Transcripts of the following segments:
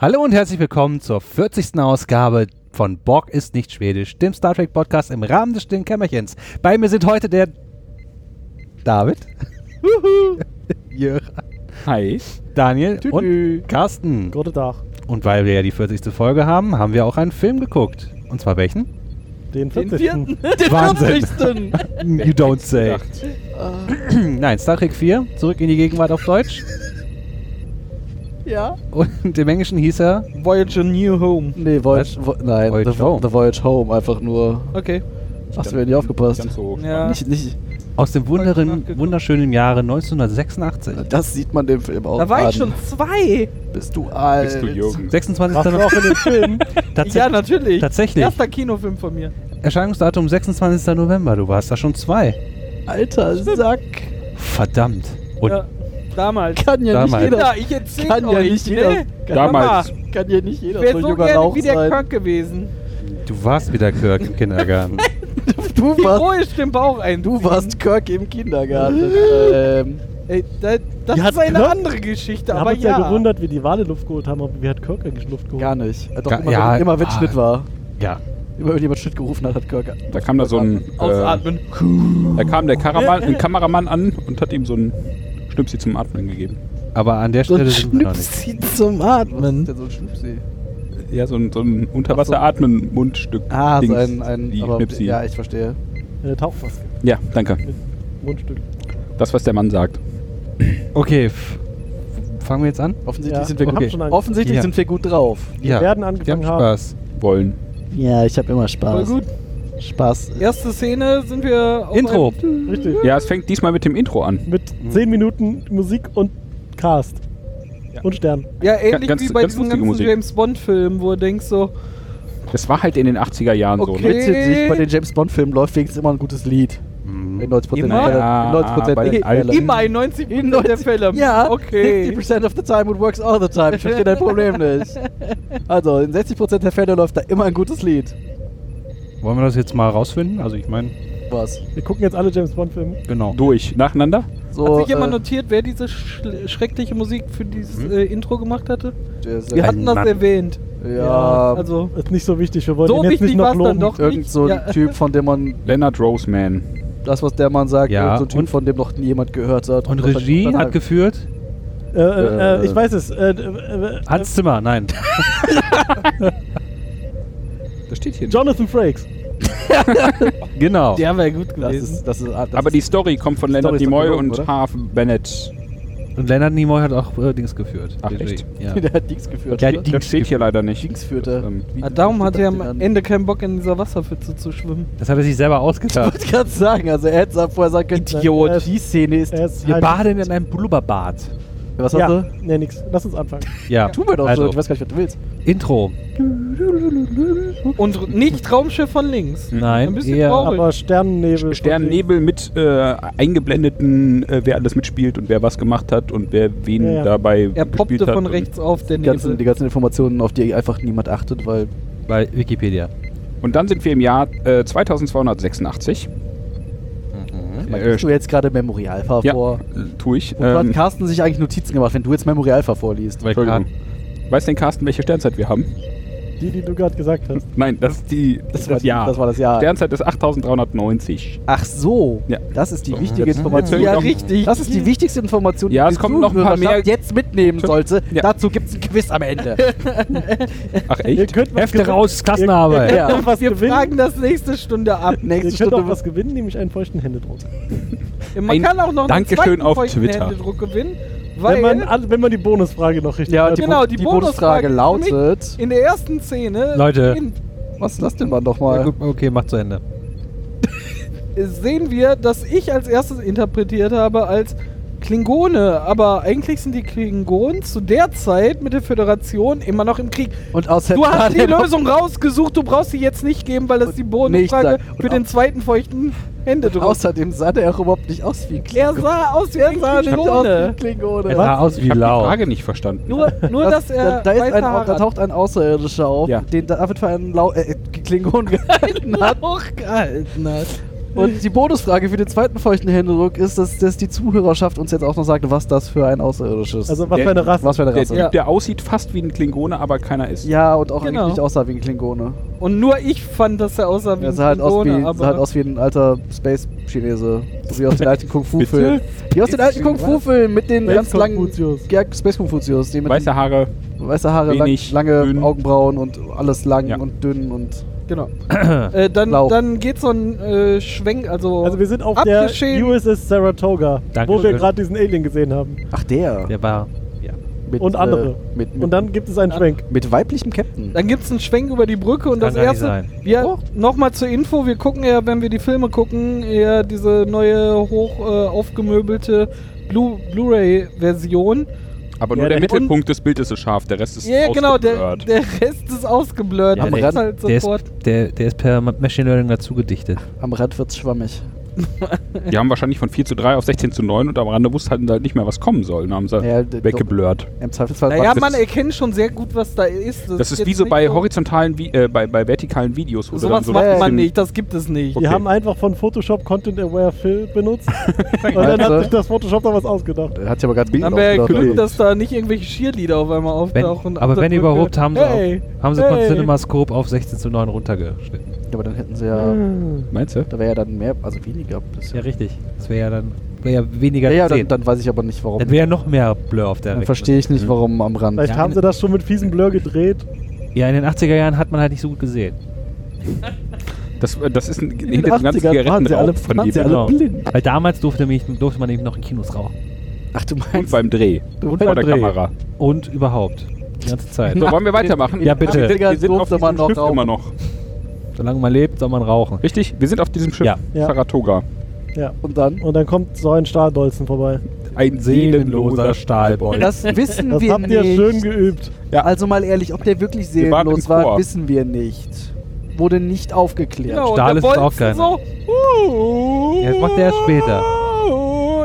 Hallo und herzlich willkommen zur 40. Ausgabe von Borg ist nicht schwedisch, dem Star Trek Podcast im Rahmen des stillen Kämmerchens. Bei mir sind heute der David, Jörg, Hi. Daniel Tütü. und Carsten. Guten Tag. Und weil wir ja die 40. Folge haben, haben wir auch einen Film geguckt. Und zwar welchen? Den Den 40. vierten. Wahnsinn. 40. You don't say. Nein, Star Trek 4, zurück in die Gegenwart auf Deutsch. Ja. Und im Englischen hieß er Voyager New Home. Nee, Voyage, Vo nein, Voyage the, Home. the Voyage Home, einfach nur. Okay. Hast du mir nicht aufgepasst? Ganz so. Ja. Nicht, nicht, aus dem wunderen, wunderschönen Jahre 1986. das sieht man dem Film auch Da war ich schon zwei. Bist du alt? Bist du Jürgen? 26. Warst du auch in dem Film? Tats Ja, natürlich. Tatsächlich. Erster Kinofilm von mir. Erscheinungsdatum 26. November. Du warst da schon zwei. Alter Sack. Verdammt. Und ja. Damals. Kann ja Damals. nicht jeder. Ja, ich erzähl Kann ja nicht jeder. ne? Kann, Damals. kann ja nicht jeder so wäre so junger gerne Lauch wie der sein. Kirk gewesen. du warst wieder Kirk im Kindergarten. Du Die warst, Ruhe stimmt auch ein. du warst Kirk im Kindergarten. ähm, Ey, da, das Wie ist eine Kirk- andere Geschichte, Wir haben uns ja. ja. gewundert, wie die Wale Luft geholt haben, aber wie hat Kirk eigentlich Luft geholt? gar nicht. Äh, Doch, Ga- immer, ja, wenn, immer wenn ah. Schnitt war. ja. Immer wenn jemand Schnitt gerufen hat, hat Kirk. Da kam da so ein. Äh, Ausatmen. da kam der Karaman, ein Kameramann an und hat ihm so ein Schnipsi zum Atmen gegeben. Aber an der So ein Stelle sind wir noch nicht. Schnipsi zum Atmen. Was so ein Schnipsi? Ja, so ein, so ein Unterwasser-Atmen-Mundstück. Ah, so ein, ein aber, Schnipsi. Ja, ich verstehe. Eine Tauchmaske. Ja, danke. Mundstück. Das, was der Mann sagt. Okay, fangen wir jetzt an? Offensichtlich Ja, sind wir wir angefangen. Offensichtlich Ja. sind wir gut drauf. Ja. werden wir angefangen haben haben. Spaß. Wollen. Ja, ich habe immer Voll Spaß. gut. Spaß. Erste Szene sind wir auf Intro. Richtig. Ja, es fängt diesmal mit dem Intro an. Mit 10 Minuten Musik und Cast. Ja. Und Stern. Ja, ähnlich Ganz- wie bei ganz diesem ganzen Musik. James Bond Film, wo du denkst so, Das war halt in den 80er Jahren so, Okay. ne? Grundsätzlich bei den James Bond Filmen läuft wenigstens immer ein gutes Lied. Mhm. In 90% Immer? der Fälle. Ja, in 90% bei den der alten- Fälle. immer in 90% In der 90 Fälle. Ja, okay. 60% of the time it works all the time. Ich verstehe dein Problem nicht. Also, in 60% der Fälle läuft da immer ein gutes Lied. Wollen wir das jetzt mal rausfinden? Also ich meine, Was? Wir gucken jetzt alle James Bond Filme. genau. Durch. Nacheinander? So, Hat sich jemand äh, notiert, wer diese schl- schreckliche Musik für dieses Mhm. äh, Intro gemacht hatte? der- Wir hatten das Mann. erwähnt. Ja, Also, Ist nicht so wichtig. Wir wollen so ihn jetzt wichtig nicht noch dann loben. irgend nicht. so ein Ja. Typ, von dem man, Leonard Roseman. das was der Mann sagt, Ja, so ein Typ, und- von dem noch nie jemand gehört hat. Und er- Regie hat geführt Äh, äh, Äh, ich weiß es. Äh, Hans Zimmer, nein. Das steht hier. Jonathan Frakes. genau. Der wäre gut das gewesen. ist, das ist, das Aber die Story kommt von Leonard Nimoy gelungen, und oder? Harv Bennett. Und Leonard Nimoy hat auch äh, Dings geführt. Ach, Regie. echt? Ja. der hat Dings geführt. Ja, die- Das steht hier leider nicht. Dings führte. Ähm, Wie- Ah, darum hat er am? Ende keinen Bock, in dieser Wasserpfütze zu schwimmen. Das hat er sich selber Ich ausgedacht. wollte gerade sagen, also er hätte vorher sagen können, Idiot. Die Szene ist. Er ist Wir halt- baden in einem Blubberbad. Was hast Ja, du? nee, nix. Lass uns anfangen. Ja. Tu mir doch also, schon, ich weiß gar nicht, was du willst. Intro. Und nicht Raumschiff von links. Nein, Ein bisschen eher- traurig. Aber Sternennebel. Sternennebel mit äh, eingeblendeten, äh, wer alles mitspielt und wer was gemacht hat und wer wen Ja, ja. dabei Er poppte hat. von rechts auf, Die ganzen, die Nebel. ganzen Informationen, auf die einfach niemand achtet, weil. Bei Wikipedia. Und dann sind wir im Jahr äh, 2286. Man, Äh, du jetzt gerade Memorialfahr Ja, vor. tue ich. Und hat Ähm, Carsten sich eigentlich Notizen gemacht, wenn du jetzt Memorialfahr vorliest? Weil Entschuldigung. Weiß denn Carsten, welche Sternzeit wir haben? Die, die du gerade gesagt hast. Nein, das ist die, Das war die- Jahr. das war das Jahr. Sternzeit ist 8390. Ach so, Ja. das ist die Jetzt- wichtige jetzt Information. Ja, richtig. Das ist die wichtigste Information, Ja, die es kommen noch ein paar mehr- jetzt mitnehmen sollte. Ja. Dazu gibt es ein Quiz am Ende. Ach Ihr echt? könnt was Hefte raus, Klassenarbeit. Ihr, ihr Ja. was Wir gewinnen. fragen das nächste Stunde ab. Ihr Nächste könnt Stunde. auch was gewinnen, nämlich einen feuchten Händedruck. Man Ein kann auch noch einen Dankeschön auf feuchten Twitter. Händedruck gewinnen, weil Wenn man, wenn man die Bonusfrage noch richtig ja, die, Genau, die die Bonusfrage Bonusfrage lautet. in der ersten Szene Leute. sehen, Was, lass den Mann doch Ja, mal. gut, okay, mach zu Ende. sehen wir, dass ich als erstes interpretiert habe als Klingone, aber eigentlich sind die Klingonen zu der Zeit mit der Föderation immer noch im Krieg. Und außerdem Du hast die er Lösung rausgesucht, du brauchst sie jetzt nicht geben, weil das die sagen. für den zweiten feuchten Händedruck. Außerdem sah der auch überhaupt nicht aus wie ein er sah aus wie ein sah nicht aus wie Klingone. Klingone. Er sah aus Ich wie habe die lau. Frage nicht verstanden. Nur, nur Das- dass er da, da, ein, da taucht ein Außerirdischer auf, Ja. den David für einen Lau äh, Klingon gehalten hat. gehalten hat. Und die Bonusfrage für den zweiten feuchten Händedruck ist, dass, dass die Zuhörerschaft uns jetzt auch noch sagt, was das für ein Außerirdisches Also was Der- für eine Rasse. was für eine Der Rasse. Typ, der aussieht fast wie ein Klingone, aber keiner ist. Ja, und auch Genau. eigentlich aussah wie ein Klingone. Und nur ich fand, dass er aussah wie Er ein sah halt, aus wie, Klingone, sah aber halt aus wie ein alter Space-Chinese. Wie aus den alten Kung-Fu-Filmen. Wie aus den alten Kung-Fu-Filmen mit den Space ganz langen Konfuzius. ja, Space Konfuzius, die mit Weiße Haare. weiße Haare, lang, wenig, lange dünn. Augenbrauen und alles lang Ja. und dünn und genau. äh, dann, dann geht so ein äh, Schwenk, also, Also wir sind auf der Abgeschehen. USS Saratoga, wo Dankeschön. wir gerade diesen Alien gesehen haben. ach der, Der war. Ja. mit, und andere. mit, mit, Und dann gibt es einen Schwenk. mit weiblichem Captain. Dann gibt es einen Schwenk über die Brücke und Kann das gar nicht erste. sein. Wir Doch. nochmal zur Info, wir gucken ja, wenn wir die Filme gucken, eher diese neue hoch äh, aufgemöbelte Blu- Blu-ray-Version. Aber nur Ja, der der- Mittelpunkt des Bildes ist scharf, der Rest ist Ja, genau, der, ausgeblurrt. der Rest ist ausgeblurrt. Ja, das der- ist halt Der ist, sofort. der, der ist per Machine Learning dazu gedichtet. Am Rand wird's schwammig. Die haben wahrscheinlich von 4 zu 3 auf 16 zu 9 und am Rande wussten halt nicht mehr, was kommen soll. Dann haben sie Ja, weggeblurrt. Im Zweifelsfall Naja, man ist- erkennt schon sehr gut, was da ist. Das ist jetzt wie so bei horizontalen, Vi äh, bei, bei vertikalen Videos. wo Sowas dann so macht man nicht, das gibt es nicht. Okay. Die haben einfach von Photoshop Content Aware Fill benutzt. und dann hat sich das Photoshop da was ausgedacht. Hat sich aber gerade Dann haben wir ja Glück, dass da nicht irgendwelche Cheerleader auf einmal Wenn, auftauchen. aber auf wenn überhaupt, haben sie, hey, auf, haben sie von hey. CinemaScope auf 16 zu 9 runtergeschnitten. Aber dann hätten sie ja. Meinst du? Da wäre ja dann mehr, also weniger. bisschen. Ja, richtig. Das wäre ja dann wär ja weniger Ja, ja dann, dann weiß ich aber nicht, warum. Dann wäre ja noch mehr Blur auf der Dann verstehe ich nicht, warum am Rand. Vielleicht Ja, haben sie das schon mit fiesen Blur gedreht. Ja, in den 80er Jahren hat man halt nicht so gut gesehen. Das, das ist ein, In den hinter dem ganzen 80ern waren sie alle, von waren sie alle Genau. blind. Weil damals durfte, nämlich, durfte man nämlich noch in Kinos rauchen. Ach, du Und meinst. beim Dreh. Du Und vor der Dreh. Kamera. Und überhaupt. Die ganze Zeit. So, wollen wir weitermachen? Ja, bitte. Wir sind, auf diesem man noch Schiff immer noch. Solange man lebt, soll man rauchen. Richtig? Wir sind auf diesem Schiff Ja. Ja. Saratoga. Ja. Und dann? Und dann kommt so ein Stahldolzen vorbei. Ein Seelenloser Stahlbold. Das wissen Das wir habt ihr schön geübt. Ja. Also mal ehrlich, ob der wirklich Wir waren im seelenlos war, Chor. wissen wir nicht. Wurde nicht aufgeklärt. Genau, und Stahl der ist auch Bolzen keiner. so. Ja, das macht der erst später.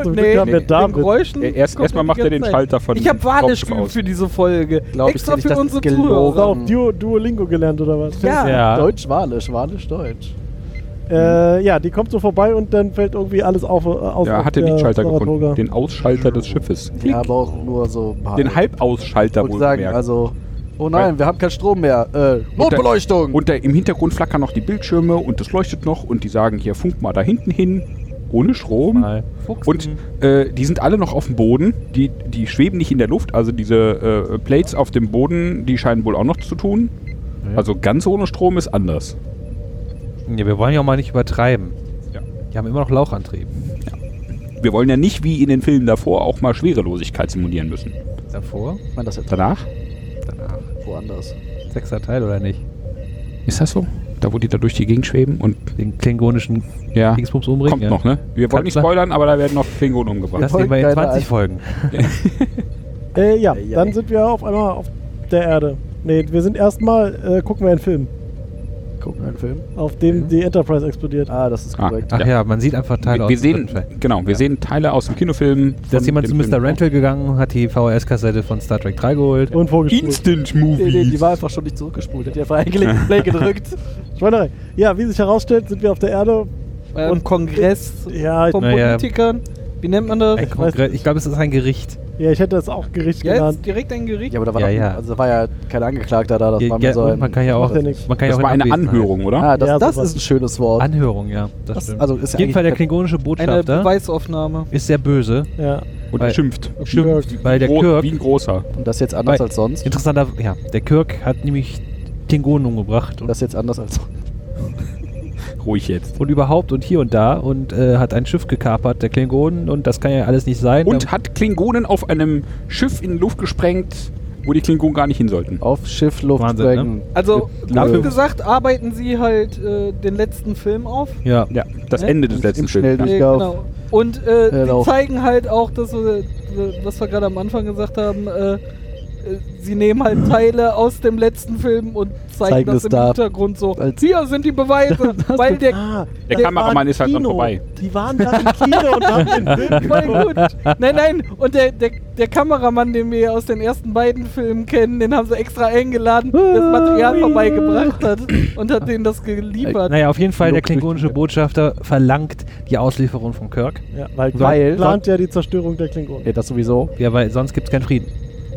Zum nee, Glück haben wir den David. Geräuschen erst- erstmal macht er den Zeit. Schalter von Ich habe aus. für diese Folge. Glaub ich Extra nicht, für unsere Zuhörer. auf Duo, Duolingo gelernt oder was? Ja. Ja. Deutsch, Walisch, Walisch, Deutsch. Äh, ja, die kommt so vorbei und dann fällt irgendwie alles auf. Äh, aus Ja, auf hat den der Lichtschalter Saratoga. gefunden. Den Ausschalter des Schiffes. Ja, aber auch nur so. Den Halbausschalter wohl sagen, gemerkt. also. Oh nein, Weil- wir haben keinen Strom mehr. Äh, Notbeleuchtung! Und da, im Hintergrund flackern noch die Bildschirme und das leuchtet noch und die sagen hier, funk mal da hinten hin. Ohne Strom. Und äh, die sind alle noch auf dem Boden. Die, die schweben nicht in der Luft. Also diese äh, Plates auf dem Boden, die scheinen wohl auch noch zu tun. Ja. Also ganz ohne Strom ist anders. Ja, wir wollen ja auch mal nicht übertreiben. Ja. Die haben immer noch Lauchantrieb. Wir wollen ja nicht wie in den Filmen davor auch mal Schwerelosigkeit simulieren müssen. Davor? Ich meine, das jetzt Danach? Danach. woanders. Sechster Teil oder nicht? Ist das so? Da, wo die da durch die Gegend schweben und Den klingonischen ja, Dingsbums umbringen? kommt ja. noch, ne? Wir wollen nicht Kanzler. spoilern, aber da werden noch Klingonen umgebracht. Das sehen wir in Keine 20 Ahnung. Folgen. Äh, ja, dann sind wir auf einmal auf der Erde. Nee, wir sind erstmal, äh, gucken wir einen Film, Gucken wir einen Film. auf dem Mhm. die Enterprise explodiert. Ah, das ist Ah. korrekt. Ach ja, man sieht einfach Teile wir, aus wir dem sehen, genau, wir Ja. sehen Teile aus dem Kinofilm. Da ist jemand zu Mr. Film. Rental gegangen, hat die VHS-Kassette von Star Trek 3 geholt. Und vorgespult. Instant Nee, nee, die war einfach schon nicht zurückgespult. Hat die einfach eingelegten Play gedrückt. Schweinerei. Ja, wie sich herausstellt, sind wir auf der Erde. Beim Und- Kongress Ja, ich, von Naja. Politikern. Wie nennt man das? Kongress, ich glaube, es ist ein Gericht. ja, ich hätte das auch Gericht Ja, genannt. direkt ein Gericht. Ja, aber da war, Ja, ja. Also da war ja kein Angeklagter da. Das Ja, war ja, so man kann ja auch, ja man kann ja Das auch war in eine Anhörung, oder? Ah, das, Ja, das ist ein schönes Wort. Anhörung, ja. Das Das- stimmt. also ist Auf jeden Fall der klingonische Eine Botschafter Beweisaufnahme. ist sehr böse. Ja. Und Weil- schimpft. Stimmt, weil der Kirk, Wie ein großer. Und das jetzt anders Weil- als sonst. interessanter, ja, der Kirk hat nämlich Klingonen umgebracht und, Das jetzt anders als sonst. Ruhig jetzt. und überhaupt und hier und da und äh, hat ein Schiff gekapert, der Klingonen und das kann ja alles nicht sein. Und Da- hat Klingonen auf einem Schiff in die Luft gesprengt, wo die Klingonen gar nicht hin sollten. Auf Schiff, Luft, Wahnsinn, sprengen. Also, Mit wie gesagt, arbeiten sie halt äh, den letzten Film auf. ja. Ja, das Ne? Ende des letzten Films. Äh, Durchlauf. genau. Und äh, Äh, die Lauf. zeigen halt auch, dass wir, was wir gerade am Anfang gesagt haben, äh, äh, sie nehmen halt Teile aus dem letzten Film und zeigen, Zeigen das im da Hintergrund so. als- Hier sind die Beweise, weil der Ah, Der die Kameramann ist halt noch vorbei. Die waren da im Kino und haben den Film Voll gut. Nein, nein. Und der, der, der Kameramann, den wir aus den ersten beiden Filmen kennen, den haben sie extra eingeladen, der das Material vorbeigebracht hat und hat denen das geliefert. Naja, auf jeden Fall, der klingonische Botschafter verlangt die Auslieferung von Kirk. Ja, weil, Weil- plant ja die Zerstörung der Klingonen. Ja, das sowieso. Ja, weil sonst gibt es keinen Frieden.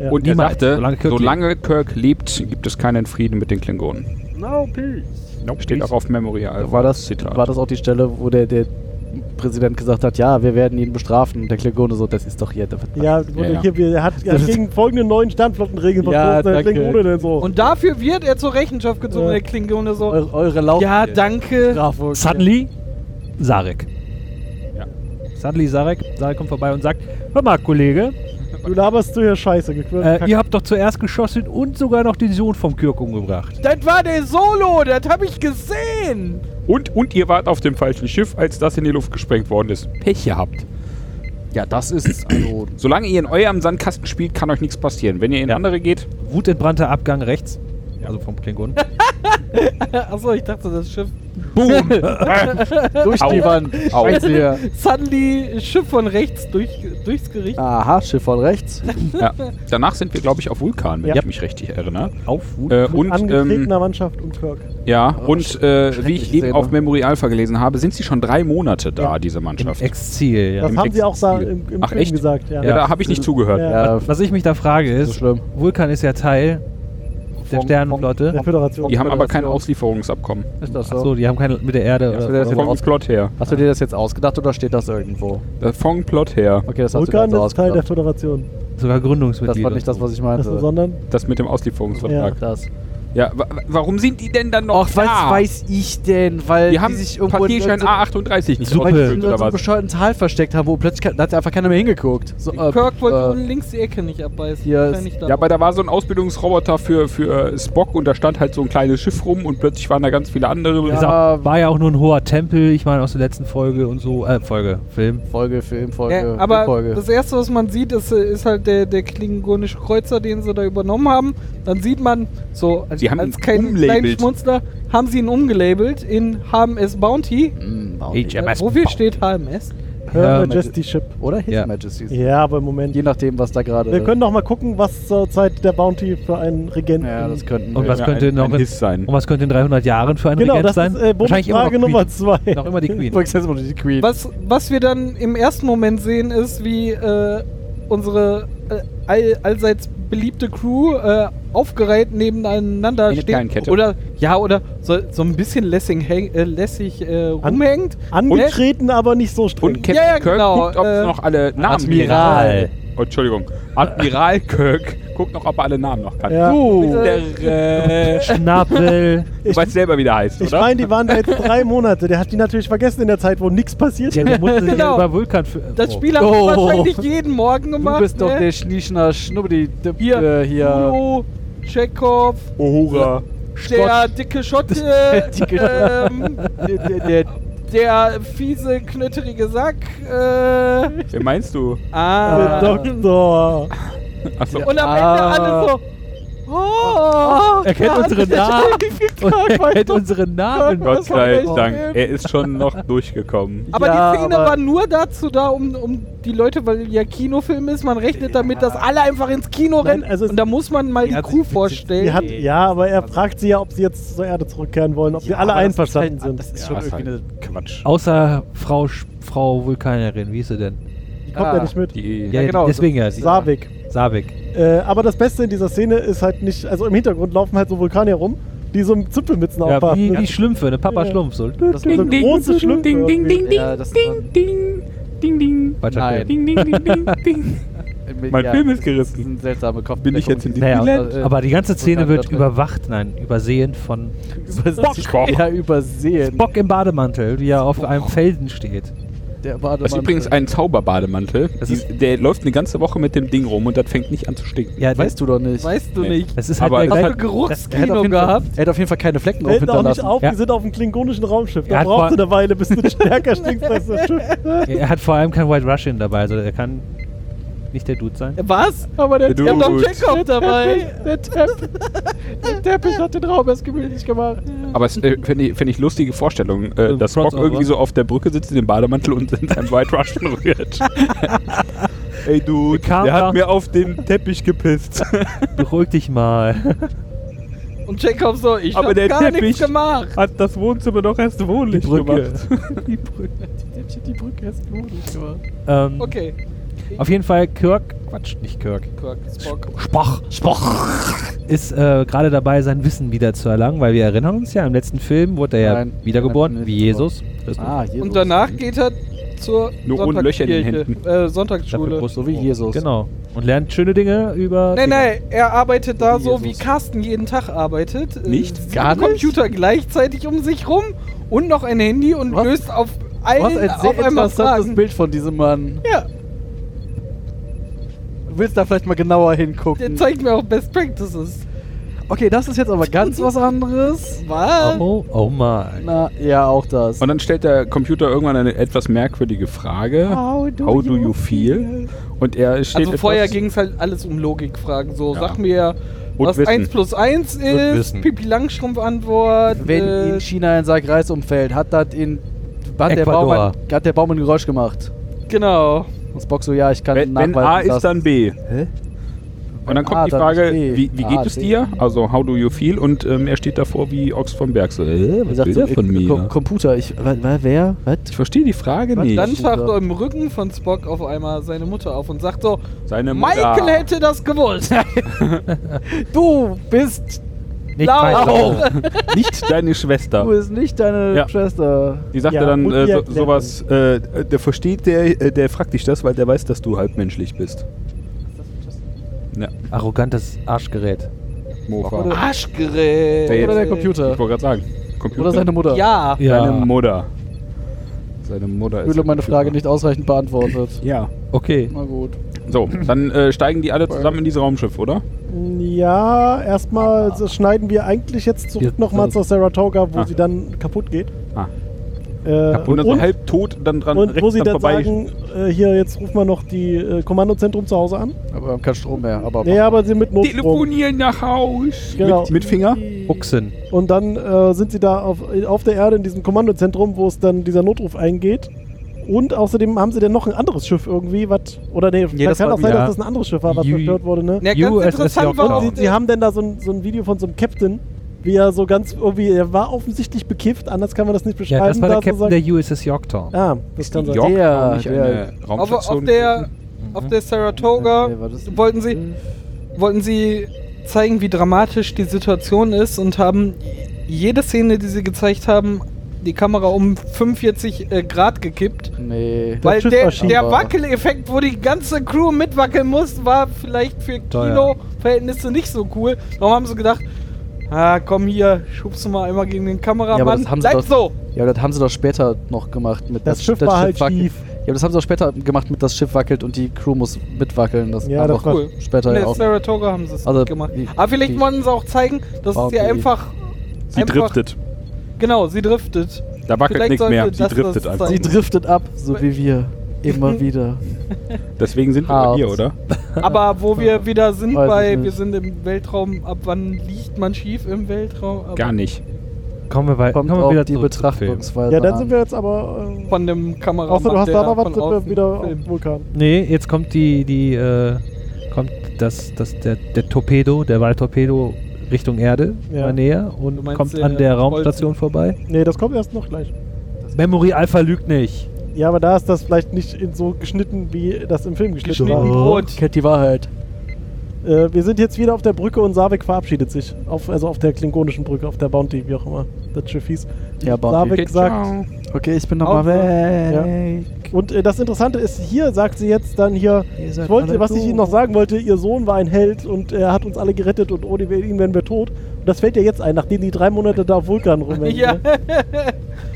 Ja. Und Niemals, er sagte, solange Kirk solange Kirk lebt, gibt es keinen Frieden mit den Klingonen. No peace. Steht auch auf Memorial. War das, Zitat. war das auch die Stelle, wo der, der Präsident gesagt hat, ja, wir werden ihn bestrafen. Und der Klingone so, das ist doch hier. Ja, Ja. Hier, wir- er hat, er gegen folgende neuen Sternflottenregeln Ja, der. Klingone denn so. Und dafür wird er zur Rechenschaft gezogen, Ja. der Klingone so. eure, eure Lauf Ja, danke. Bravo. Suddenly, Sarek. Ja. Suddenly, Sarek. Sarek kommt vorbei und sagt, hör mal, Kollege, du laberst du hier Scheiße. äh, ihr habt doch zuerst geschossen und sogar noch den Sohn vom Kirk umgebracht. Das war der Solo, das hab ich gesehen. Und, und ihr wart auf dem falschen Schiff, als das in die Luft gesprengt worden ist. Pech gehabt. Ja, das ist also. Solange ihr in eurem Sandkasten spielt, kann euch nichts passieren. Wenn ihr in Ja. andere geht, Wutentbrannter Abgang rechts. Also vom Klingon. Achso, ich dachte, das Schiff. boom! durch die Wand. Au. Scheiße hier. Suddenly Schiff von rechts durch, durchs Gericht. Aha, Schiff von rechts. ja. Danach sind wir, glaube ich, auf Vulkan, wenn Ja. ich mich richtig erinnere. Auf Wut. Äh, Mit und angetretener ähm, Mannschaft und Kirk. ja, und äh, wie ich eben Szene. auf Memorial vergelesen habe, sind sie schon drei Monate da, Ja. diese Im Mannschaft. Exil, ja. Das im haben sie auch da im, im Ach, Film echt? gesagt. Ja. ja, da habe ich nicht zugehört. Ja. Ja, Was ich mich da frage so ist, schlimm. Vulkan ist ja Teil der Sternenflotte. Der Föderation. Die haben aber kein. Auslieferungsabkommen. Ist das so? Achso, die haben keine mit der Erde. Hast du oder das so. Vom aus- Plot her. Hast du dir das jetzt ausgedacht oder steht das irgendwo? Äh, Vom Plot her. Okay, das hast Vulkan du dir ist Teil der. Föderation. Sogar Gründungsmitglied. Das war nicht das, was ich meinte. Also, sondern Das mit dem Auslieferungsvertrag. das. Ja, wa warum sind die denn dann noch Ach, was da? weiß ich denn? Weil Die haben sich irgendwo Partierschein in A38 nicht Suppe. weil die so oder einem was? bescheuerten Tal versteckt haben, wo plötzlich da hat einfach keiner mehr hingeguckt. So, äh, Kirk wollte äh, links die Ecke nicht abbeißen. Wahrscheinlich da Ja, aber da war so ein Ausbildungsroboter für, für äh, Spock und da stand halt so ein kleines Schiff rum und plötzlich waren da ganz viele andere. Ja. Auch, war ja auch nur ein hoher Tempel, ich meine aus der letzten Folge und so, äh, Folge, Film. Folge, Film, Folge, Ja, aber Folge. das erste, was man sieht, ist, äh, ist halt der, der klingonische Kreuzer, den sie da übernommen haben. Dann sieht man, so als, Sie haben als ihn kein umlabelt. haben sie ihn umgelabelt in HMS Bounty. Mm, Bounty. HMS. Äh, wofür steht HMS? Her Majesty Ship. Oder His Ja. Majesty's. Ja, aber im Moment. Je nachdem, was da gerade. Wir können doch mal gucken, was zur Zeit der Bounty für einen Regenten. Ja, das könnten Und was könnte ein, noch ein in- Hiss sein. Und was könnte in 300 Jahren für ein Genau, Regent das sein? ist äh, immer Bonusfrage noch Nummer Queen. zwei. Noch immer die Queen. Die Queen. Was, was wir dann im ersten Moment sehen, ist, wie äh, unsere all, allseits beliebte Crew äh, aufgereiht nebeneinander Eine steht. Oder ja, oder so, so ein bisschen lässig, häng, äh, lässig äh, rumhängt. Angetreten, aber nicht so streng. Und Captain Ja, ja, Kirk genau, guckt, ob äh, es noch alle Namen Admiral. kennt. Oh, Entschuldigung. Admiral Kirk guckt noch, ob er alle Namen noch kann. Ja. Du, Der, äh, Schnappel. du weißt selber, wie der heißt, Ich oder? meine, die waren da jetzt drei Monate. Der hat die natürlich vergessen in der Zeit, wo nichts passiert. Ja, der musste sich ja Genau. über Vulkan für. das oh. Spiel haben Oh. wahrscheinlich jeden Morgen du gemacht. bist doch ne? der Schnieschner Schnubbedi. Hier, Äh, hier. Ulo, Chekhov, Uhura. der dicke Schotte, Dicke ähm, Der, der, der, der fiese, knötterige Sack. Äh, Wen meinst du? Der ah. Doktor. Achso. Und am Ah. Ende alle so. Oh, Er kennt unsere Namen. Er Gott, kennt unsere Namen. Gott das sei Dank. Er ist schon noch durchgekommen. Aber Ja, die Szene aber- war nur dazu da, um, um die Leute, weil ja Kinofilm ist, man rechnet damit, dass alle einfach ins Kino Nein, rennen. also und da muss man mal Die Crew vorstellen. Hat, ja, aber er fragt sie ja, ob sie jetzt zur Erde zurückkehren wollen, ob sie alle das einverstanden ist halt, sind. Das ist Ja, schon ist irgendwie halt eine. Quatsch. Außer Frau, Frau Vulkanerin, wie hieß sie denn? Die kommt Ah. ja nicht mit. Die, Ja, genau, deswegen ja. Savik. Savik. Äh, aber das Beste in dieser Szene ist halt nicht, also im Hintergrund laufen halt so Vulkanier rum, die so Zipfelmützen Ja, aufhaben. wie, wie Schlümpfe, eine Papa Ja. Schlumpf. So. Das so große Schlümpfe. ding, ding, ding, ding, Ja, das ding, ding, ding, ding. Weiter Nein. Ding, ding, ding, ding, ding. Mein Mein Film ist Das gerissen. ist ein seltsamer Kopf. Bin ich jetzt in Naja, Disneyland? äh, aber die ganze Szene wird überwacht, nein, übersehen von Spock. Ja, übersehen. Bock im Bademantel, wie er auf einem Felsen steht. Der Das Bademantel. ist übrigens ein Zauberbademantel. Das der läuft eine ganze Woche mit dem Ding rum und das fängt nicht an zu stinken. Ja, Weißt du doch nicht. weißt du Nee. nicht. Das ist halt Aber der es du Er Geruchskino jeden Fall, gehabt? er hat auf jeden Fall keine Flecken drauf Fällt auch nicht hinterlassen. auf, Ja. die sind auf dem klingonischen Raumschiff. Er Da vor- es eine Weile, bis du stärker stinkst als das Schiff. Er hat vor allem kein White Russian dabei, also er kann. Nicht der Dude sein? Was? Aber der, Der doch Dude. Chekhov dabei. der, Teppich, der Teppich hat den Raum erst gemütlich gemacht. Aber es äh, finde ich, find ich lustige Vorstellung, äh, So dass Crossover. irgendwie so auf der Brücke sitzt in dem Bademantel und in seinem White Russian rührt. Ey du, Kam der hat mir auf den Teppich gepisst. Beruhig dich mal. Und Chekhov so, ich Aber hab der gar nichts Teppich- gemacht. hat das Wohnzimmer doch erst wohnlich Die Brücke. gemacht. Die Brücke, die Teppich hat die Brücke erst gemütlich gemacht. Ähm, Okay. Auf jeden Fall, Kirk, Quatsch, nicht Kirk. Kirk, Spock. Spoch, Spoch ist äh, gerade dabei, sein Wissen wieder zu erlangen, weil wir erinnern uns ja, im letzten Film wurde er ja wiedergeboren, wie. Jesus. Ah, Jesus. Und danach geht er zur Nur ohne Löcher in den Händen. Äh, Sonntagsschule. brust- So wie Jesus. Genau. Und lernt schöne Dinge über. Nein, Dinge. nein, er arbeitet da Wie so, wie Jesus. Carsten jeden Tag arbeitet. Äh, Nicht? sieben Gar nicht? Computer gleichzeitig um sich rum und noch ein Handy und Was? löst auf allen hast ein sehr auf einmal interessantes Fragen. Bild von diesem Mann. Ja, willst da vielleicht mal genauer der hingucken. zeigt mir auch Best Practices. Okay, das ist jetzt aber ganz was anderes. Was? Oh, oh mein. Na, ja, auch das. Und dann stellt der Computer irgendwann eine etwas merkwürdige Frage. How do, How do you feel? Und er steht Also vorher ging es halt alles um Logikfragen. So, Ja. sag mir, Und was Wissen. 1 plus 1 ist. Pipi Langstrumpf-Antwort. Wenn äh, in China ein Sack Reis umfällt, hat das in. Hat der, Ecuador. Baum ein, hat der Baum ein Geräusch gemacht. Genau. Und Spock so, ja, ich kann Wenn, wenn A ist, dann B. Hä? Und dann kommt A, die Frage, wie, wie A, geht es dir? Also, how do you feel? Und ähm, er steht davor wie Ochs vom Berg. So, äh, was sagt will so, der von äh, mir? Com Computer, ich. wa- wa- Wer? Was? ich verstehe die Frage Was nicht. Dann taucht im Rücken von Spock auf einmal seine Mutter auf und sagt so, Seine Mutter. Michael hätte das gewusst. Du bist. Nicht Lau. weiter. nicht deine Schwester. Du bist nicht deine Ja. Schwester. Die sagte Ja, dann äh, so, sowas, äh, der versteht, der, äh, der fragt dich das, weil der weiß, dass du halbmenschlich bist. Ja, Arrogantes Arschgerät. Mofa. Oder- Arschgerät. Der Oder der Ich Computer. wollte gerade sagen. Computer. Oder seine Mutter. Ja. Ja. Seine Mutter. Seine Mutter Ich ist. fühle meine Computer. Frage nicht ausreichend beantwortet. Ja. Okay. Na gut. So, dann äh, steigen die alle zusammen in dieses Raumschiff, oder? Ja, erstmal schneiden wir eigentlich jetzt zurück nochmal so- zur Saratoga, wo Ah. sie dann kaputt geht. Ah. Äh, Und dann so halb tot dann dran und rechts wo sie dann vorbei. sagen, äh, hier, jetzt rufen wir noch die äh, Kommandozentrum zu Hause an. Aber wir haben keinen Strom mehr. Aber Nee, aber sie mit Notstrom. Telefonieren nach Haus. Genau. Mit, mit Finger? Buchsen. Und dann äh, sind sie da auf, auf der Erde in diesem Kommandozentrum, wo es dann dieser Notruf eingeht. Und außerdem haben sie dann noch ein anderes Schiff irgendwie, was. Oder nee, vielleicht das kann auch sein, ja. dass das ein anderes Schiff war, was zerstört wurde, ne? Ja, ganz USS interessant Yorktown. war sie, sie haben dann da so ein, so ein Video von so einem Captain, wie er so ganz irgendwie, er war offensichtlich bekifft, anders kann man das nicht Ja, beschreiben. das war der Captain sagt- der USS Yorktown. Ah, das kann sein. York Der- nicht der- eine auf, Raumstation. auf der auf der Saratoga Nee, das- wollten sie wollten sie zeigen, wie dramatisch die Situation ist und haben jede Szene, die sie gezeigt haben, die Kamera um 45 äh, Grad gekippt. Nee. Das Weil Schiff der, der Wackeleffekt, wo die ganze Crew mitwackeln muss, war vielleicht für. Kinoverhältnisse nicht so cool. Darum haben sie gedacht, ah komm hier, schubst du mal einmal gegen den Kameramann. Ja, aber das haben sie Bleib doch- so! Ja, aber das haben sie doch später noch gemacht. Mit Das Schiff war halt wackelt. schief. Ja, aber das haben sie doch später gemacht mit das Schiff wackelt und die Crew muss mitwackeln. Das Ja, das doch war- Cool. später In ja der auch. Saratoga haben sie es Also, gemacht. die- Aber vielleicht die- wollen sie auch zeigen, dass es ja okay. einfach. Sie einfach, driftet. Genau, sie driftet. Da wackelt nichts mehr. Sie driftet einfach. Sie driftet ab, so wie wir. Immer wieder. Deswegen sind wir hier, oder? Aber wo wir wieder sind Weiß bei, wir sind im Weltraum, ab wann liegt man schief im Weltraum? Ab Gar nicht. Kommen wir, Kommt kommen wir wieder die. Betrachtungsweise Ja, dann an. sind wir jetzt aber. Äh, Von dem Kameramann. außer du hast da noch was, sind wir wieder auf Vulkan. Nee, jetzt kommt die, die, äh, kommt das, das, der, der Torpedo, der Waldtorpedo Richtung Erde Ja. immer näher und meinst, kommt der an der Bolzen? Raumstation vorbei. Nee, das kommt erst noch gleich. Memory Alpha lügt nicht. Ja, aber da ist das vielleicht nicht in so geschnitten, wie das im Film geschnitten Geschnitten war. Brot. Kennt die Wahrheit. Äh, wir sind jetzt wieder auf der Brücke und Savik verabschiedet sich. Auf, also auf der klingonischen Brücke, auf der Bounty, wie auch immer das Schiff hieß. Ja, Bounty. Savik Okay, sagt. ciao. Okay, ich bin nochmal weg. Und äh, das Interessante ist, hier sagt sie jetzt dann hier, ich wollte, was ich. Ihnen noch sagen wollte, Ihr Sohn war ein Held und er hat uns alle gerettet und ohne ihn wären wir tot. Und das fällt ihr jetzt ein, nachdem die drei Monate da auf Vulkan rumhängen. Ja, ne?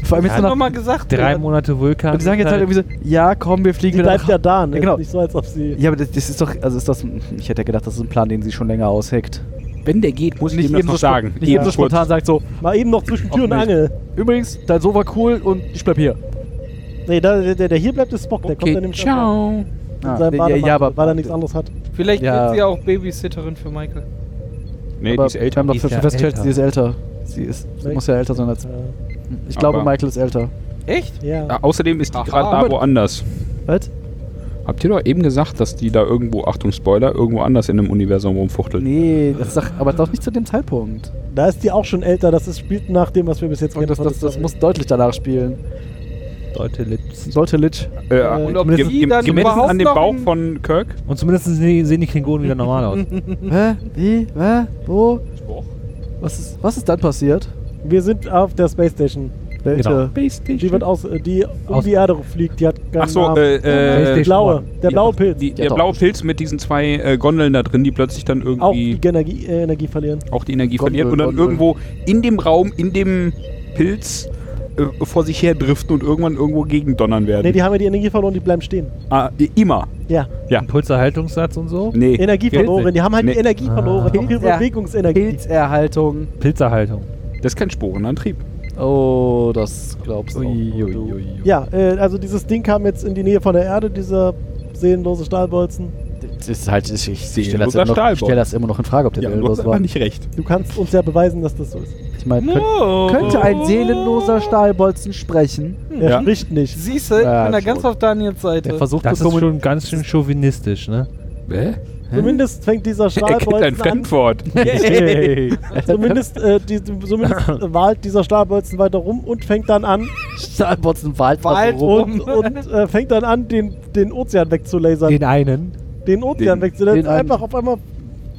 Vor allem jetzt noch. nochmal gesagt. Drei ja. Monate Vulkan. Und die sagen jetzt halt irgendwie so, ja, komm, wir fliegen Die wieder bleibt nach ja da, ne? Ja, genau. Nicht so, als ob sie. Ja, aber das, das ist doch, also ist das, ich hätte ja gedacht, das ist ein Plan, den sie schon länger ausheckt. Wenn der geht, muss ich Nicht ihm das eben noch so, sagen. nicht eben so spontan sagt so, Mal eben noch zwischen Tür und. Angel. übrigens, dein Sohn war cool und ich bleib hier. Nee, da, der, der hier bleibt, ist Spock, der kommt dann Okay, im ciao. Ah, seinem ja, Bademantel, ja, aber- weil er nichts anderes hat. Vielleicht Ja. wird sie auch Babysitterin für Michael. Nee, aber die ist Wir älter. haben doch ja festgestellt, älter. sie ist älter. Sie, ist, sie muss ja älter sein als. Äh, Ich glaube, Aber- Michael ist älter. Echt? ja. Ja, außerdem ist die gerade da woanders. Was? Habt ihr doch eben gesagt, dass die da irgendwo, Achtung Spoiler, irgendwo anders in einem Universum rumfuchtelt? Nee, das ist doch, aber doch nicht zu dem Zeitpunkt. Da ist die auch schon älter. Das ist, spielt nach dem, was wir bis jetzt das, von das, das Story. muss deutlich danach spielen. Leute, Litz. Sollte Lich. Äh, Und ob die gem- dann gemessen überhaupt an dem Bauch von Kirk? Und zumindest sehen sehen die Klingonen wieder normal aus. Hä? Wie? Hä? Wo? Was ist, was ist dann passiert? Wir sind auf der Space Station. Welche? Die wird aus, äh, die um Aus- die Erde fliegt. Die hat Ach so, äh, der äh, blaue, der blaue Pilz. die, Ja, der doch. blaue Pilz mit diesen zwei äh, Gondeln da drin, die plötzlich dann auch irgendwie die Energie, äh, Energie verlieren. auch die Energie Gondel, verlieren und dann Gondel. irgendwo in dem Raum, in dem Pilz äh, vor sich her driften und irgendwann irgendwo gegendonnern werden. Ne, die haben ja die Energie verloren, die bleiben stehen. ah, immer. Ja, Ja. Impulserhaltungssatz und so. Nee. Energie Pilze. verloren. Die haben halt Nee. die Energie Ah. verloren, auch ihre Pilz- Bewegungsenergie. Pilzerhaltung. Pilzerhaltung. Das ist kein Sporenantrieb. Oh, das glaubst du. Uiuiui. Ja, äh, also dieses Ding kam jetzt in die Nähe von der Erde, dieser seelenlose Stahlbolzen. Das ist halt, ich, ich stelle das, stell das immer noch in Frage, ob der Ja, du hast seelenlos war. nicht recht. Du kannst uns ja beweisen, dass das so ist. Ich meine, könnt, könnte ein seelenloser Stahlbolzen sprechen? Er Ja. spricht nicht. Siehst du, Ja, ich bin da ganz auf Daniels Seite. Der versucht Das ist schon ganz schön chauvinistisch, ne? Hä? Zumindest fängt dieser Er kennt ein Stahlbolzen an. Fremdwort. Hey. Zumindest, äh, die, zumindest wahlt dieser Stahlbolzen weiter rum und fängt dann an Stahlbolzen Wald, Wald rum. und, und äh, fängt dann an, den, den Ozean wegzulasern. Den einen. Den Ozean Den- wegzulasern. den einen. Einfach auf einmal.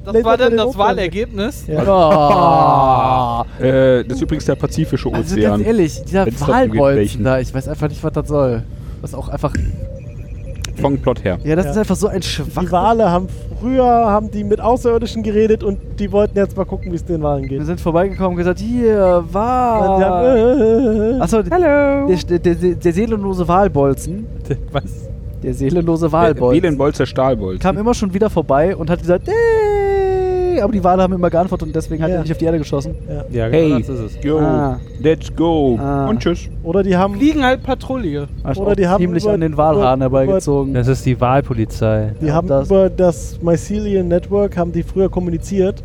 Das lasert war dann das. Wahlergebnis. Ja. Oh. Äh, das ist übrigens der Pazifische Also Ozean. ganz ehrlich, dieser welchen. da, ich weiß einfach nicht, was das soll. Das ist auch einfach. Vom Plot her. Ja, das Ja. ist einfach so ein Die schwach. Wale haben früher haben die mit Außerirdischen geredet und die wollten jetzt mal gucken, wie es den Walen geht. Wir sind vorbeigekommen und gesagt, hier, Und die war. haben, äh, Achso, Hallo. der, der, der, der seelenlose Walbolzen. Was? Der seelenlose Wählen Walbolzen. Bolzer Stahlbolzen. Kam immer schon wieder vorbei und hat gesagt, hey, aber die Wale haben immer geantwortet und deswegen hat Ja. er nicht auf die Erde geschossen. ja. Ja, Hey, genau das ist es. go, Ah. let's go. Ah. Und tschüss. Oder die haben, Fliegen halt Patrouille. Also Oder auch die haben ziemlich über- an den Walhahn über- herbeigezogen. Das ist die Wahlpolizei. die Ja, haben das- über das Mycelian Network haben die früher kommuniziert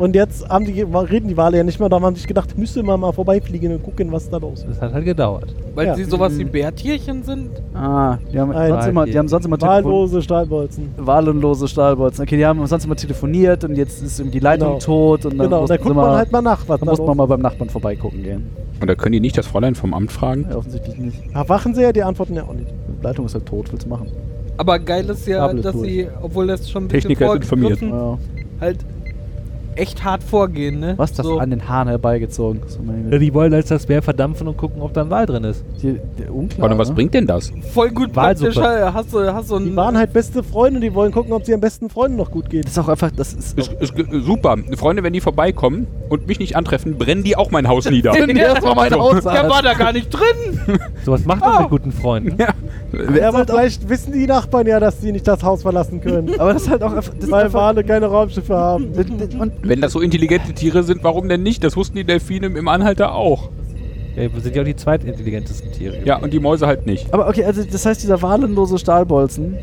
Und jetzt haben die, reden die Wale ja nicht mehr. Da haben sie sich gedacht, müsste man mal vorbeifliegen und gucken, was da los ist. das hat halt gedauert. Weil Ja. sie sowas wie Mhm. Bärtierchen sind. Ah, die haben, sonst immer, die haben sonst immer Wahllose Stahlbolzen. Wahlenlose Stahlbolzen. Okay, die haben sonst immer telefoniert und jetzt ist irgendwie die Leitung Genau. tot und dann Genau, da guckt man mal, halt mal nach, was da musste man mal beim Nachbarn vorbeigucken gehen. Und da können die nicht das Fräulein vom Amt fragen? Ja, offensichtlich nicht. Erwachen sie ja, die antworten ja auch nicht. Die Leitung ist halt tot, willst du machen? Aber geil ist ja, Kabel ist dass durch. sie, obwohl das schon ein bisschen Techniker ist informiert. Ja. halt echt hart vorgehen, ne? Was das so. an den Haaren herbeigezogen? So Ja, die wollen jetzt das Bär verdampfen und gucken, ob da ein Wal drin ist. Die, der unklar, Warte, was ne? bringt denn das? Voll gut praktisch. Hast du, hast du Die waren halt beste Freunde, die wollen gucken, ob sie ihren besten Freunden noch gut geht. Das ist auch einfach, das ist. Ist, ist super. Freunde, wenn die vorbeikommen und mich nicht antreffen, brennen die auch mein Haus nieder. Erstmal mein Haus Der war da gar nicht drin. Sowas macht man mit guten Freunden. ja. Ja, aber vielleicht wissen die Nachbarn ja, dass sie nicht das Haus verlassen können. Aber das ist halt auch einfach. Weil Wale keine Raumschiffe haben. und Wenn das so intelligente Tiere sind, warum denn nicht? Das wussten die Delfine im Anhalter auch. Ja, wir sind ja auch die zweitintelligentesten Tiere. Ja, und die Mäuse halt nicht. Aber okay, also das heißt, dieser wahlenlose Stahlbolzen,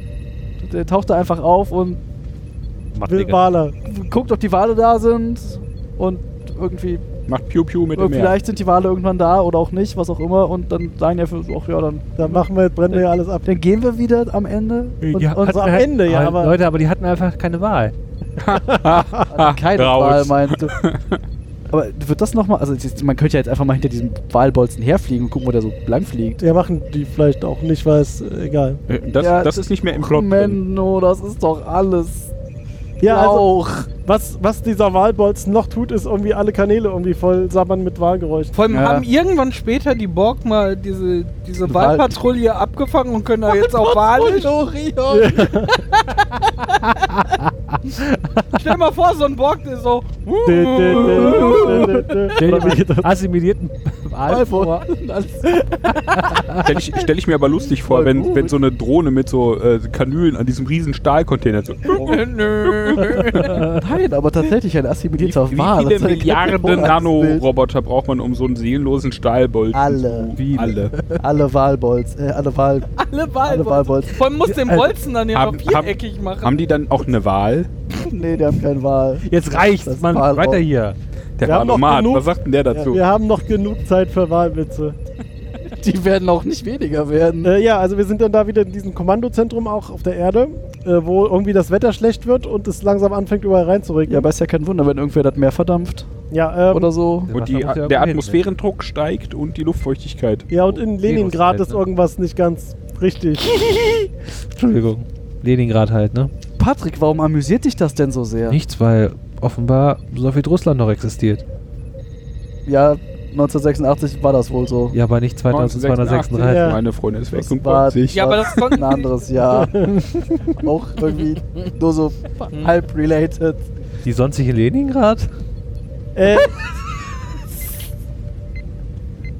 der taucht da einfach auf und Macht Will. Wale. guckt, ob die Wale da sind und irgendwie, Macht Piu Piu mit dem Meer. vielleicht sind die Wale irgendwann da oder auch nicht, was auch immer und dann sagen ja für ach ja, dann, Dann machen wir, brennen wir ja alles ab. dann gehen wir wieder am Ende. Die Und, hatten und so am halt- Ende, ja, aber- Leute, aber die hatten einfach keine Wahl. keine raus. Wahl meinst du. Aber wird das nochmal, also man könnte ja jetzt einfach mal hinter diesem Walbolzen herfliegen und gucken, wo der so lang fliegt. Ja, machen die vielleicht auch nicht, weil es äh, egal. Äh, Das, Ja, das ist nicht mehr im Plot. Menno, das ist doch alles Ja, also Lauch. was, was dieser Wahlbolzen noch tut, ist irgendwie alle Kanäle irgendwie voll sabbern mit Wahlgeräuschen. Vor allem Ja. haben irgendwann später die Borg mal diese, diese Wahlpatrouille abgefangen und können da jetzt auch Walisch. Stell dir mal vor, so ein Borg, der so. Den assimilierten Wal vor. Stelle ich, stell ich mir aber lustig vor, wenn, wenn so eine Drohne mit so äh, Kanülen an diesem riesen Stahlcontainer so. Nein, aber tatsächlich ein assimilierter Wie Wal. viele Das ist eine Milliarden. Nanoroboter braucht man, um so einen seelenlosen Stahlbolt Alle. zu... Alle. Alle Walbolz, äh, alle Wal. Alle. Walbolzen. Vor allem muss den Äh, Bolzen dann ja viereckig machen. Haben die dann auch eine Wahl? Nee, die haben keinen Wal. Jetzt reicht's, Das Mann. Wal- Weiter hier. Der Wir Wahlomat, genug- was sagt denn der Ja, dazu? wir haben noch genug Zeit für Wahlwitze. Die werden auch nicht weniger werden. Äh, ja, also wir sind dann da wieder in diesem Kommandozentrum auch auf der Erde, äh, wo irgendwie das Wetter schlecht wird und es langsam anfängt überall Ja, reinzuregnen. aber ist ja kein Wunder, wenn irgendwer das Meer verdampft Ja, ähm, oder so. und die, ja der hin, Atmosphärendruck steigt und die Luftfeuchtigkeit. ja, und in Leningrad ist ne? irgendwas nicht ganz richtig. Entschuldigung. Leningrad halt, ne? Patrick, warum amüsiert dich das denn so sehr? Nichts, weil offenbar Sowjetrussland noch existiert. Ja, 1986 war das wohl so. Ja, aber nicht 2236. Ja. Meine Freundin ist weg Das und war- freut sich. Ja, aber das konnten Ein anderes Jahr. auch irgendwie nur so halb related. Die sonst nicht in Leningrad? äh,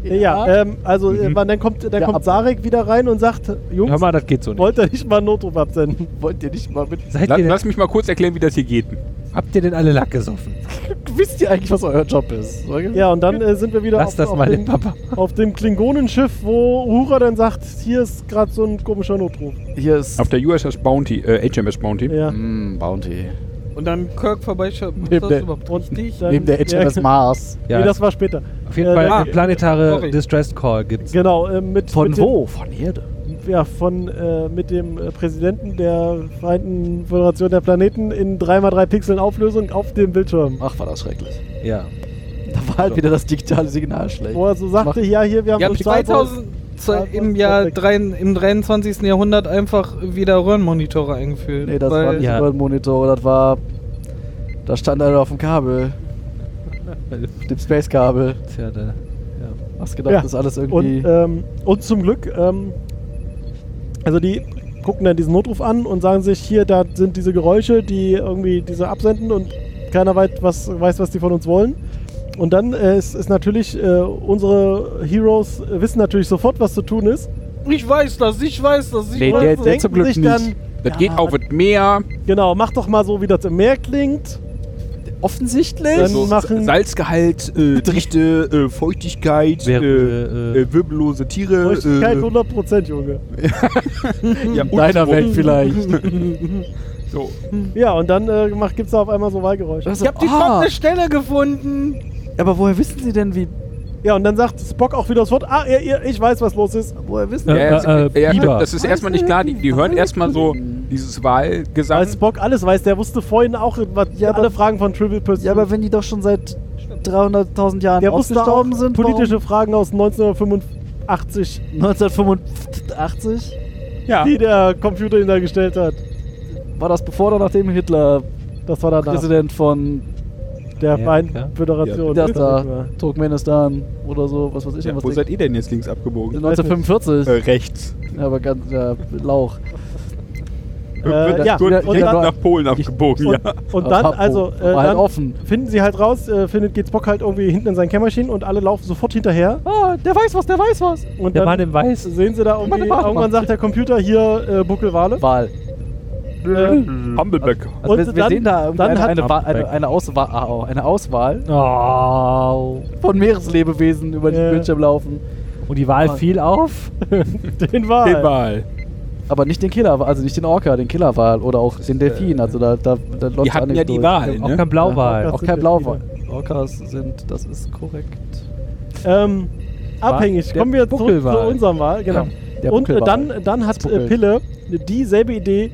ja, ähm, also äh, Mhm. wann- dann kommt, dann Ja, kommt Sarek wieder rein und sagt, Jungs, Hör mal, das geht so nicht. wollt ihr nicht mal einen Notruf absenden? Wollt ihr nicht mal mit. Seid La lass mich mal kurz erklären, wie das hier geht. habt ihr denn alle Lack gesoffen? Wisst ihr eigentlich, was euer Job ist? Ja, und dann äh, sind wir wieder Lass auf, das auf, mal den dem, Papa. auf dem Klingonenschiff, wo Uhura dann sagt, hier ist gerade so ein komischer Notruf. Hier ist. Auf der USS Bounty, äh, HMS Bounty. Ja. Mm, Bounty. Und dann Kirk vorbeischaut. Ist Neben das der- überhaupt Und richtig? dann- Neben der HMS ja, Mars. Ja, nee, das war später. auf jeden äh, Fall eine planetare Sorry. Distress Call gibt's. Genau, äh, mit, Von mit wo? Von Erde. Dem, ja, von äh, mit dem äh, Präsidenten der Vereinten Föderation der Planeten in 3x3 Pixeln Auflösung auf dem Bildschirm. Ach, war das schrecklich. Ja. Da war halt wieder das digitale Signal schlecht. Wo er so sagte, ja, hier, wir haben Ja, so Stahlbau- 2000 zwei- im Jahr drei, im 23. Jahrhundert einfach wieder Röhrenmonitore eingeführt. Nee, das weil- war nicht Ja. Monitor, das war. Da stand einer auf dem Kabel. Dem Space-Kabel. Tja, da, ja. Hast gedacht, Ja. das ist alles irgendwie. Und, ähm, und zum Glück, ähm, also die gucken dann diesen Notruf an und sagen sich, hier, da sind diese Geräusche, die irgendwie diese absenden und keiner weiß, was, weiß, was die von uns wollen. Und dann äh, ist, ist natürlich, äh, unsere Heroes äh, wissen natürlich sofort, was zu tun ist. Ich weiß das, ich weiß das, ich Nee, weiß der- das. der- Denken zum Glück sich nicht. dann, Das Ja, geht auf das Meer. genau, mach doch mal so, wie das im Meer klingt. offensichtlich. Dann So machen- Salzgehalt, äh, Dichte, äh, Feuchtigkeit, Wäre, äh, äh, äh, wirbellose Tiere. Feuchtigkeit äh, 100%, Junge. ja, in deiner und- Welt vielleicht. So. Ja, und dann äh, gibt es da auf einmal so Wahlgeräusche. Ich hab die Ah. trockene Stelle gefunden. Aber woher wissen Sie denn, wie. Ja, und dann sagt Spock auch wieder das Wort, ah, ihr, ihr, ich weiß, was los ist. Woher wissen Äh, Sie? Ja, äh, ja, Biber. das ist erstmal nicht klar. Die, die hören erstmal so dieses Wahlgesang. Weil Spock alles weiß, der wusste vorhin auch was, Ja, aber- alle Fragen von Trivial Pursuit. Ja, aber wenn die doch schon seit 300.000 Jahren der wusste auch ausgestorben sind, politische Fragen aus 1985, warum 1985 ja. die der Computer ihn da gestellt hat. war das bevor oder nachdem Hitler Das war danach Präsident von der Ja, Vereinten ja. Da. Turkmenistan oder so, was weiß ich. Ja, was wo seid ihr denn jetzt links abgebogen? 1945. Äh, rechts. Ja, aber ganz ja, Lauch. Äh, ja, Gut, und direkt dann- nach Polen abgebogen, Und, ja. und Aber dann, also, äh, halt dann offen. finden sie halt raus, äh, findet geht Spock halt irgendwie hinten in sein Kämmerchen und alle laufen sofort hinterher. Ah, der weiß was, der weiß was. Und Der dann Mann im Weiß. sehen sie da irgendwie, irgendwann sagt der Computer hier äh, Buckelwale. Wahl. Äh, Humbleback. Also Und wir, wir dann- sehen da eine, hat- eine, Wa- eine, eine, Auswahl, ah, oh, eine Auswahl Oh. von Meereslebewesen über den Ja. Bildschirm laufen. Und die Wahl Oh. fiel auf. den Wal. Den Wahl. Aber nicht den Killer, also nicht den Orca, den Killerwal oder auch den Delfin. Also da, da, da läuft's Die hatten ja die durch. Wahl, Auch ne? kein Blauwal. Ja, Auch kein. Blauwal. Orcas sind, das ist korrekt. Ähm, abhängig. Der Kommen wir zurück zu unserem Wahl. Genau. Der Und äh, dann, dann hat äh, Pille dieselbe Idee,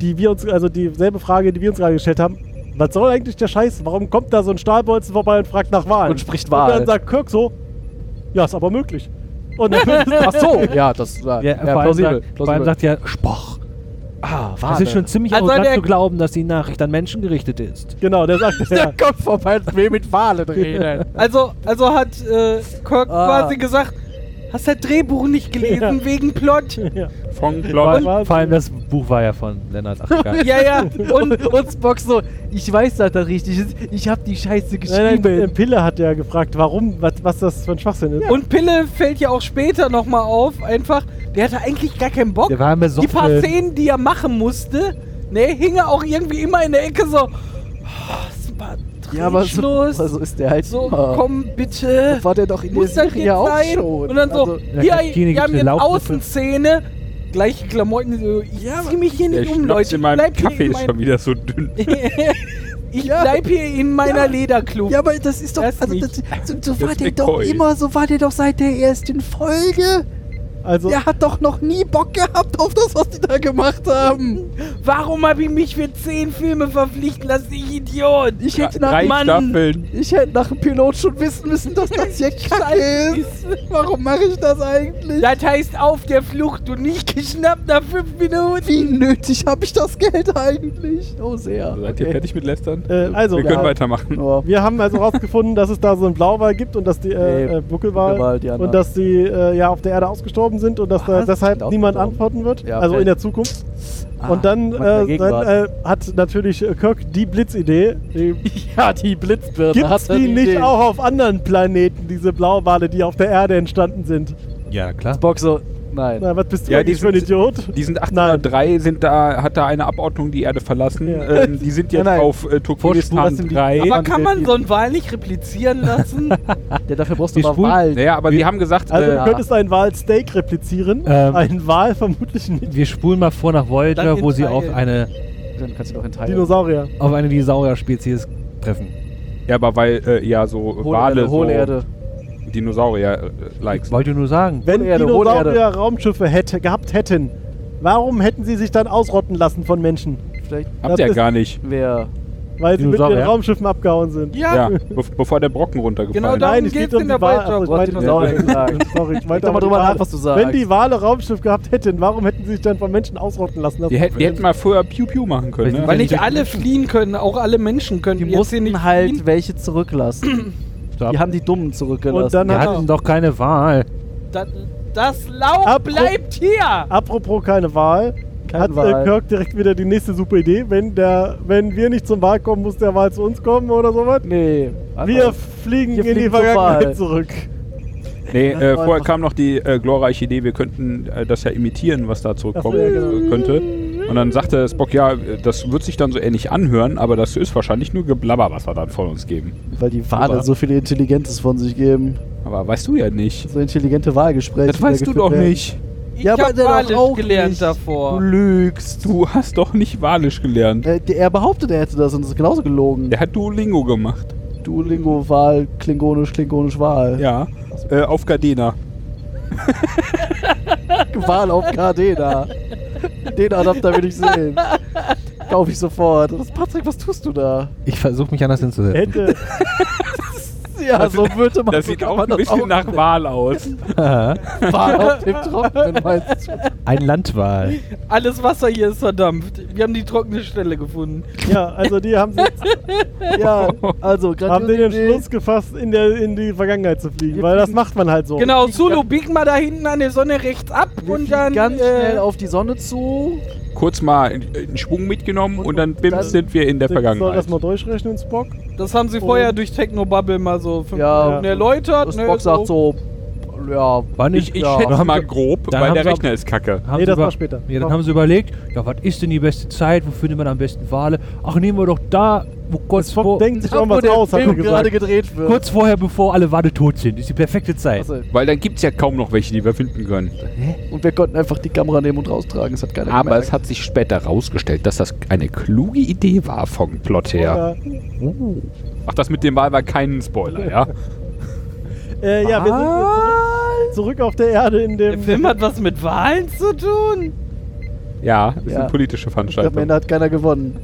die wir uns, also dieselbe Frage, die wir uns gerade gestellt haben. Was soll eigentlich der Scheiß? Warum kommt da so ein Stahlbolzen vorbei und fragt nach Wahlen? Und spricht Und Wahl. dann sagt Kirk so, ja, ist aber möglich. Und dann Ach so, ja, das ja, Ja, ja, vor, allem plausibel. sagt, vor allem sagt ja Spoch. ah, Es ist schon ziemlich Also arrogant zu glauben, dass die Nachricht an Menschen gerichtet ist. genau, der sagt, Der ja, kommt vorbei und will mit Wale reden. Also, also hat äh, Kirk Ah. quasi gesagt, hast das Drehbuch nicht gelesen Ja. wegen Plot. ja. Von Vor, Plot. vor allem das Buch war ja von Lennart Achtergaard. Ja, ja. Und Und, und Spock so, ich weiß, dass das richtig ist. Ich hab die Scheiße Nein, geschrieben. nein, Pille hat ja gefragt, warum, was, was das für ein Schwachsinn ist. Und Pille fällt ja auch später nochmal auf, einfach, der hatte eigentlich gar keinen Bock. Der war immer so Die paar Szenen, die er machen musste, ne, hing er auch irgendwie immer in der Ecke so, oh, ja, aber so, aber so ist der halt so, immer. komm bitte. War der doch in der Muss das Serie jetzt auch sein? schon. Und dann so, Also, der hier, wir haben Laufriffel. Außenszene, gleiche Klamotten, so, ich zieh mich hier Der nicht um, Leute. in meinem bleib hier Kaffee ist schon wieder so dünn. Ich Ja. bleib hier in meiner Lederklub. ja, aber das ist doch. Also, das, so, so Das war der doch immer, so war der doch seit der ersten Folge. Also, Der hat doch noch nie Bock gehabt auf das, was die da gemacht haben. Warum habe ich mich für zehn Filme verpflichten lassen, ich Idiot? Ich hätte nach, Drei Mann. Staffeln. ich hätte nach dem Pilot schon wissen müssen, dass das hier kacke ist. Warum mache ich das eigentlich? Das heißt auf der Flucht und nicht geschnappt nach fünf Minuten. Wie nötig habe ich das Geld eigentlich? Oh, sehr. Seid ihr Okay. fertig mit Lästern? äh, also Wir können ja, weitermachen. Oh. wir haben also rausgefunden, dass es da so einen Blauwal gibt und dass die äh, Nee, äh, Buckelwal Buckelwal, die und dass die äh, ja auf der Erde ausgestorben sind und dass da Was? deshalb Sind niemand ausgestorben? antworten wird, Ja, also okay. in der Zukunft. Ah, und dann, äh, dann äh, hat natürlich äh, Kirk die Blitzidee. Die, ja, die Blitzbirne Gibt hat es da die nicht Idee. auch auf anderen Planeten, diese Blauwale, die auf der Erde entstanden sind? Ja, klar. Spock so, nein. Na, was bist du Ja, eigentlich die für ein sind- Idiot? Die sind 803, sind da, hat da eine Abordnung die Erde verlassen. Ja. Ähm, die sind jetzt Nein, nein. auf äh, Turkmenistan Vorspulen, 3. Aber Man kann man so einen Wal nicht replizieren lassen? Ja, dafür brauchst du Die mal Spul- Wahl. Naja, aber die haben gesagt, Also äh, du könntest einen Wal-Steak replizieren, Ähm, einen Wal vermutlich nicht. Wir spulen mal vor nach Voyager, wo sie in auf eine, Dann kannst du doch in. Dinosaurier. auf eine Dinosaurier-Spezies treffen. ja, aber weil äh, ja so Wale Hohlerde, so Hohlerde. Dinosaurier-likes. Ich wollte nur sagen. Wenn Erde, Dinosaurier. Raumschiffe hätte, gehabt hätten, warum hätten sie sich dann ausrotten lassen von Menschen? Vielleicht Habt das ihr ist- gar nicht. wer. Weil sie mit ihren? Raumschiffen abgehauen sind. Ja, Ja. be bevor der Brocken runtergefallen Genau ist. Nein, es geht's geht um in die der Wale. Voyager. Also, ich Wollte. Sorry, ich meinte doch mal drüber nach, was du sagst. Wenn die Wale Raumschiff gehabt hätten, warum hätten sie sich dann von Menschen ausrotten lassen? Das Die, hätten- die hätten mal vorher Piu Piu machen können. Ne? Weil nicht alle fliehen können, auch alle Menschen können Die mussten halt welche zurücklassen. Stopp. Die haben die Dummen zurückgelassen. Und dann Wir hat- hatten doch keine Wahl. Das, das Laub Apro- bleibt hier! Apropos keine Wahl, hat. Äh, Kirk direkt wieder die nächste super Idee. Wenn, der, wenn wir nicht zum Wahl kommen, muss der Wahl zu uns kommen oder sowas. nee. Wir anders. fliegen Wir in die zur Vergangenheit Wahl. zurück. Nee, äh, vorher kam noch die äh, glorreiche Idee, wir könnten äh, das ja imitieren, was da zurückkommen ja, genau. könnte. Und dann sagte Spock, ja, das wird sich dann so ähnlich anhören, aber das ist wahrscheinlich nur Geblabber, was wir dann von uns geben. Weil die Wale so viele Intelligentes von sich geben. Aber weißt du ja nicht. So intelligente Wahlgespräche. Das weißt du doch werden. nicht. Ich Ja, aber hab der doch Walisch auch gelernt nicht. davor. Du lügst. Du hast doch nicht Walisch gelernt. Äh, der, er behauptet, er hätte das und das ist genauso gelogen. Der hat Duolingo gemacht. Duolingo, Wahl, Klingonisch, Klingonisch, Wahl. Ja. Äh, auf Gardena. Wahl auf da. Den Adapter will ich sehen. Kauf ich sofort. Was, Patrick, was tust du da? Ich versuche mich anders hinzusetzen. Hätte, Ja, Das so sieht- würde man Das so sieht auch man ein das bisschen auch nach. Wahl aus. Wahl auf dem Trockenen, meinst du? Ein Landwahl. Alles Wasser hier ist verdampft. Wir haben die trockene Stelle gefunden. ja, also die haben, sich, Ja, also, haben den Entschluss gefasst, in, der, in die Vergangenheit zu fliegen. Wir Weil das macht man halt so. Genau, Zulu, bieg mal da hinten an der Sonne rechts ab Wir und dann. ganz äh, schnell auf die Sonne zu. Kurz mal einen Schwung mitgenommen und, dann bims dann- sind wir in der Soll Vergangenheit. das mal durchrechnen, Spock? Das haben sie vorher durch Technobubble mal so fünf Ja. Minuten erläutert. Das ne, Bock sagt so, ja, War nicht, Ich, ich Ja. schätze mal grob, dann weil der Rechner ist kacke. Haben Nee, sie das war später. Ja, dann Komm. haben sie überlegt, ja, was ist denn die beste Zeit? Wo findet man am besten Wale? Ach, nehmen wir doch da, wo kurz, vor, denkt sich irgendwas der aus, hat er gerade gedreht wird. kurz vorher, bevor alle Wale tot sind. Ist die perfekte Zeit. Also, Weil dann gibt es ja kaum noch welche, die wir finden können. und wir konnten einfach die Kamera nehmen und raustragen. Das hat keiner Aber gemerkt. es hat sich später herausgestellt, dass das eine kluge Idee war vom Plot her. Ja, Ach, das mit dem Wahl war kein Spoiler, ja? äh, ja wir sind jetzt zurück, zurück auf der Erde in Der dem. Film hat was mit Wahlen zu tun. Ja, ist Ja. eine politische Am Veranstaltung. Ende hat keiner gewonnen.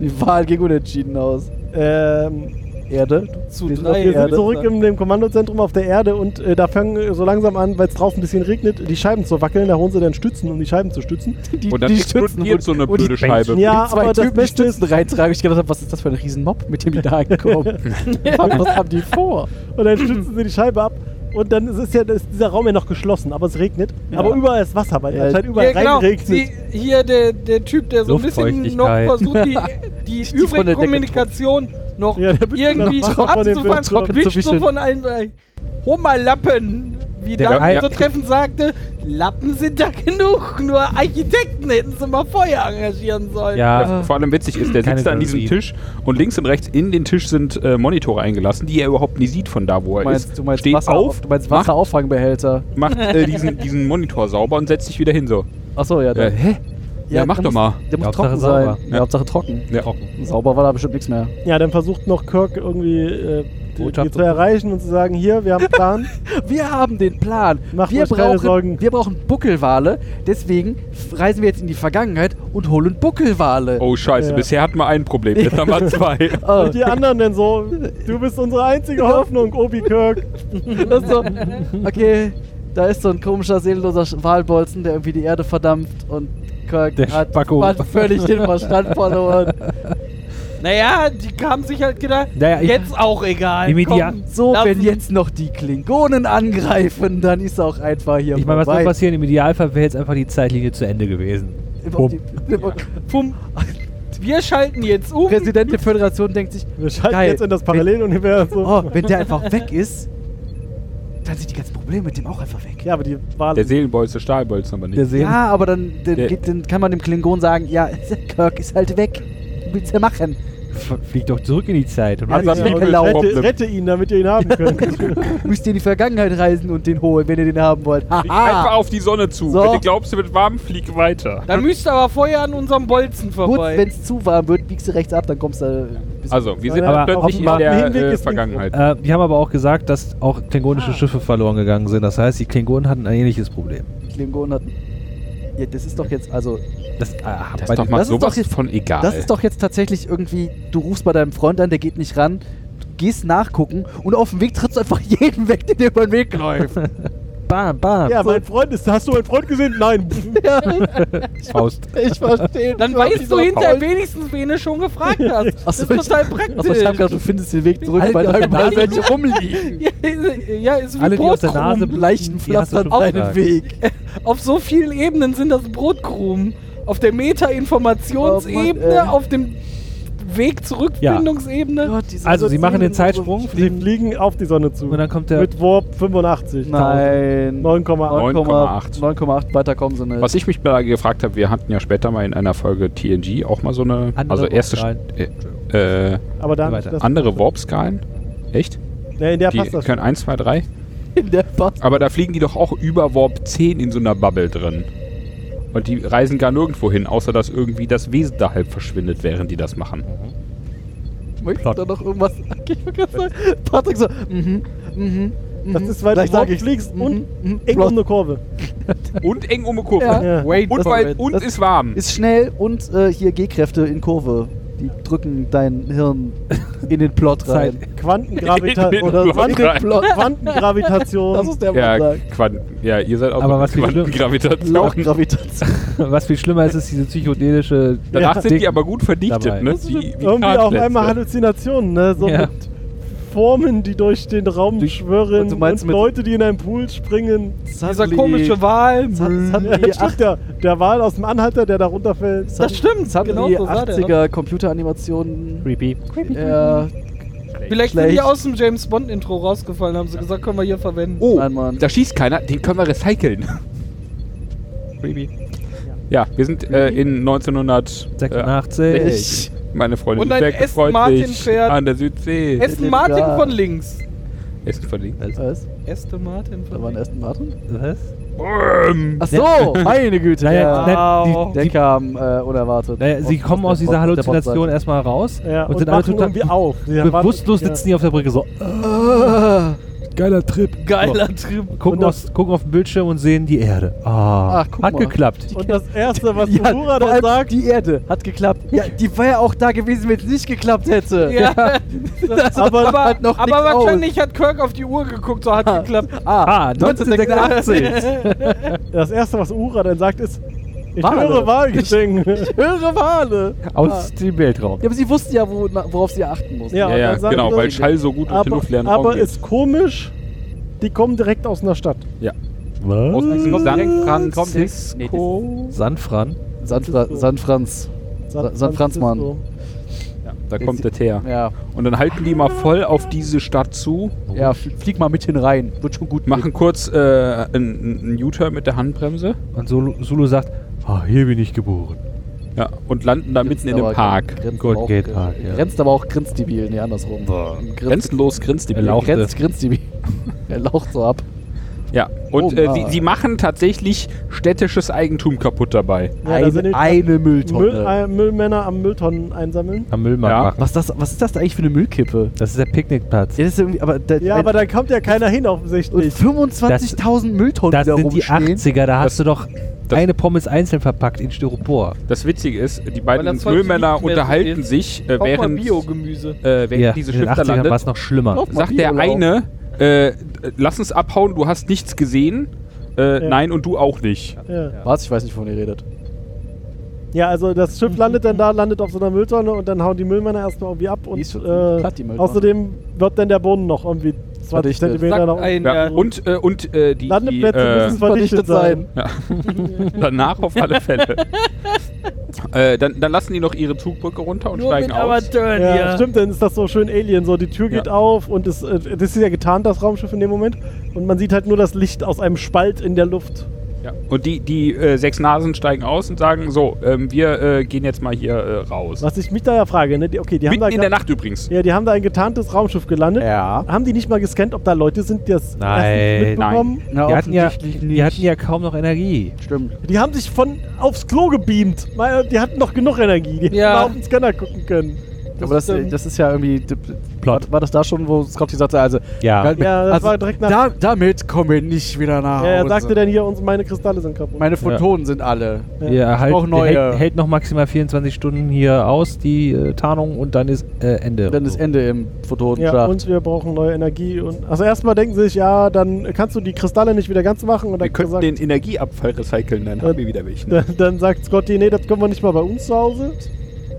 Die Wahl ging unentschieden aus. Ähm, Erde. Zu Wir sind drei. auf wir sind zurück in dem Kommandozentrum auf der Erde und äh, da fangen äh, so langsam an, weil es draußen ein bisschen regnet, die Scheiben zu wackeln. Da holen sie dann Stützen, um die Scheiben zu stützen. Die, Und dann explodiert so eine die blöde Scheibe. Ja, zwei aber das Typen die Beste ist, Stützen reintragen. Ich gedacht habe, was ist das für ein Riesenmob, mit dem die da ankommen? was, was haben die vor? und dann stützen sie die Scheibe ab. Und dann ist, ja, ist dieser Raum ja noch geschlossen, aber es regnet. Ja. Aber überall ist Wasser, weil Ja, anscheinend überall Ja, genau. reinregnet. Sie, hier der, der Typ, der so ein bisschen noch versucht, die, die, Die übrige Kommunikation noch Ja, irgendwie abzufangen. Bildschirmen. Wischt so von einem äh, Hummerlappen. Wie Der Dan Ei- so treffend sagte, Lappen sind da genug. Nur Architekten hätten sie mal Feuer engagieren sollen. Ja, Ja, vor allem witzig ist, der Keine sitzt da an diesem. Tisch und links und rechts in den Tisch sind äh, Monitore eingelassen, die er überhaupt nie sieht von da, wo er Du meinst, ist. du meinst, Steht Wasser, auf, du meinst macht, Wasserauffangbehälter. macht äh, diesen, diesen Monitor sauber und setzt sich wieder hin so. Achso, ja. Äh, dann- hä? Ja, mach der doch mal. Der muss Hauptsache trocken sauber. sein. Ja, Ja. Hauptsache trocken. Ja. Sauber war da bestimmt nichts mehr. Ja, dann versucht noch Kirk irgendwie äh, die, die zu erreichen und zu sagen, hier, wir haben einen Plan. Wir haben den Plan. Macht wir, brauchen, Sorgen. wir brauchen Buckelwale. Deswegen reisen wir jetzt in die Vergangenheit und holen Buckelwale. Oh scheiße, Ja. bisher hatten wir ein Problem, jetzt haben wir zwei. Oh, Und die anderen dann so, du bist unsere einzige Hoffnung, Obi Kirk. so, okay, da ist so ein komischer, seelenloser Walbolzen, der irgendwie die Erde verdampft und Kirk Der hat, völlig den Verstand verloren. Naja, die haben sich halt gedacht, Naja, jetzt auch egal. Komm, So, wenn jetzt noch die Klingonen angreifen, dann ist auch einfach hier ich meine, was soll vorbei. passieren? Im Idealfall wäre jetzt einfach die Zeitlinie zu Ende gewesen. Die- Pum. Wir schalten jetzt um. Präsident der Föderation denkt sich, Wir schalten Geil. jetzt in das Paralleluniversum. oh, wenn der einfach weg ist, dann sind die ganzen Probleme mit dem auch einfach weg. Ja, aber die Wale. Der Seelenbolzen, Stahlbolzen aber Der nicht. Ja, aber dann, dann, Der- geht, dann kann man dem Klingon sagen, ja, Kirk ist halt weg. Was willst du machen? F- Fliegt doch zurück in die Zeit. Und Ja, weggelaufen. rette, rette ihn, damit ihr ihn haben könnt. Müsst ihr in die Vergangenheit reisen und den holen, wenn ihr den haben wollt. Flieg einfach auf die Sonne zu. So. Wenn du glaubst, es wird warm, flieg weiter. Dann müsst ihr aber vorher an unserem Bolzen Gut, vorbei. wenn es zu warm wird, biegst du rechts ab, dann kommst du. Also, wir sind Aber plötzlich in der Hinweg äh, Vergangenheit. Äh, die haben aber auch gesagt, dass auch klingonische Schiffe verloren gegangen sind. Das heißt, die Klingonen hatten ein ähnliches Problem. die Klingonen hatten. Ja, das ist doch jetzt, also. Das, ah, Das ist doch mal das ist sowas doch jetzt- von egal. Das ist doch jetzt tatsächlich irgendwie, du rufst bei deinem Freund an, der geht nicht ran, du gehst nachgucken und auf dem Weg trittst du einfach jeden weg, der dir über den Weg läuft. bam, bam. ja, mein Freund ist. Hast du meinen Freund gesehen? Nein. Faust. ich verstehe. Dann weißt du hinterher wenigstens, wen du schon gefragt hast. Ach Das so, ist total ich- praktisch. Achso, ich hab gedacht, du findest den Weg zurück, weil da überall welche rumliegen. ja, ist wie Alle, die aus der. Nase du Pflastern schon deinen. Weg. Auf so vielen Ebenen sind das Brotkrumen. Auf der Oh Meta-Informationsebene, Mann, ey. auf dem Weg-Zurückbindungsebene. Gott, Also, sie machen den Zeitsprung Sie fliegen auf die Sonne zu. und dann kommt der. Mit Warp 85. Nein. 9,8. 9,8. 9,8 weiter kommen sie nicht. Was ich mich mal gefragt habe, wir hatten ja später mal in einer Folge TNG auch mal so eine, Andere also erste, Warp-Skalen. äh, äh, Aber dann. Andere Warp-Skalen. Echt? Ja, in der Die passt das. können 1, 2, 3. in der Pass. Aber da fliegen die doch auch über Warp 10 in so einer Bubble drin. Und die reisen gar nirgendwo hin, außer dass irgendwie das Wesen da halb verschwindet, während die das machen. Möchtest Plot. du da noch irgendwas? Ich wollte gerade sagen, Patrick so, mhm, mhm, mhm. Das ist, weil Gleich du Warp sag ich's. fliegst und Mhm, mhm. eng Plot. um eine Kurve. Und eng um eine Kurve. Ja. Ja. Wait Und, for weil, it. und Das ist warm. Ist schnell und äh, hier G-Kräfte in Kurve. Die drücken dein Hirn in den Plot rein. Quantengravita In den oder Plot Quanten. Quantengravitation. Das ist der Ja, Mann Quant ja, ihr seid auch Aber was Quantengravitation. Lauchgravitation. Was viel schlimmer ist, ist diese psychedelische. Danach Ja. sind die aber gut verdichtet, Dabei. ne? Wie, wie irgendwie auf Kartplätze. einmal Halluzinationen, ne? So Ja. mit Formen, die durch den Raum Durch- schwirren Und du meinst und Leute, die in einen Pool springen. Dieser komische Wal. Stimmt, der, der Wal aus dem Anhalter, der da runterfällt. Das stimmt, Das haben genau die so sah der 80er Computeranimationen. Creepy. Ja, Vielleicht sind die aus dem James Bond Intro rausgefallen, haben sie gesagt, können wir hier verwenden. Oh, Nein, Mann. da schießt keiner, den können wir recyceln. Creepy. Ja, wir sind äh, in 1986. 86. Meine Freundin Und ein Aston Martin sich fährt- an der Südsee. Aston. Martin von links. Essen verlinkt. Was? Aston Martin Da von war ein links. Aston Martin? Was? Ach so, meine Güte. Naja, ja. na, Wow. Der kam äh, unerwartet. Naja, sie Aus- kommen aus dieser Halluzination erstmal raus Ja, und, und, sind alle total auf. Sie bewusstlos sitzen die auf der Brücke so. Ah, Geiler Trip. Geiler Trip. Gucken, Und aus, gucken auf den Bildschirm und sehen die Erde. Ah, guck hat mal. geklappt. Und das Erste, was ja, Uhura allem sagt, die Erde hat geklappt. Ja, die war ja auch da gewesen, wenn es nicht geklappt hätte. Ja. Das Aber- aber hat noch aber wahrscheinlich hat Kirk auf die Uhr geguckt, so hat Ah. geklappt. Ah, Ah, 1986. das Erste, was Uhura dann sagt, ist, ich Wale. höre Wahlgesänge. höre Wale. Aus dem Weltraum. Ja, aber sie wusste ja, wo, na, worauf sie achten muss. Ja, ja, ja, genau, weil Schall so gut durch den aber luftleeren aber Raum geht. ist komisch, die kommen direkt aus einer Stadt. Was? Aus San kommt- Francisco. San Fran? San, Fra San Franz. Sa- San Franzmann. Ja, da kommt das her. Ja, Und dann halten die mal voll auf diese Stadt zu, ja, fl- flieg mal mit hin rein. Wird schon gut. machen kurz äh, einen U-Turn mit der Handbremse Und Zulu sagt, ah, hier bin ich geboren. ja, und landen da mitten in dem Park. Grenzt Golden aber auch- Gate Park, ja. Grenzt aber auch grinstdebil, nee, andersrum. Grenzt, Grenzenlos grinst die Er laucht. grenzt grinstdebil. er laucht so ab. Ja, und Oh, äh, sie, sie machen tatsächlich städtisches Eigentum kaputt dabei. Ja, da sind eine, eine Mülltonne. Müll, äh, Müllmänner am Mülltonnen einsammeln. Am Müllmarkt Ja. machen. was, das, was ist das eigentlich für eine Müllkippe? Das ist der Picknickplatz. Ja, das ist irgendwie, aber, da, Ja, aber da kommt ja keiner hin und offensichtlich. 25.000 Mülltonnen Das da sind die rumstehen. 80er, da hast Das- du doch das- eine Pommes einzeln verpackt in Styropor. Das Witzige ist, die beiden Müllmänner unterhalten sich, äh, während, Biogemüse. äh, während Ja, diese in den Schiff da 80ern war es landet. noch schlimmer. Sagt der eine, äh, lass uns abhauen, du hast nichts gesehen. Äh, Ja. Nein, und du auch nicht. Ja. Was? Ich weiß nicht, wovon ihr redet. Ja, also das Schiff landet dann da, landet auf so einer Mülltonne und dann hauen die Müllmänner erstmal irgendwie ab und Die schon äh, die außerdem wird dann der Boden noch irgendwie 20 Verdichtet. Zentimeter nach ein, Ja, ja, und äh, und äh, die, die Landeplätze äh, müssen verdichtet sein. ja. danach auf alle Fälle. äh, dann, dann lassen die noch ihre Zugbrücke runter und nur steigen mit aus. Amateuren Ja, hier. stimmt, dann ist das so schön Alien, so die Tür geht Ja. auf und es, äh, das ist ja getarnt, das Raumschiff in dem Moment. Und man sieht halt nur das Licht aus einem Spalt in der Luft. Ja. Und die, die äh, sechs Nasen steigen aus und sagen, so, ähm, wir äh, gehen jetzt mal hier äh, raus. Was ich mich da ja frage, ne? Die, okay, die haben da in der Nacht übrigens. Ja, die haben da ein getarntes Raumschiff gelandet. Ja. Haben die nicht mal gescannt, ob da Leute sind, die das Nein. erst nicht mitbekommen? Na, Die hatten, ja, die hatten ja kaum noch Energie. Stimmt. Die haben sich von aufs Klo gebeamt. Mal, Die hatten noch genug Energie. Die hätten Ja. mal auf den Scanner gucken können. Aber das, ähm, das ist ja irgendwie. Plot. War, das da schon, wo Scotty sagte, also. Ja. halt- Ja, das also war direkt nach- Da, damit kommen wir nicht wieder nach Ja, er Hause. sagte dann hier, uns, meine Kristalle sind kaputt. Meine Photonen sind alle. Ja. Ihr halt, brauchen neue. Hält, hält noch maximal 24 Stunden hier aus, die äh, Tarnung, und dann ist äh, Ende. Dann ist Ende im ja, Photonenschacht. und wir brauchen neue Energie. Und, also erstmal denken sie sich, ja, dann kannst du die Kristalle nicht wieder ganz machen. Und Wir dann, könnten sagt, den Energieabfall recyceln, dann Ja. haben wir wieder welchen. dann, dann sagt Scotty, nee, das können wir nicht mal bei uns zu Hause.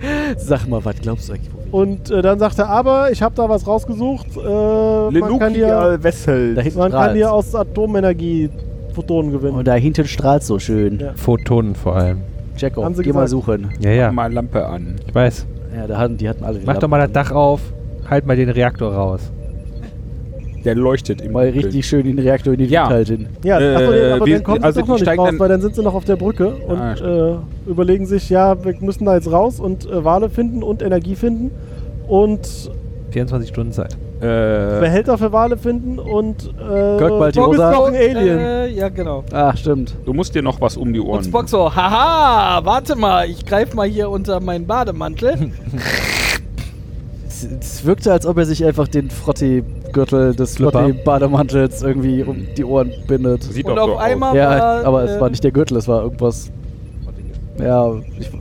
Sag mal, was glaubst du eigentlich? Und äh, dann sagt er, aber ich habe da was rausgesucht. Äh, man kann hier, Wessel. Da hinten man kann strahlt's. hier aus Atomenergie Photonen gewinnen. Und da hinten strahlt so schön. Ja. Photonen vor allem. Jacko, Haben sie geh mal gesagt. suchen. Ja, ja. Mal Lampe an. Ich weiß. Ja, da hatten, die hatten alle die Mach doch mal das Lampen. Dach auf. Halt mal den Reaktor raus. Der leuchtet im Mal richtig schön den Reaktor in die Ja. Wand halten. Ja, Äh, achso, nee, aber wir- dann kommen sie also doch die noch nicht raus, dann- weil dann sind sie noch auf der Brücke und Ah, äh, überlegen sich, ja, wir müssen da jetzt raus und äh, Wale finden und Energie finden und 24 Stunden Zeit. Äh, Behälter für Wale finden und äh, Kirk bald die Bob ist Rosa. noch ein Alien. Äh, ja, genau. Ah, stimmt. du musst dir noch was um die Ohren. Und Spock so, haha, warte mal, ich greif mal hier unter meinen Bademantel. Es, es wirkte, als ob er sich einfach den Frotti-Gürtel des Flipper. Frotti-Bademantels irgendwie um die Ohren bindet. Sieht Und doch auf so einmal- Ja, Aber, aber äh, es war nicht der Gürtel, es war irgendwas. Ja, ich,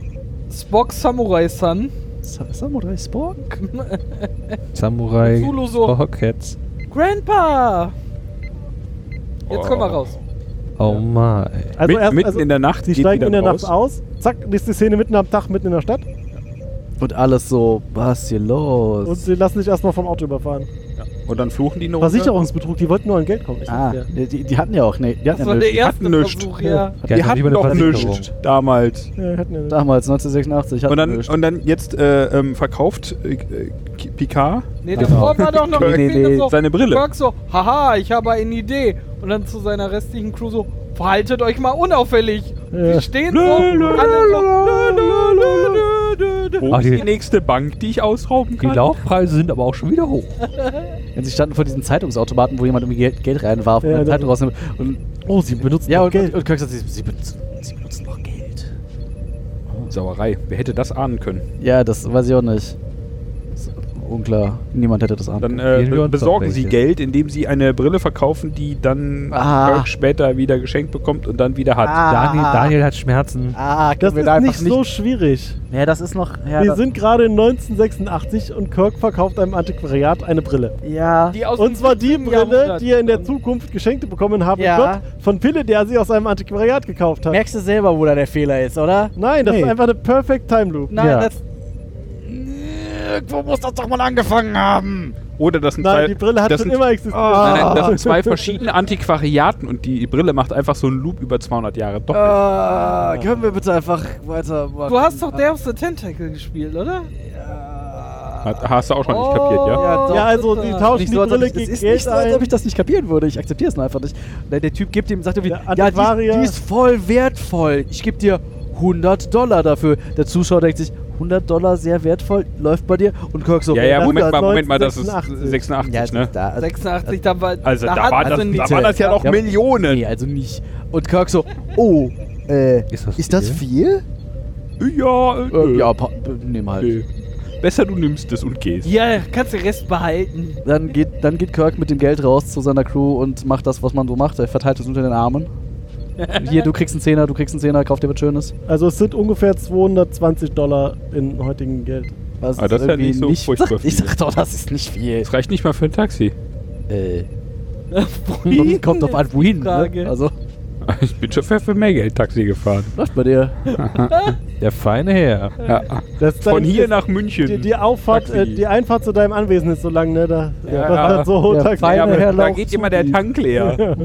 Spock Samurai-San. Sa- Samurai Spock? Samurai. Zulu so, Rockets. Grandpa! Jetzt Oh. komm mal raus. Oh my. Also Mit, erst, mitten also in der Nacht. sie geht steigen in der raus. Nacht aus. Zack, ist die Szene mitten am Tag, mitten in der Stadt. Und alles so, was ist hier los? Und sie lassen sich erstmal vom Auto überfahren. Und dann fluchen die Runde. Versicherungsbetrug, die wollten nur an Geld kommen. Ich ah, die, die, die hatten ja auch, nee, die Das hatten war ja der nichts. erste hatten nichts. Versuch, Ja. Die Die hatten doch nichts damals. Ja, hatten ja nicht. Damals, 1986, hatten Und dann, nichts. und dann jetzt äh, ähm, verkauft äh, äh, Picard Nee, Genau. davor war doch noch die Szene so, seine Brille. Kirk so, haha, ich habe eine Idee. Und dann zu seiner restlichen Crew so, verhaltet euch mal unauffällig. Ja. Die stehen so. Wo ist die- die nächste Bank, die ich ausrauben Die kann? Laufpreise sind aber auch schon wieder hoch. Wenn sie standen vor diesen Zeitungsautomaten, wo jemand irgendwie Geld, Geld reinwarf Ja, und eine Zeitung rausnimmt. Und, Oh, sie benutzen ja, noch und, Geld. und, und Kirk sagt, sie, sie, benutzen, sie benutzen noch Geld. Sauerei. Wer hätte das ahnen können? Ja, das weiß ich auch nicht. Unklar. Niemand hätte das ahnen Dann können. äh, besorgen sie. Geld, indem sie eine Brille verkaufen, die dann Ah. Kirk später wieder geschenkt bekommt und dann wieder hat. Ah. Daniel, Daniel hat Schmerzen. Ah, Das ist da einfach nicht so schwierig. Ja, das ist noch. Ja, Wir das, sind gerade in 1986 und Kirk verkauft einem Antiquariat eine Brille. ja. Die aus Und zwar die 17. Brille, die er in der Zukunft geschenkt bekommen haben Ja. wird, von Pille, der sie aus einem Antiquariat gekauft hat. Merkst du selber, wo da der Fehler ist, oder? Nein, das Nee. ist einfach eine Perfect Time Loop. Nein, Ja. das. Irgendwo muss das doch mal angefangen haben. Oder das sind Nein, zwei, die Brille hat das schon sind, immer existiert. Nein, nein, das sind zwei verschiedene Antiquariaten und die Brille macht einfach so einen Loop über 200 Jahre doppelt. Ah, können wir bitte einfach weitermachen? Du hast doch Day of the Tentacle gespielt, oder? Hat- Hast du auch schon nicht kapiert, ja? Ja, doch. Ja, also die tauschen Nicht die so, ob Brille ich, es gegen ist Geld nicht so, als ob ich das nicht kapieren würde. Ich akzeptiere es nur einfach nicht. Der, der Typ gibt ihm, sagt irgendwie, Der ja, die, die ist voll wertvoll. Ich gebe dir 100 Dollar dafür. Der Zuschauer denkt sich, 100 Dollar sehr wertvoll, läuft bei dir. Und Kirk so, Ja, ja, Moment ist mal, Moment mal, das 86. ist 86, ja, ne? da, 86, da war. Also da, hat war das, da waren das ja noch Ja. Millionen. Nee, also nicht. Und Kirk so, oh, äh, Ist das ist das viel? Ja, äh, Äh, ja, pa- nimm halt. Nö. Besser du nimmst es und gehst. Ja, kannst den Rest behalten. Dann geht, dann geht Kirk mit dem Geld raus zu seiner Crew und macht das, was man so macht. Er verteilt es unter den Armen. Hier, du kriegst einen Zehner, du kriegst einen Zehner, kauf dir was Schönes. Also es sind ungefähr 220 Dollar in heutigem Geld. Was Ah, das ist ja nicht so furchtbar Ich viel. sag doch, das ist nicht viel. Das reicht nicht mal für ein Taxi. Äh, Wohin kommt drauf an, wohin. Ne? Also, Ich bin schon für, für mehr Geld Taxi gefahren. läuft bei dir. Der feine Herr. Ja. Das Von dann- hier das- nach München. Die, die Auffahrt, äh, die Einfahrt zu deinem Anwesen ist so lang, ne? Da, Ja, das ja. hat so Der Taxi. feine ja, aber Herr da geht immer der Tank leer.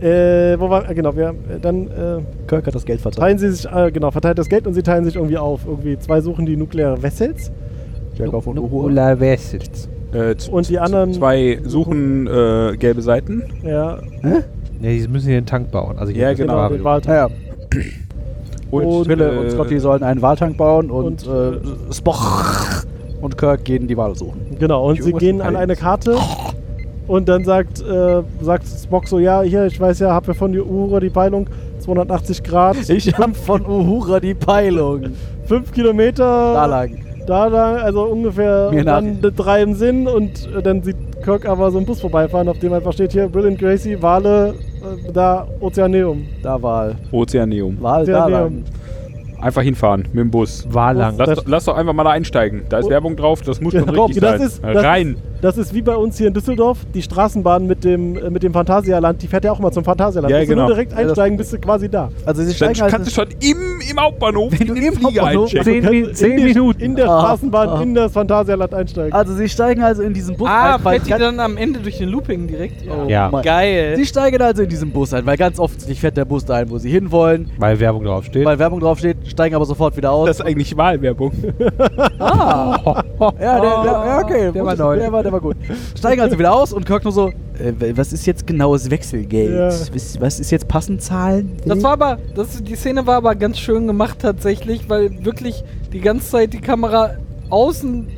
Äh, wo war, äh, genau, wir, äh, dann äh, Kirk hat das Geld verteilt. teilen sie sich, äh, genau, verteilt das Geld und sie teilen sich irgendwie auf. Irgendwie zwei suchen die nukleare Vessels Jakob und Uhura. Ula Wessels. Äh, und die anderen, Zwei suchen äh, gelbe Seiten. ja, Ja, die müssen hier den Tank bauen. Also hier Ja, genau. genau, den Wahltag. Naja, Und, Wille äh, und Scotty sollen einen Wahltank bauen und, und, äh, Spock und Kirk gehen die Wale suchen. Genau, und sie gehen an eine Karte und dann sagt, äh, sagt Spock so, ja, hier, ich weiß ja, hab ja von Uhura die Peilung, 280 Grad, Ich hab von Uhura die Peilung. 5 Kilometer Da lang. da lang, also ungefähr Mir dann drei im Sinn und äh, dann sieht Kirk aber so einen Bus vorbeifahren, auf dem einfach steht hier Brilliant Gracie, Wale, äh, da Ozeaneum. Da Wahl. Ozeaneum. Wahl da lang. Einfach hinfahren mit dem Bus. War lang. Lass, doch- lass doch einfach mal da einsteigen. Da ist Oh. Werbung drauf, das muss Ja, schon komm, richtig das sein. ist- das Rein. Das ist wie bei uns hier in Düsseldorf, die Straßenbahn mit dem, äh, mit dem Phantasialand, die fährt ja auch immer zum Phantasialand. Ja, Musst genau. du nur direkt Ja, einsteigen, bist du quasi da. Also sie Dann steigen halt kannst du schon im, im Hauptbahnhof Wenn du in den im Flieger Hauptbahnhof einchecken. Zehn, Du Mi- kannst zehn in die- Minuten. In der Ah, Straßenbahn ah. in das Phantasialand einsteigen. Also sie steigen also in diesen Bus Ah, ein, weil fährt die dann am Ende durch den Looping direkt? Oh, Ja. mein- Geil. Sie steigen also in diesen Bus ein, weil ganz offensichtlich fährt der Bus dahin, wo sie hinwollen, Weil Werbung draufsteht. weil Werbung draufsteht, steigen aber sofort wieder aus. Das ist eigentlich Wahlwerbung. ah! ja, der, der, ja, okay. Der war neu. Der war, der war gut. Steigen also wieder aus und Kirk nur so, äh, was ist jetzt genaues Wechselgeld? Ja. Was, was ist jetzt passend Zahlen? Das war aber, das, die Szene war aber ganz schön gemacht tatsächlich, weil wirklich die ganze Zeit die Kamera außen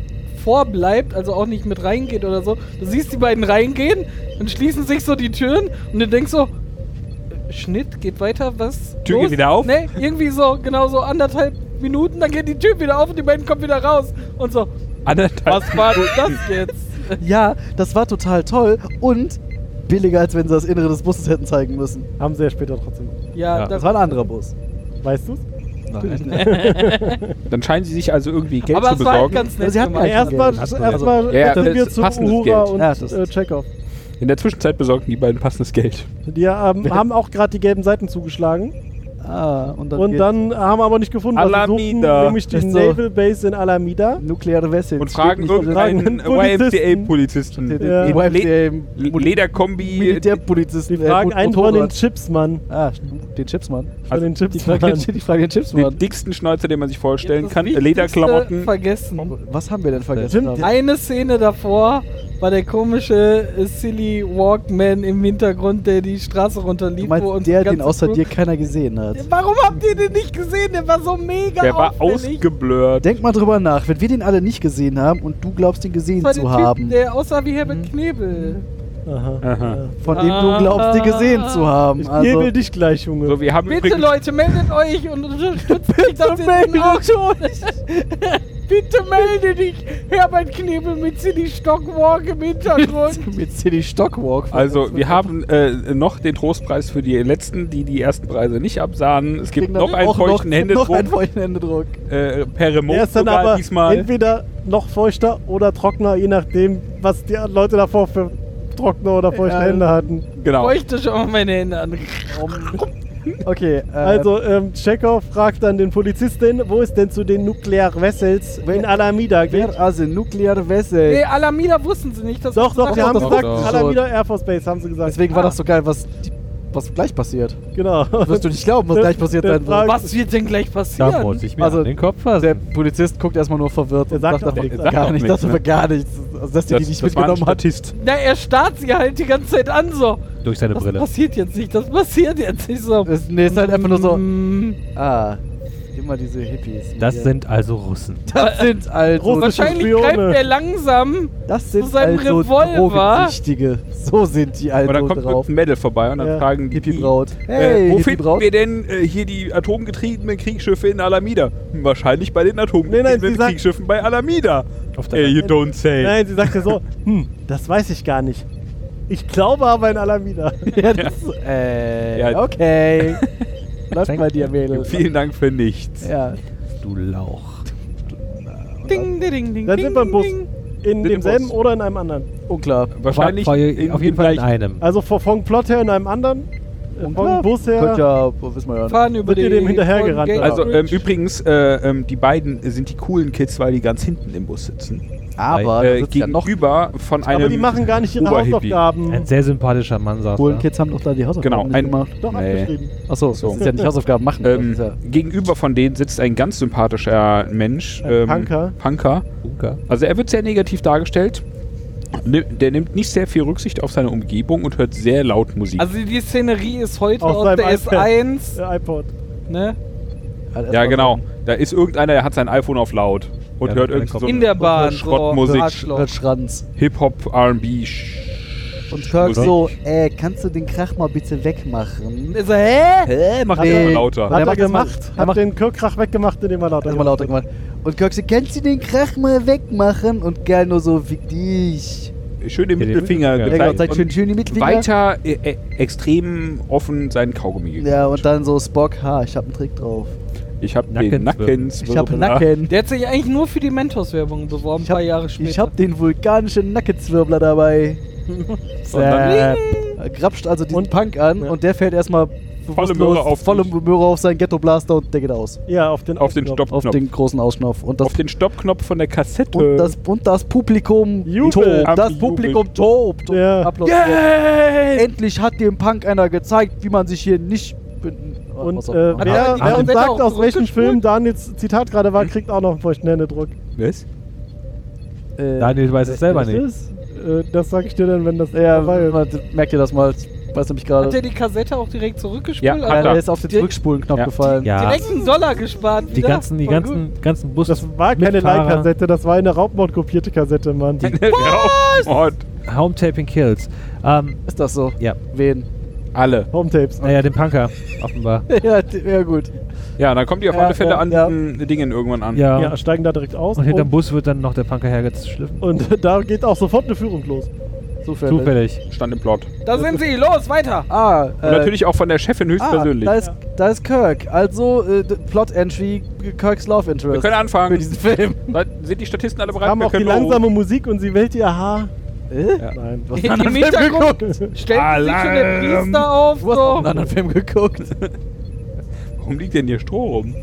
vor bleibt, also auch nicht mit reingeht oder so. Du siehst die beiden reingehen, dann schließen sich so die Türen und du denkst so, äh, Schnitt, geht weiter, was? Tür geht los? wieder auf? Nee, irgendwie so, genau so anderthalb Minuten, dann geht die Tür wieder auf und die beiden kommen wieder raus und so, Anderthalb. was war das jetzt? Ja, das war total toll und billiger, als wenn sie das Innere des Busses hätten zeigen müssen. Haben sie ja später trotzdem. Ja, Ja, Das war ein anderer Bus. Weißt du's? Dann scheinen sie sich also irgendwie Geld aber zu es war halt besorgen. ganz nett Sie hatten. Erstmal Geld. erstmal Ja, ja, sind das wir ist zu Uhura und Ja, äh, Chekhov. In der Zwischenzeit besorgen die beiden passendes Geld. Die ähm, haben auch gerade die gelben Seiten zugeschlagen. Ah, und dann, und dann haben wir aber nicht gefunden, was sie suchen, Alameda. nämlich die so. Naval Base in Alameda. nukleare Wessel. Und fragen irgendeinen YMCA-Polizisten. Ja. Ja. Le- Lederkombi. Militärpolizisten. Die fragen äh, einen von den. Chipsmann. Ah, den Chipsmann. Von den Die Chipsmann. fragen, die fragen den Chipsmann. Den dicksten Schnäuzer, den man sich vorstellen kann. Lederklamotten. Vergessen. Was haben wir denn vergessen? Eine Szene davor war der komische äh, Silly Walkman im Hintergrund, der die Straße Du runterlief. meinst, uns der, die den außer dir keiner gesehen hat. Warum habt ihr den nicht gesehen? Der war so mega Der war auffällig. ausgeblurrt. Denk mal drüber nach, wenn wir den alle nicht gesehen haben und du glaubst, den gesehen Das war zu der Typ, haben, der aussah wie Herbert Knebel. Aha. Aha. von dem du glaubst, den gesehen zu haben. Ich Also, nebel dich gleich, Junge. So, wir haben Bitte Leute, meldet euch und unterstützt mich, dass ihr Bitte melde dich, Herbert Knebel mit Silly Stockwalk im Hintergrund. mit City Stockwalk. Also, wir haben äh, noch den Trostpreis für die letzten, die die ersten Preise nicht absahen. Es gibt noch einen feuchten noch, Händedruck. Noch einen feuchten Händedruck. äh, per Der Remote ist dann sogar aber diesmal. entweder noch feuchter oder trockener, je nachdem, was die Leute davor für trockene oder feuchte Ja. Hände hatten. Genau. Bräuchte schon mal meine Hände an. Okay, äh, Also, ähm, Chekhov fragt dann den Polizisten, wo ist denn zu den Nuclear Vessels in Alameda? geht? wer also Nuclear Vessel. Nee, Alameda wussten sie nicht. Das Doch, doch, das- sie haben doch, gesagt, doch. Alameda Air Force Base, haben sie gesagt. Deswegen war das so geil, was, die, was gleich passiert. Genau. Wirst du nicht glauben, was Der- gleich passiert der sein wird. Was wird denn gleich Da passieren? muss ich mir Also, an den Kopf fassen. Der Polizist guckt erstmal nur verwirrt Der und sagt sagt nichts. gar Sagt nicht, nichts, das ne? gar nichts. Also, dass die die nicht das war ein mitgenommen hat. Na, er starrt sie halt die ganze Zeit an, so. Durch seine Das Brille. passiert jetzt nicht, das passiert jetzt nicht so. Das, nee, ist halt einfach nur so, Mm, ah, immer diese Hippies. Das Hier. sind also Russen. das sind also, Russische Wahrscheinlich Spione. greift er langsam. das sind seinem also Revolver. So sind die also Und dann kommt drauf. ein Mädel vorbei und dann Ja. fragen die, Hippie-Braut. äh, Hey, wo finden wir denn äh, hier die atomgetriebenen Kriegsschiffe in Alameda? Hm, Wahrscheinlich bei den Nee, atomgetriebenen nein, sagt- Kriegsschiffen bei Alameda. Auf der Hey, you don't say. Nein, sie sagte so, hm, das weiß ich gar nicht. Ich glaube aber in Alameda. Ja, das, äh, Ja. okay. Läuft bei dir, Mädel. Vielen Dank für nichts. Ja. Du Lauch. Ding, ding, ding, ding. Dann sind wir im Bus. In dem demselben Bus. oder in einem anderen. Unklar. Wahrscheinlich Auf, in, auf jeden Fall in einem. Also von, vom Plot her in einem anderen. Unklar. Vom Bus her. Könnt ja, wissen wir ja nicht. Fahren über die dem hinterhergerannt, Also ähm, übrigens, äh, ähm, die beiden sind die coolen Kids, weil die ganz hinten im Bus sitzen. Aber äh, sitzt ja noch gegenüber von einem aber die machen gar nicht ihre Oberhippie. Hausaufgaben. Ein sehr sympathischer Mann saß coolen da. Kids haben doch da die Hausaufgaben Genau, ein- gemacht. Doch, Nee. abgeschrieben. Achso, So. das ist ja nicht Hausaufgaben machen. Ähm, ja gegenüber von denen sitzt ein ganz sympathischer Mensch. Ein ähm, Punker. Punker. Bunker. Also er wird sehr negativ dargestellt. Ni- Der nimmt nicht sehr viel Rücksicht auf seine Umgebung und hört sehr laut Musik. Also die Szenerie ist heute Auf auf, der iPad. S1, Äh, iPod. ne? ja, genau. Da ist irgendeiner, der hat sein iPhone auf laut und Ja, hört irgendwie so In der Bahn. Schrottmusik. So, Schranz. Hip-Hop, R&B. Und Kirk so, äh, kannst du den Krach mal bitte wegmachen? Ist er, hä? Hä? Mach Hat er mal lauter. Er Hat er gemacht. er Hat macht den Kirkrach weggemacht, indem er lauter erstmal lauter gemacht. Und Kirk so, kannst du den Krach mal wegmachen? Und geil nur so, wie dich. Schön den Ja, den Mittelfinger Mittelfinger. Ja, genau, gezeigt. schön, schön die Mittelfinger. weiter äh, äh, extrem offen seinen Kaugummi gegessen. Ja, und dann so Spock, ha, ich hab einen Trick drauf. Ich hab den Nackenzwirbel. Nacken. Ich hab Nacken. Der hat sich eigentlich nur für die Mentos-Werbung beworben, ein Ich hab, paar Jahre später. ich hab den vulkanischen Nackenzwirbler dabei. Er grapscht also diesen Und- Punk an Ja. und der fällt erstmal Volle Möhre auf volle. Möhre auf seinen Ghetto-Blaster und der geht aus. Ja, auf den Auf den. Stoppknopf. Auf den großen Ausschnauf. Und das, Auf den Stoppknopf von der Kassette. und das, und das Publikum Jubelt. tobt. Am Das Jubeln. Publikum tobt. und Ja. Yay! Endlich hat dem Punk einer gezeigt, wie man sich hier nicht... Und was äh, wer, er wer uns sagt, aus welchem? Film Daniels Zitat gerade war, kriegt auch noch einen feuchten Händedruck. Was? Äh, Daniel weiß es selber Was nicht. ist? Äh, das sag ich dir dann, wenn das Ja, warte, merkt ihr das mal? Weiß nämlich gerade. Hat der die Kassette auch direkt zurückgespult? Ja, Also er. der ist auf den Zurückspulen-Knopf Ja. gefallen. Ja. Direkt einen Dollar gespart. Die ganzen, die Voll ganzen, ganzen Bus. Das war keine Leihkassette, das war eine Raubmord kopierte Kassette, Mann. Raubmord. Home Taping Kills. Ähm, Ist das so? ja. Wen? Alle. Hometapes. Naja, den Punker, offenbar. ja, ja, gut. Ja, dann kommen die auf Ja, alle Fälle ja, an ja. diesen Dingen irgendwann an. Ja. Ja, steigen da direkt aus. Und hinterm und, Bus wird dann noch der Punker hergeschliffen. und da geht auch sofort eine Führung los. Zufällig. Zufällig. Stand im Plot. Da sind sie, los, weiter! Ah, Und natürlich auch von der Chefin ah, höchstpersönlich. da ist, da ist Kirk. Also äh, Plot-Entry, Kirks Love Interest. Wir können Für anfangen. diesen Film. Da Sind die Statisten alle bereit? Kam Wir auch die langsame Musik und sie wählt ihr Haar. Äh? Ja. Nein. Was anderen Film Hintergrund geguckt? stellt sich schon der. Priester auf. Du hast auch einen So. anderen Film geguckt. Warum liegt denn hier Stroh rum?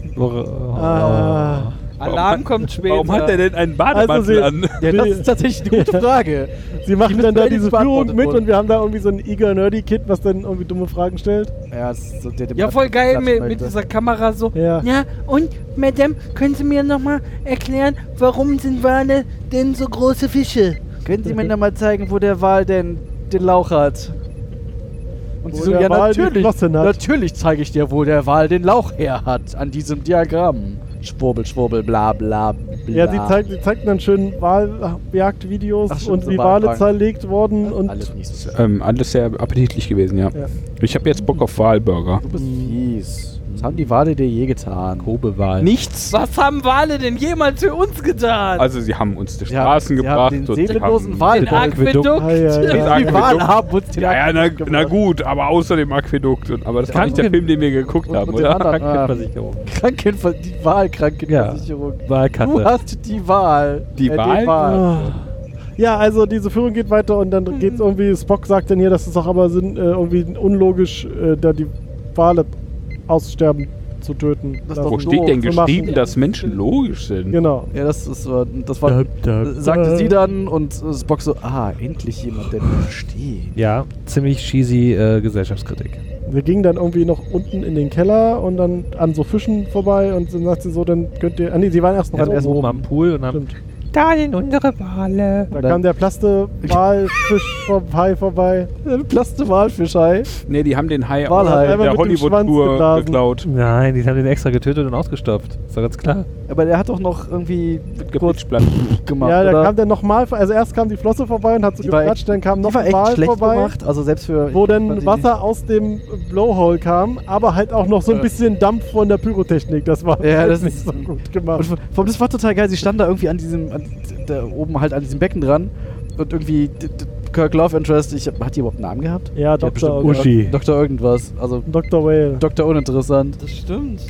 Ah. Alarm kommt später. Warum hat er denn einen Bademantel Also sie- an? Ja, das ist tatsächlich eine gute Frage. Sie machen dann da diese Führung mit und wir haben da irgendwie so ein eager nerdy Kid, was dann irgendwie dumme Fragen stellt. Ja, so der, dem Ja, voll geil mit, mit dieser Kamera so. Ja. Ja, und, Madame, können Sie mir nochmal erklären, warum sind Wale denn so große Fische? Können Sie mir noch mal zeigen, wo der Wal denn den Lauch hat? Und Wo sie so, ja, Wal natürlich. Natürlich zeige ich dir, wo der Wal den Lauch her hat. An diesem Diagramm. Schwurbel, schwurbel, bla, bla, bla. Ja, sie, zeigt, sie zeigten dann schön Waljagdvideos und so wie. Wale zerlegt wurden und Alles nicht so. Ähm, alles sehr appetitlich gewesen, ja. Ja. Ich habe jetzt Bock auf Wahlburger. Du bist fies. Was haben die Wale dir je getan? Kobewahl. Nichts. Was haben Wale denn jemals für uns getan? Also sie haben uns die Straßen sie gebracht. haben den und seelenlosen Wal den Aquädukt. Ah, ja, ja. Den Die Aquädukt. Wale haben uns den Ja, ja, na, na gut, aber außer dem Aquädukt. Und, aber das war nicht der Film, den wir geguckt und- haben, und oder? anderen- Krankenversicherung. Krankenver die Wahlkrankenversicherung. Du Wahlkasse. hast die Wahl. Die den Wahl? Ah. Ja, also diese Führung geht weiter und dann geht's irgendwie, Spock sagt dann hier, dass es auch aber sind, äh, irgendwie unlogisch, äh, da die Wale Aussterben zu töten. Das Wo steht denn geschrieben, dass Menschen logisch sind? Genau. Ja, das, ist, äh, das war, sagte sie dann und äh, Spock so, ah, endlich jemand, der versteht. Ja, ziemlich cheesy äh, Gesellschaftskritik. Wir gingen dann irgendwie noch unten in den Keller und dann an so Fischen vorbei und dann sagt sie so, dann könnt ihr. Ah nee, sie waren erst noch Dann oben erst oben am. Pool und dann. Stimmt. Da sind unsere Wale. Da kam der Plaste-Walfisch vorbei vorbei. Plaste Walfischei. Nee, die haben den Hai aus Einmal der mit dem Schwanz Hollywood-Tour geklaut. Nein, die haben den extra getötet und ausgestopft. Ist doch ganz klar. Aber der hat doch noch irgendwie kurz gemacht, ja, da oder? kam dann nochmal, also erst kam die Flosse vorbei und hat so gequatscht, dann kam noch ein echt Wal schlecht vorbei, gemacht, also selbst für... wo dann Wasser aus dem Blowhole kam, aber halt auch noch so ein bisschen Dampf von der Pyrotechnik. Das war Ja, halt das nicht ist- so gut Und gemacht. allem, das war total geil. Sie stand da irgendwie an diesem, an, da oben halt an diesem Becken dran und irgendwie d- d- Kirk Love Interest. Ich, hab- hat die überhaupt einen Namen gehabt? Ja, hat Dr. Uschi. Dr. irgendwas. Also Dr. Whale. Dr. Uninteressant. Das stimmt.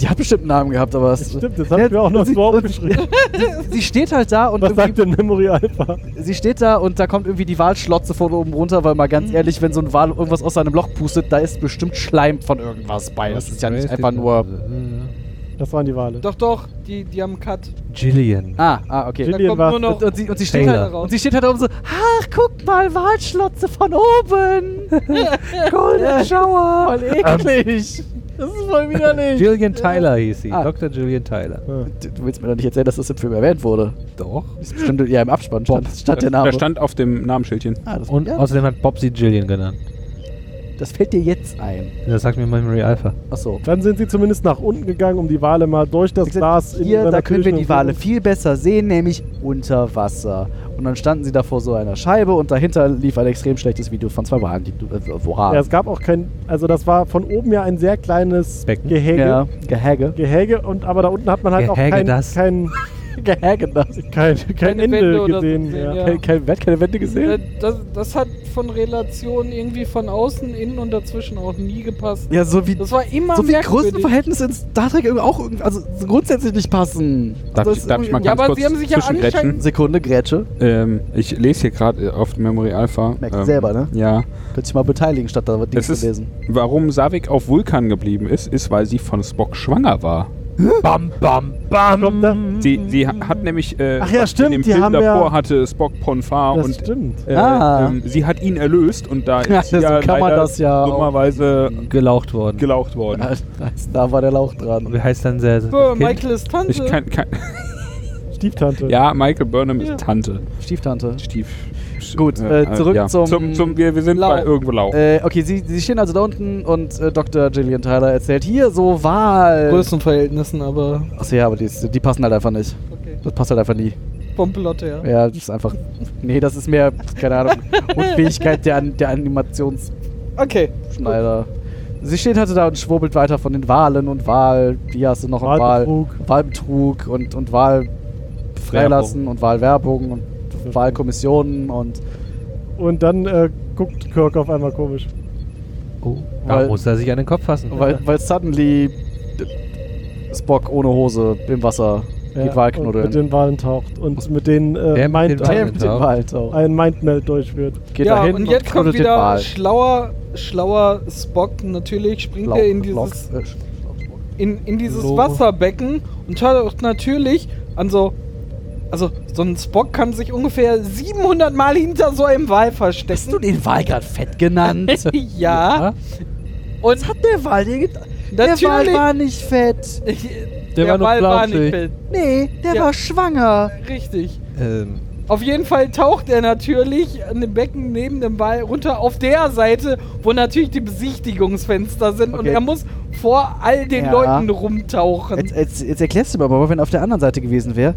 Die hat bestimmt einen Namen gehabt, aber es, Das stimmt, das hatten wir auch noch so aufgeschrieben. sie steht halt da und Was sagt denn Memory Alpha? sie steht da und da kommt irgendwie die Walschlotze von oben runter, weil mal ganz ehrlich, wenn so ein Wal irgendwas aus seinem Loch pustet, da ist bestimmt Schleim von irgendwas bei. Das ist ja nicht einfach nur. Das waren die Wale. Doch, doch, die, die haben einen Cut. Jillian. Ah, ah, okay. Jillian da kommt war- nur noch Und, und, sie, und, sie steht Taylor. halt, und sie steht halt da oben so, ach, guck mal, Walschlotze von oben. Golden Shower. Voll eklig. das ist voll widerlich. Jillian Tyler hieß sie. Ah. Dr. Jillian Tyler. Ja. Du, du willst mir doch nicht erzählen, dass das im Film erwähnt wurde. Doch. Das ist bestimmt ja im Abspann stand, stand der Name. Da stand auf dem Namensschildchen. ah, das, Und ja, außerdem hat Bob sie Jillian genannt. Das fällt dir jetzt ein. Das sagt mir Memory Alpha. Achso. Dann sind sie zumindest nach unten gegangen, um die Wale mal durch das Glas in Hier, da können wir die Wale viel besser sehen, nämlich unter Wasser. Und dann standen sie da vor so einer Scheibe und dahinter lief ein extrem schlechtes Video von zwei Walen. Die, äh, Walen. Ja, es gab auch kein, also das war von oben ja ein sehr kleines Becken. Gehege. ja, Gehäge. Gehäge und aber da unten hat man halt auch Gehäge kein, das. kein, Das. kein, kein Keine Ende so gesehen. gesehen, ja. ja. Kein, kein, wer hat keine Wände Äh, gesehen? Das, das hat von Relation irgendwie von außen, innen und dazwischen auch nie gepasst. Ja, so wie, Das war immer so wie. Größenverhältnisse in Star Trek auch irgendwie, also so grundsätzlich nicht passen. Darf Also ich- darf ich mal Ja, ganz aber kurz sie haben sich ja zwischengrätschen? anscheinend- Sekunde, Grätsche. Ähm, ich lese hier gerade äh, auf Memory Alpha. Merkst du ähm, selber, ne? Ja. Könnte ich mal beteiligen, statt da Dinge zu lesen. warum Savik auf Vulkan geblieben ist, ist, weil sie von Spock schwanger war. Bam, bam, bam. Sie, sie ha- hat nämlich äh, Ach ja, stimmt, in dem die Film haben davor ja- hatte Spock Ponfar Das und stimmt. äh, Ah. ähm, sie hat ihn erlöst und da Ja, ist so sie ja kann man das ja dummerweise Gelaucht worden. gelaucht worden. Ja, da war der Lauch dran. Wie heißt dann sehr. Boah, Michael ist Tante. Ich kann, kann, Stieftante. ja, Michael Burnham Ja. ist Tante. Stiefttante. Stief. Gut, äh, zurück zum- zum, zum wir, wir sind Lau. bei irgendwo Lau. Äh, okay, sie, sie stehen also da unten und äh, Dr. Gillian Tyler erzählt hier so Wahl. Größenverhältnissen, aber Achso, ja, aber die, die passen halt einfach nicht. okay. Das passt halt einfach nie. Pompelotte, ja. Ja, das ist einfach. Nee, das ist mehr, keine Ahnung, Unfähigkeit der, der Animationsschneider. Okay. Sie steht halt da und schwurbelt weiter von den Wahlen und Wahl. Wie hast du noch ein Wahl? Wahlbetrug. Wahlbetrug und, und Wahl freilassen und Wahlwerbung und Wahlkommissionen und Und dann äh, guckt Kirk auf einmal komisch. Oh, da Weil- muss er sich an den Kopf fassen. weil, weil suddenly Spock ohne Hose im Wasser geht und Wahlknuddeln. mit den Wahlen taucht und mit denen äh, Mind, den ein Mindmeld durchführt. Geht ja, dahin und jetzt kommt knuddelt den wieder Wal. schlauer, schlauer Spock. Natürlich springt Lauch, er in dieses, in, in dieses. Wasserbecken und schaut natürlich an so. Also, so ein Spock kann sich ungefähr 700 Mal hinter so einem Wal verstecken. Hast du den Wal gerade fett genannt? ja. Und Was hat der Wal dir getan? Der. Wal war nicht fett. Der war Wal war flauschig. nicht fett. Nee, der Ja. war schwanger. Richtig. Ähm, Auf jeden Fall taucht er natürlich an dem Becken neben dem Wal runter auf der Seite, wo natürlich die Besichtigungsfenster sind und Okay. er muss vor all den Ja. Leuten rumtauchen. Jetzt, jetzt, jetzt erklärst du mir aber, wenn er auf der anderen Seite gewesen wäre,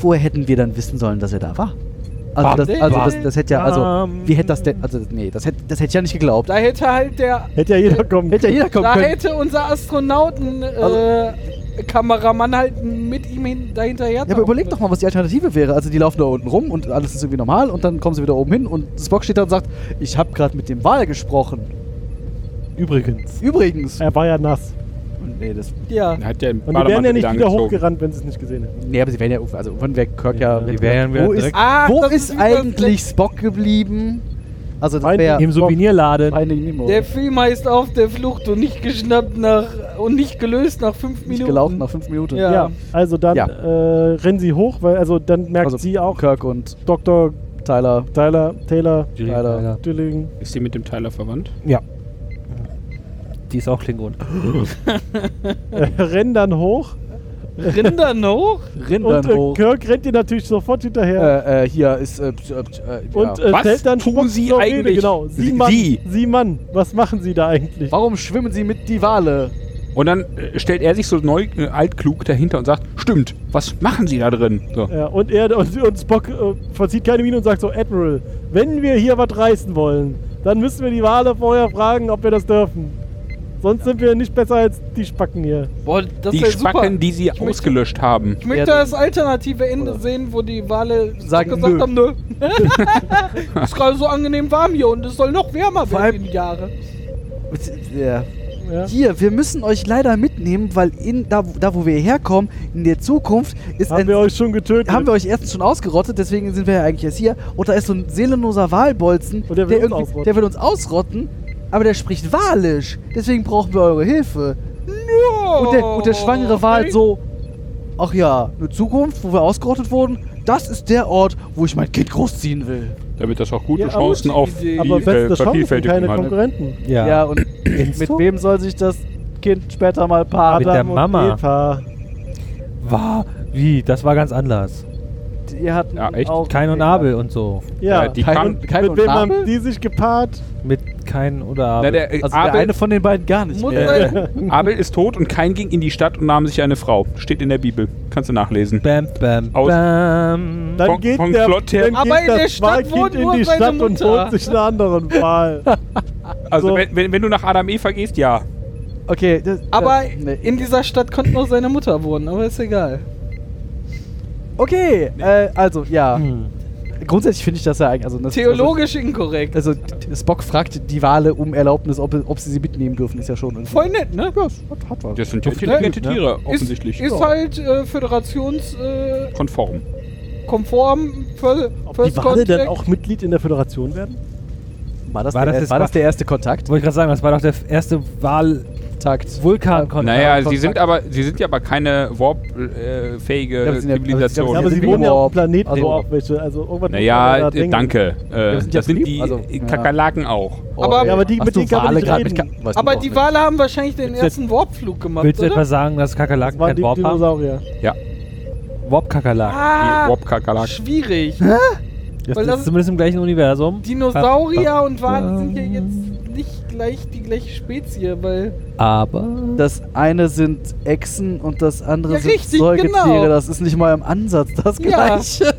woher hätten wir dann wissen sollen, dass er da war? Also, das, also das, das hätte ja, also, bam. wie hätte das denn, also, nee, das hätte, das hätte ich ja nicht geglaubt. Da hätte halt der, Hätte ja jeder kommen Hätte ja jeder kommen da können. hätte unser Astronauten äh, Kameramann halt mit ihm hin, dahinterher. Ja, aber überleg doch mal, was die Alternative wäre. Also die laufen da unten rum und alles ist irgendwie normal und dann kommen sie wieder oben hin und Spock steht da und sagt, ich habe gerade mit dem Wal gesprochen. übrigens. Übrigens. Er war ja nass. Und nee, das, Ja. Hat ja Und die wären ja nicht wieder hochgerannt, wenn sie es nicht gesehen hätten. nee, aber sie wären ja, also irgendwann wäre Kirk ja, Die wären wo ist. Ah, wo ist eigentlich Spock geblieben? Also das wäre Im Souvenirladen. Der Film heißt auf der Flucht und nicht geschnappt nach und nicht gelöst nach fünf nicht Minuten. gelaufen nach fünf Minuten. Ja. Ja, also dann Ja. äh, rennen sie hoch, weil also dann merkt Also sie auch Kirk und Dr. Tyler. Tyler, Taylor, Tyler. Dilling. Ist sie mit dem Tyler verwandt? Ja. Die ist auch Klingon. rennen dann hoch Rindern hoch? Rindern und äh, hoch. Kirk rennt ihr natürlich sofort hinterher. Äh, äh, hier ist. Äh, äh, äh, Und ja. äh, Was dann tun Sie Rede, eigentlich? Genau. Sie Mann, Sie. Sie Mann, was machen Sie da eigentlich? Warum schwimmen sie mit die Wale? Und dann stellt er sich so neu, äh, altklug dahinter und sagt, stimmt, was machen Sie da drin? So. Ja, und er und, und Spock äh, verzieht keine Miene und sagt so, Admiral, wenn wir hier was reißen wollen, dann müssen wir die Wale vorher fragen, ob wir das dürfen. Sonst sind wir nicht besser als die Spacken hier. Boah, das die wäre super. Spacken, die Sie Ich möchte- ausgelöscht haben. Ich möchte Ja, das alternative Ende oder- sehen, wo die Wale Sagen gesagt nö. haben, nö. ist gerade so angenehm warm hier und es soll noch wärmer Vor werden in Jahre. Ja. Ja. Hier, wir müssen euch leider mitnehmen, weil in, da, da wo wir herkommen, in der Zukunft, ist Haben ein, wir euch schon getötet. haben wir euch erstens schon ausgerottet, deswegen sind wir ja eigentlich jetzt hier. Und da ist so ein seelenloser Walbolzen, Und der will ausrotten. der will uns ausrotten, aber der spricht Walisch. Deswegen brauchen wir eure Hilfe. Und der, und der schwangere Wal okay. so, ach ja, eine Zukunft, wo wir ausgerottet wurden, das ist der Ort, wo ich mein Kind großziehen will. Damit das auch gute Ja, aber Chancen auf die aber Vervielfältigung keine hat. Konkurrenten. Ja. Ja, und mit wem soll sich das Kind später mal paaren? Mit der Mama. Eva. War, wie? Das war ganz anders. Ihr hatten Ja, echt? auch Kein und Abel und so. Ja, Ja, die Kein und, kein mit und wem Abel? haben die sich gepaart? Mit kein oder Na, Abel. der, äh, Also der Abel, eine von den beiden gar nicht mehr. Abel ist tot und Kain ging in die Stadt und nahm sich eine Frau. Steht in der Bibel. Kannst du nachlesen. bam, bam, Aus- bam. Dann Von- geht von der, Plot her- dann Aber geht in der das Stadt in die Stadt und holt sich einen anderen Wahl. Also So. wenn, wenn, wenn du nach Adam Eva gehst, ja. Okay, das, Aber äh, nee. in dieser Stadt konnte nur seine Mutter wohnen, aber ist egal. Okay, äh, also ja. Hm. Grundsätzlich finde ich das ja eigentlich. Also, das, Theologisch inkorrekt. Also, also t- Spock fragt die Wale um Erlaubnis, ob, ob sie sie mitnehmen dürfen, ist ja schon. Voll nett, ne? Ja, hat, hat was. Das sind ja intelligente Fall, Tiere, Ist, offensichtlich. ist halt äh, föderationskonform. Äh, Konform. konform für, Ob die Wale dann auch Mitglied in der Föderation werden? War das, War der, das war das der erste Kontakt? Wollte ich gerade sagen, das war doch der erste Takt. Wahl-Vulkan-Kontakt. Naja, Kontakt. sie sind aber sie sind ja aber keine warp-fähige ja- Zivilisation. aber Ja, aber sie wohnen ja auf Warp. Planeten, Also- wo auch welche. Also irgendwas naja, da äh, danke. Äh, ja das sind die also, äh, ja. Kakerlaken auch. Aber- Ja, aber die- mit denen kann man Wale nicht reden. kann- Aber die Wale haben wahrscheinlich den ersten Warpflug gemacht, Willst du etwa sagen, dass Das Kakerlaken kein Warp haben? Ja, Warp-Kakerlaken. Ah, die Warp-Kakerlaken. Schwierig. Das weil ist zumindest im gleichen Universum. Dinosaurier und Wale sind ja jetzt nicht gleich die gleiche Spezies, weil Aber. Das eine sind Echsen und das andere Ja, sind richtig, Säugetiere. genau. Das ist nicht mal im Ansatz das Ja. gleiche.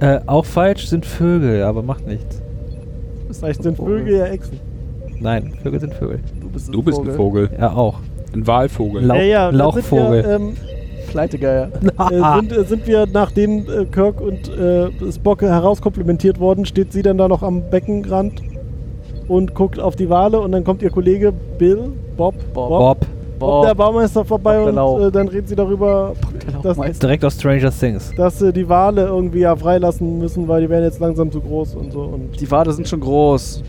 Äh, auch falsch sind Vögel, aber macht nichts. Vielleicht sind Vögel ja Echsen. Nein, Vögel sind Vögel. Du bist, Du bist ein Vogel. Ja, auch. Ein Walvogel. Lau- ja, ja, Lauchvogel. Sind wir, ähm, Pleitegeier. äh, sind, äh, sind wir, nachdem äh, Kirk und äh, Spock herauskomplimentiert worden, steht sie dann da noch am Beckenrand und guckt auf die Wale und dann kommt ihr Kollege Bill, Bob, Bob. Bob. Bob, der Baumeister vorbei Bob und äh, dann reden sie darüber, dass. Direkt aus Stranger Things. dass äh, die Wale irgendwie ja freilassen müssen, weil die werden jetzt langsam zu groß und so. Und Die Wale sind schon groß.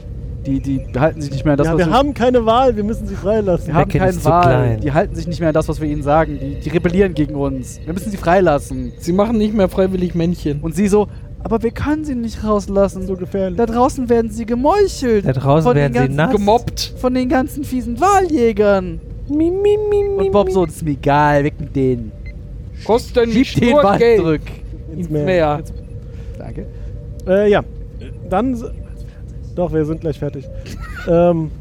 Die, die halten sich nicht mehr an das, ja, was wir wir, haben keine Wahl, wir müssen sie freilassen. wir haben ist zu Wal. klein. Die halten sich nicht mehr an das, was wir ihnen sagen. Die, die rebellieren gegen uns. Wir müssen sie freilassen. sie machen nicht mehr freiwillig Männchen. Und sie so, aber wir können sie nicht rauslassen. so gefährlich. Da draußen werden sie gemeuchelt. Da draußen werden sie nass. Gemobbt. Von den ganzen fiesen Waljägern. Mi, mi, mi, mi, Und Bob so, das ist mir egal, weg mit denen. Gib nicht den nur Wal Geld. zurück. Ins Meer. Danke. Äh, ja, dann. Doch, wir sind gleich fertig. ähm,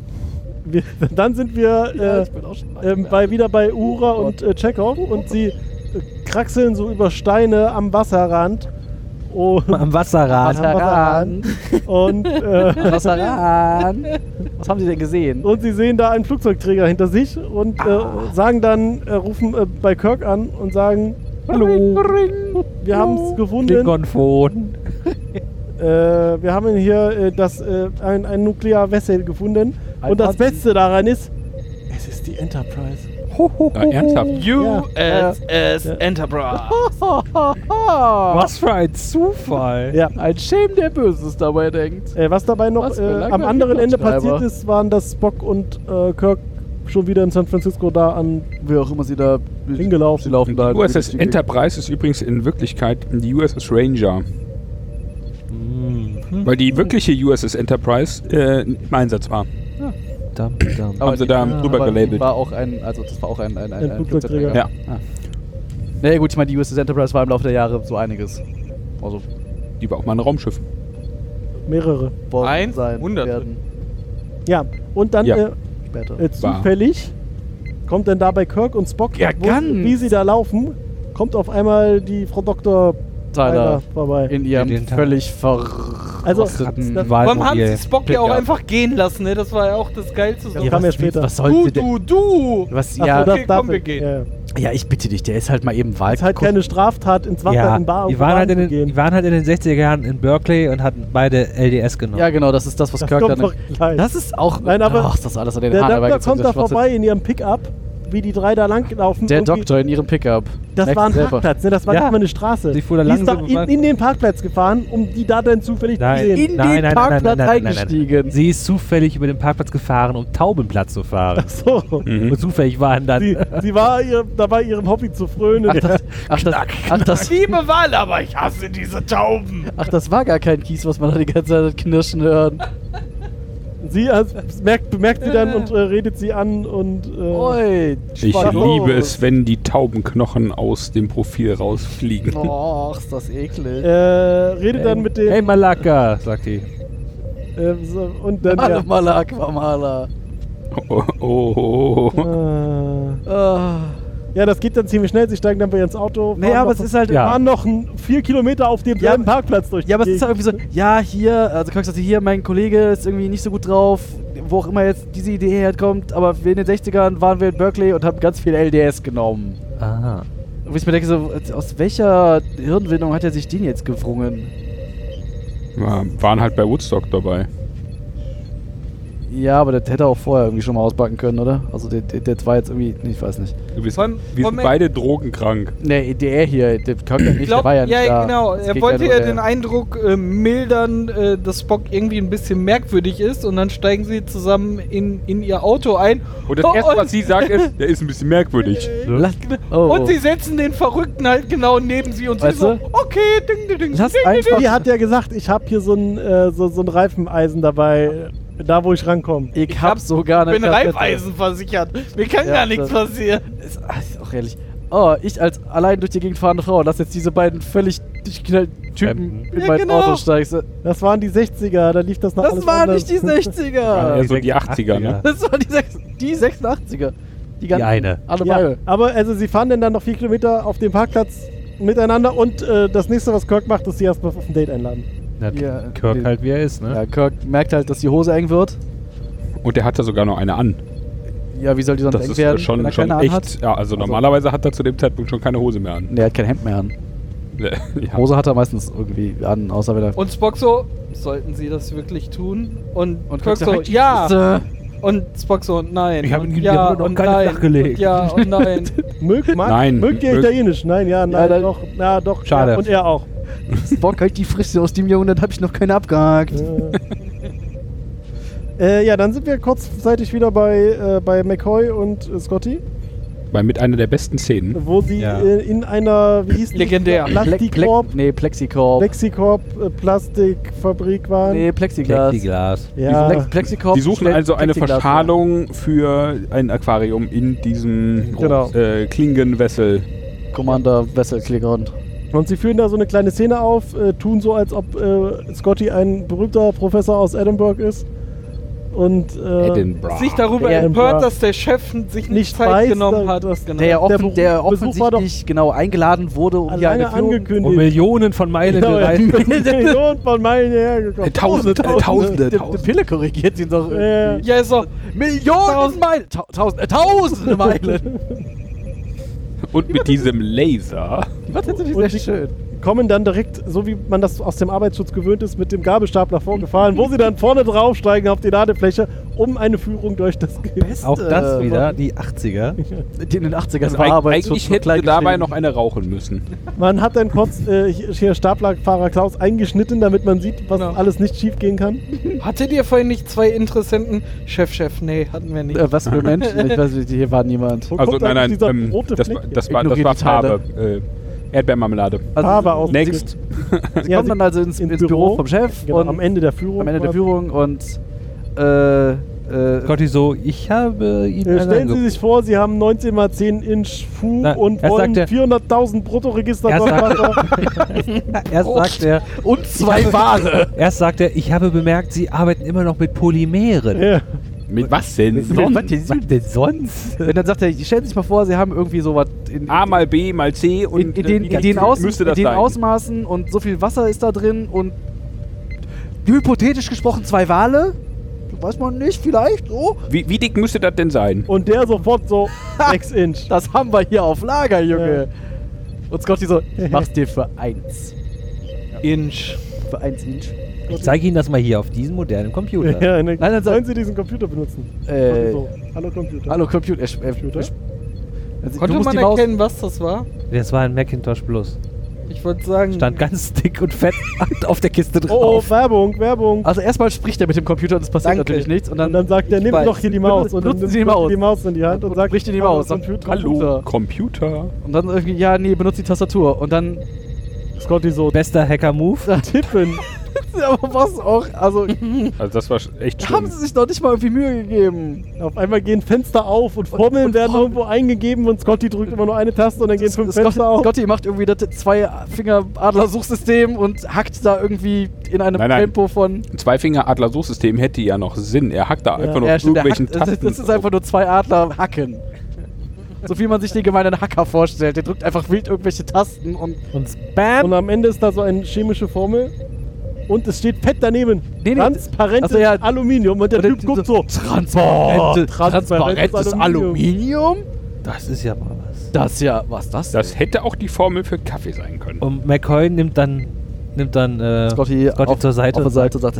wir, dann sind wir äh, schon lange ähm, bei, wieder bei Ura und äh, Chekhov und sie äh, kraxeln so über Steine am Wasserrand. Und, Am Wasserrad. Am Wasserrand. und, äh, Wasserrand. Was haben Sie denn gesehen? und sie sehen da einen Flugzeugträger hinter sich und äh, sagen dann, äh, rufen äh, bei Kirk an und sagen: Hallo, wir haben es gefunden. Klingonphon. Äh, wir haben hier äh, das, äh, ein, ein Nuklear Vessel gefunden. Ein und das. Beste daran ist, es ist die Enterprise. Ja, ernsthaft. USS Enterprise. Was für ein Zufall. Ja. Ein Schelm, der Böses dabei denkt. Äh, was dabei noch Was äh, am anderen Ende passiert ist, waren, dass Spock und äh, Kirk schon wieder in San Francisco da an Wie auch immer sie da Hingelaufen. Sie laufen da. Die USS Enterprise ist übrigens in Wirklichkeit die USS Ranger. Weil die wirkliche USS Enterprise äh, im Einsatz war. Dum, dum. Aber Haben sie die- da aber drüber gelabelt. War auch ein, also das war auch ein, ein, ein, Ein Flugzeugträger. Ja. Naja gut, ich meine, die USS Enterprise war im Laufe der Jahre so einiges. Also Die war auch mal ein Raumschiff. mehrere. Eins, sein Hunderte. werden Ja, und dann Ja. äh, später. äh, zufällig kommt dann dabei Kirk und Spock, Ja, wo, wie sie da laufen, kommt auf einmal die Frau Dr. Tyler vorbei. in ihrem In völlig Also, verrosteten das- Warum haben sie. Spock ja auch einfach gehen lassen, ne? Das war ja auch das Geilste. So. Ja, ja später. Was du, sollte der? du, du! Was, Ach ja, so, okay, komm, wir gehen. Ja, ich bitte dich, der ist halt mal eben Wahl. ist halt keine Straftat, ins Wasser Ja, in Bar die waren, halt in zu den, gehen. die waren halt in den 60er Jahren in Berkeley und hatten beide LDS genommen. Ja, genau, das ist das, was das Kirk dann. Das ist auch. Nein, aber Ach, das alles an den der Haaren kommt da vorbei in ihrem Pickup, wie die drei da langlaufen. Der Irgendwie- Doktor in ihrem Pickup. Das Merkt war ein selber. Parkplatz, ne? das war Ja. nicht mal eine Straße. Sie fuhr da die ist da langsam in, in den Parkplatz gefahren, um die da dann zufällig Nein, zu sehen. In nein, den nein, Parkplatz nein, nein, nein, nein, nein, eingestiegen. Sie ist zufällig über den Parkplatz gefahren, um Taubenplatz zu fahren. So. Mhm. Und zufällig waren dann. Sie, sie war ihr, dabei ihrem Hobby zu frönen. Ach, das, ach, das, ach, das, Liebe Wahl, aber ich hasse diese Tauben. ach, das war gar kein Kies, was man da die ganze Zeit knirschen hören. Sie als, merkt, bemerkt sie dann und äh, redet sie an und äh, Oi, Ich liebe es, wenn die Taubenknochen aus dem Profil rausfliegen. Och, ist das eklig. äh, redet dann mit dem Hey Malaka, sagt die. äh, so, und dann Hallo ja, Malak, Mala. Oh, oh, oh, oh. äh, Ah. Ja, das geht dann ziemlich schnell. Sie steigen dann bei ihr ins Auto. Nee, fahren aber es ist halt- Ja. fahren noch vier Kilometer auf dem Ja, Parkplatz durch. Ja, aber es ist halt irgendwie so, ja, hier, also Kirk sagte, hier, mein Kollege ist irgendwie nicht so gut drauf, wo auch immer jetzt diese Idee herkommt, aber wir in den 60ern waren wir in Berkeley und haben ganz viel LDS genommen. Aha. Wo ich mir denke, so, aus welcher Hirnwindung hat er sich den jetzt gewrungen? Ja, waren halt bei Woodstock dabei. Ja, aber das hätte er auch vorher irgendwie schon mal auspacken können, oder? Also der, der, der war jetzt irgendwie, nee, ich weiß nicht. Wir Vor allem- sind, wir sind beide drogenkrank. Nee, der hier, der Kirk ja nicht, Ich glaub, der war ja nicht ja, da. genau. Es Er wollte ja den Eindruck äh, mildern, äh, dass Spock irgendwie ein bisschen merkwürdig ist und dann steigen sie zusammen in, in ihr Auto ein. Und das Oh, erste, was sie sagt, ist, der ist ein bisschen merkwürdig. Lass, oh, Und sie setzen den Verrückten halt genau neben sie und sie Weißt so, du? okay, ding, ding, ding, Lass ding, ding, einfach- ding. Die hat ja gesagt, ich habe hier so ein, äh, so, so ein Reifeneisen dabei, da wo ich rankomme. ich hab sogar eine Ich bin Kassette. Reifeisen versichert. Mir kann Ja, gar nichts passieren. Ist, ach, ist auch ehrlich. Oh, ich als allein durch die Gegend fahrende Frau, lass jetzt diese beiden völlig durchgeknallten Typen Ähm, in Ja, mein genau. Auto steigst. Das waren die 60er, da lief das noch Das alles waren anders. nicht die 60er. Ja, so die 80er, ne? Das waren die, die 86er. Die, ganzen, eine. Alle Ja, beide. aber also sie fahren dann, dann noch vier Kilometer auf dem Parkplatz miteinander und äh, das nächste, was Kirk macht, ist sie erstmal auf ein Date einladen. Na, Ja, Kirk nee. halt wie er ist, ne? Ja, Kirk merkt halt, dass die Hose eng wird. Und der hatte sogar noch eine an. Ja, wie soll die sonst Das eng ist werden, äh, wenn schon, er schon keine echt. anhat? Ja, also, normalerweise hat er zu dem Zeitpunkt schon keine Hose mehr an. Nee, er hat kein Hemd mehr an. ja. Hose hat er meistens irgendwie an, außer wenn er... Und Spock so, sollten sie das wirklich tun? Und, Und Kirk Kirk so, sagt, ja. Und Spock so, nein. Ich hab und ihn- ja, noch keine nein. flachgelegt. Und ja, und nein. Mögt, mag, Nein, mögt ihr mögt- Italienisch? Nein, ja, nein, dann- doch, ja, doch. Schade. Ja, und er auch. Spock, halt die Fresse, aus dem Jahrhundert habe ich noch keine abgehakt. Äh, ja, dann sind wir kurzzeitig wieder bei, äh, bei McCoy und äh, Scotty, Weil mit einer der besten Szenen. wo sie Ja. äh, in einer, wie hieß die? Legendär. Plastikorp, nee, Plexicorp. Plexicorp äh, Plastikfabrik waren. nee, Plexiglas. Plexiglas. ja, Plex Plexicorp Die suchen also eine Plexiglas. Verschalung für ein Aquarium in diesem Genau. äh, Klingenwessel. Commander Vessel Klingon. Und sie führen da so eine kleine Szene auf, äh, tun so, als ob äh, Scotty ein berühmter Professor aus Edinburgh ist. Und äh, sich darüber Der empört, dass der Chef sich nicht, Zeit weiß, genommen da- hat. das- genau. Der, offen, der doch- offensichtlich genau eingeladen wurde, um hier eine Führung... angekündigt. Um Millionen von Meilen Genau, gereist. Millionen von Meilen hierher gekommen. Tausende, Tausende, Die, die Tausende. Pille korrigiert ihn doch Ja. ja, so. Millionen Meilen! Ta tausend, äh, tausende Meilen! Und mit diesem Laser. Was tatsächlich sehr schön. Kommen dann direkt, so wie man das aus dem Arbeitsschutz gewöhnt ist, mit dem Gabelstapler vorgefahren, wo sie dann vorne draufsteigen auf die Ladefläche, um eine Führung durch das Ge Auch das Äh, wieder, die 80er. Die in den 80ern Also war eig- Arbeitsschutz eigentlich wir dabei noch eine rauchen müssen. Man hat dann kurz äh, hier Staplerfahrer Klaus eingeschnitten, damit man sieht, was Genau. alles nicht schief gehen kann. Hattet ihr vorhin nicht zwei Interessenten? Chef, Chef, nee, hatten wir nicht. Äh, was für Menschen? Ich weiß nicht, hier war niemand. Wo Also nein, nein, ähm, rote das, war- das war. Farbe. Äh, Erdbeermarmelade. Farbe aus- Next. Sie Ja, kommen sie- dann also ins, ins ins Büro, Büro, vom Chef Genau, und am Ende der Führung. am Ende der. Führung und äh, äh, Gotti so, ich habe ihn Äh, stellen Sie sich vor, Sie haben 19 mal 10 Inch Fu Na, und wollen sagte- 400.000 Bruttoregister Er Wasser. Erst sagt er, und zwei Ware. erst sagt er, ich habe bemerkt, Sie arbeiten immer noch mit Polymeren. ja. Mit was denn? Was Sonst? denn sonst? Und dann sagt er, stellen Sie sich mal vor, Sie haben irgendwie sowas in, A mal B mal C und in, in, den, äh, in, den, Aus, müsste in den sein. Ausmaßen und so viel Wasser ist da drin und hypothetisch gesprochen zwei Wale. Weiß man nicht, vielleicht so. Wie, wie dick müsste das denn sein? Und der sofort so 6 Inch. Das haben wir hier auf Lager, Junge. Und Scotty so, ich mach's dir für eins. Inch. Für eins Inch. Ich zeige Ihnen das mal hier auf diesem modernen Computer. Ja, ne, Nein, dann sollen Sie diesen Computer benutzen? Äh, so. Hallo Computer. Hallo Computer. Er, er, Computer? Also, Konnte man die erkennen, was das war? Das war ein Macintosh Plus. Ich wollte sagen. Stand ganz dick und fett auf der Kiste Oh, oh, drauf. Werbung, Werbung. Also erstmal spricht er mit dem Computer und es passiert Danke. natürlich nichts. Und und dann, dann sagt er, nimm doch hier die Maus. Benutzen Und dann Sie nimmt die Maus. die Maus in die Hand und, Und sagt, bricht die hallo, Maus. Computer. Hallo, Computer. und dann irgendwie, ja, nee, benutzt die Tastatur. Und dann, Scotty so, Bester Hacker-Move. tippen. aber was auch, also, Also das war echt haben schlimm. sie sich doch nicht mal irgendwie Mühe gegeben. Auf einmal gehen Fenster auf und Formeln und werden Formeln. irgendwo eingegeben und Scotty drückt immer nur eine Taste und dann gehen fünf Scotty, Fenster auf. Scotty macht irgendwie das Zwei-Finger-Adler-Suchsystem und hackt da irgendwie in einem Nein, nein. Tempo von. Ein Zweifinger-Adler-Suchsystem hätte ja noch Sinn. Er hackt da einfach Ja. noch Ja, stimmt, irgendwelchen hackt, Tasten. das ist einfach nur zwei Adler hacken. So wie man sich den gemeinen Hacker vorstellt. Der drückt einfach wild irgendwelche Tasten und. Und Spam. Und am Ende ist da so eine chemische Formel und es steht fett daneben. Nee, nee, transparentes also ja, Aluminium. Und der Typ guckt so. Transparente, transparentes transparentes Aluminium? Das ist ja mal was. Das ist ja, was das? das hätte auch die Formel für Kaffee sein können. Und McCoy nimmt dann, nimmt dann äh, Scotty, Scotty auf, zur Seite auf der und Seite und sagt,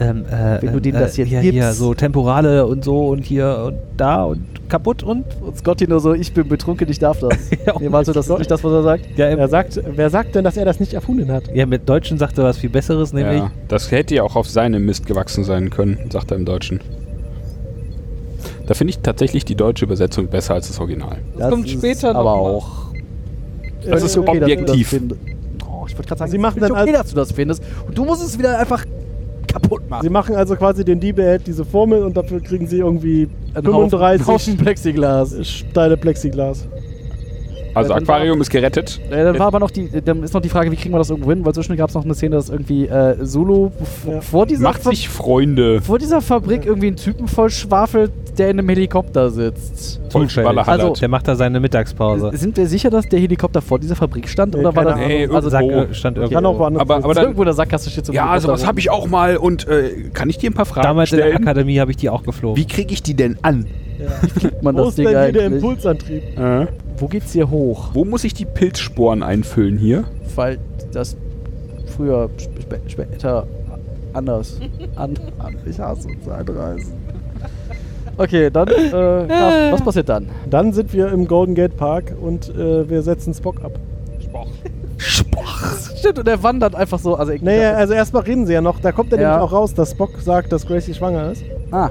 ähm, äh, Wenn du ähm, denen das jetzt hier, hier, gibst. so Temporale und so und hier und da und kaputt und und Scotty nur so, ich bin betrunken, ich darf das. Ja, nee, warte, das ist nicht das, was er sagt. ja, im, Er sagt, wer sagt denn, dass er das nicht erfunden hat? ja, mit Deutschen sagt er was viel Besseres, nämlich Ja, das hätte ja auch auf seinem Mist gewachsen sein können, sagt er im Deutschen. Da finde ich tatsächlich die deutsche Übersetzung besser als das Original. Das kommt ist später noch Aber mal. auch. Das Äh, ist okay, das objektiv. findest. Oh, ich wollte gerade sagen, Sie machen dann okay, dass du das findest. Und du musst es wieder einfach machen. Sie machen also quasi den Diebeheld diese Formel und dafür kriegen sie irgendwie Ein Haufen- 35 Haufen Plexiglas. Steine Plexiglas. Also Aquarium ist gerettet. Äh, dann war aber noch die, dann ist noch die Frage, wie kriegen wir das irgendwo hin? Weil zwischen gab es noch eine Szene, dass irgendwie äh, Solo Ja. vor, dieser Macht Fa- sich Freunde. vor dieser Fabrik irgendwie einen Typen voll schwafelt, der in einem Helikopter sitzt. Voll. Also- der macht da seine Mittagspause. Sind wir sicher, dass der Helikopter vor dieser Fabrik stand? Nee, oder war das. Nee, also Sag, irgendwo. äh, stand irgendwo. Kann auch woanders Aber- aber dann- irgendwo in der Sackgasse steht so Ja, Helikopter sowas rum. habe ich auch mal und äh, kann ich dir ein paar Fragen Damals in der stellen? Akademie habe ich die auch geflogen. Wie kriege ich die denn an? Man Wo das Ding der? Impulsantrieb? Äh, Wo geht's hier hoch? wo muss ich die Pilzsporen einfüllen hier? Weil das früher, sp später anders. An, an, ich hasse Zeitreisen. Okay, dann, äh, Carsten, was passiert dann? Dann sind wir im Golden Gate Park und äh, wir setzen Spock ab. Stimmt, und er wandert einfach so. Also, ich- Naja, also erstmal reden sie ja noch. Da kommt dann Ja. nämlich auch raus, dass Spock sagt, dass Gracie schwanger ist. ah,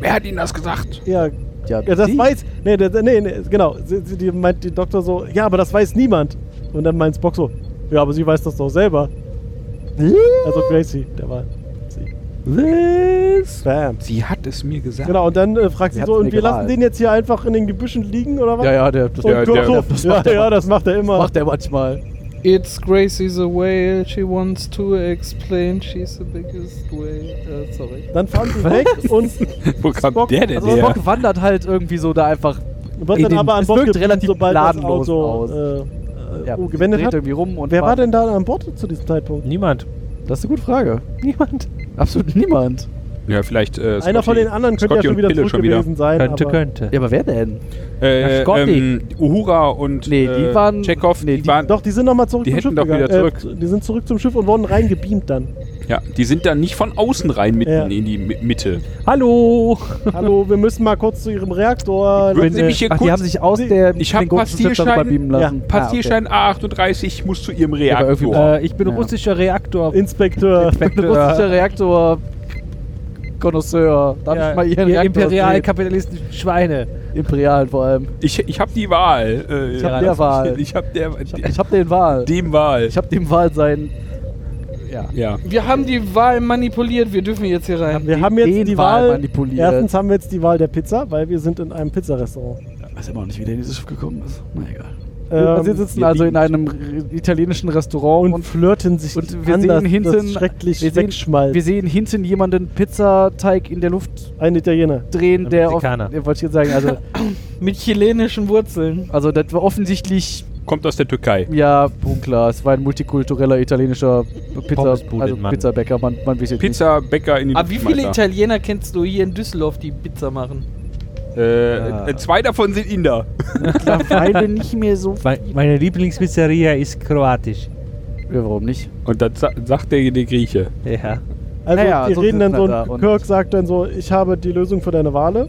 Wer hat Ihnen das gesagt? Ja, ja, ja das die? weiß. Nee, der, nee, nee, genau. Sie, sie, die meint die Doktor so, ja, aber das weiß niemand. Und dann meint Spock so, ja, aber sie weiß das doch selber. Also Gracie, der war sie. Was? Bam. Sie hat es mir gesagt. Genau, und dann äh, fragt Sie sie so, und wir lassen den jetzt hier einfach in den Gebüschen liegen, oder was? Ja, ja, der, das, Ja, Kirk der- so, das ja, macht er ja, das macht er immer. macht er manchmal. It's Gracie the whale. She wants to explain. She's the biggest whale. Äh, sorry. Dann fahren sie weg und Wo kam Spock- der denn Also her? Spock wandert halt irgendwie so da einfach. wird In dann den- aber an Bord relativ sobald das gnadenlos Auto aus. äh, äh, Ja, oh, gewendet hat. irgendwie rum und Wer war denn da an Bord zu diesem Zeitpunkt? Niemand. Das ist eine gute Frage. Niemand. Absolut niemand. Ja, vielleicht äh, Einer von den anderen könnte ja Scotty schon und wieder Pille schon wieder. gewesen sein. Könnte, aber könnte. Ja, aber wer denn? Äh, Ja, Scotty. ähm, Uhura und Nee, die äh, waren- Chekhov, nee, die, die- waren, Doch, die sind nochmal zurück Die zum hätten Schiff doch wieder zurück. Äh, die sind zurück zum Schiff und wurden reingebeamt dann. ja, die sind dann nicht von außen rein mitten Ja. in die Mi- Mitte. Hallo! Hallo, wir müssen mal kurz zu ihrem Reaktor. Würden Sie mich hier Ach, kurz... die haben sich aus Sie- der Ich hab klingonischen Schiff Passierschein- darüber beamen lassen. Passierschein A38, ich muss zu Ihrem Reaktor. Äh, ich bin Ja. russischer Reaktor. Inspektor. Ah, okay. Russischer Reaktor. Connoisseur. Darf Ja, ich mal Ihren ihr Reaktor imperial sehen? kapitalistischen Schweine. Imperialen vor allem. ich ich habe die Wahl. Äh, Ich hab Ja, der Wahl. Ich habe der, Ich hab, ich hab den Wahl. dem Wahl. Ich hab dem Wahl sein. Ja. ja. Wir haben die Wahl manipuliert, wir dürfen jetzt hier rein. Wir haben jetzt den die Wahl Wahl. manipuliert. Erstens haben wir jetzt die Wahl der Pizza, weil wir sind in einem Pizzarestaurant. Ich weiß immer noch nicht, wie der in dieses Schiff gekommen ist. Na egal. Ähm, Sie sitzen also in einem italienischen Restaurant und, und, flirten sich und wir sehen hinten- das schrecklich wir sehen- wir sehen hinten jemanden Pizzateig in der Luft Ein Italiener. drehen, Ein der auf, Mexikaner. der wollte ich jetzt sagen, also, Mit chilenischen Wurzeln. also das war offensichtlich, Kommt aus der Türkei. ja, unklar, es war ein multikultureller italienischer Pizza, Pommesbude, also Mann. Pizzabäcker, man, man weiß jetzt Pizza, Bäcker in die Aber wie viele Luftmeister. Italiener kennst du hier in Düsseldorf, die Pizza machen? Äh, Ah. äh, zwei davon sind Inder. Mittlerweile nicht mehr so Me- Meine Lieblingspizzeria ist kroatisch. Ja, warum nicht? Und dann sa sagt der, der Grieche. Ja. Also Naja, die so reden dann so, da und Kirk sagt dann so, ich habe die Lösung für deine Wale.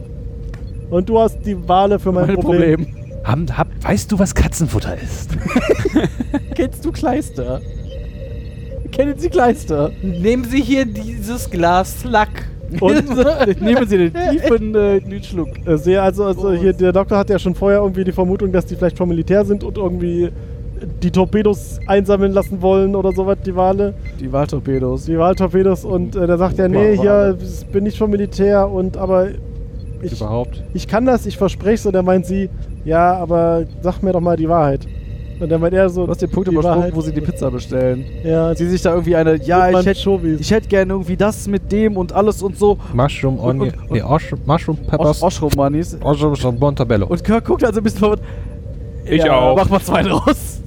Und du hast die Wale für mein, Mein Problem. Problem. Haben, hab, weißt du, was Katzenfutter ist? Kennst du Kleister? Kennen Sie Kleister? Nehmen Sie hier dieses Glas Slack. Und Nehmen Sie den tiefen äh, Schluck. äh, sehe also, also hier, der Doktor hat ja schon vorher irgendwie die Vermutung, dass die vielleicht vom Militär sind und irgendwie die Torpedos einsammeln lassen wollen oder sowas, die Wale. Die Wahltorpedos. Die Wahltorpedos und äh, da sagt er, nee, hier bin ich vom Militär und aber ich, Überhaupt? ich kann das, ich verspreche es. Und dann meint sie, ja, aber sag mir doch mal die Wahrheit. Und dann meint er so, Du hast den Punkt übersprungen, wo sie die Pizza bestellen. Ja, Sie sich da irgendwie eine, ja, ich hätte ich hätt gerne irgendwie das mit dem und alles und so. Mushroom, Und- Onion. und- Nee, Osh, Mushroom Peppers. Osch Oschromanis. Osh, Bontabello. Und Kirk guckt also ein bisschen verwirrt. Ich ja, auch. Mach mal zwei draus.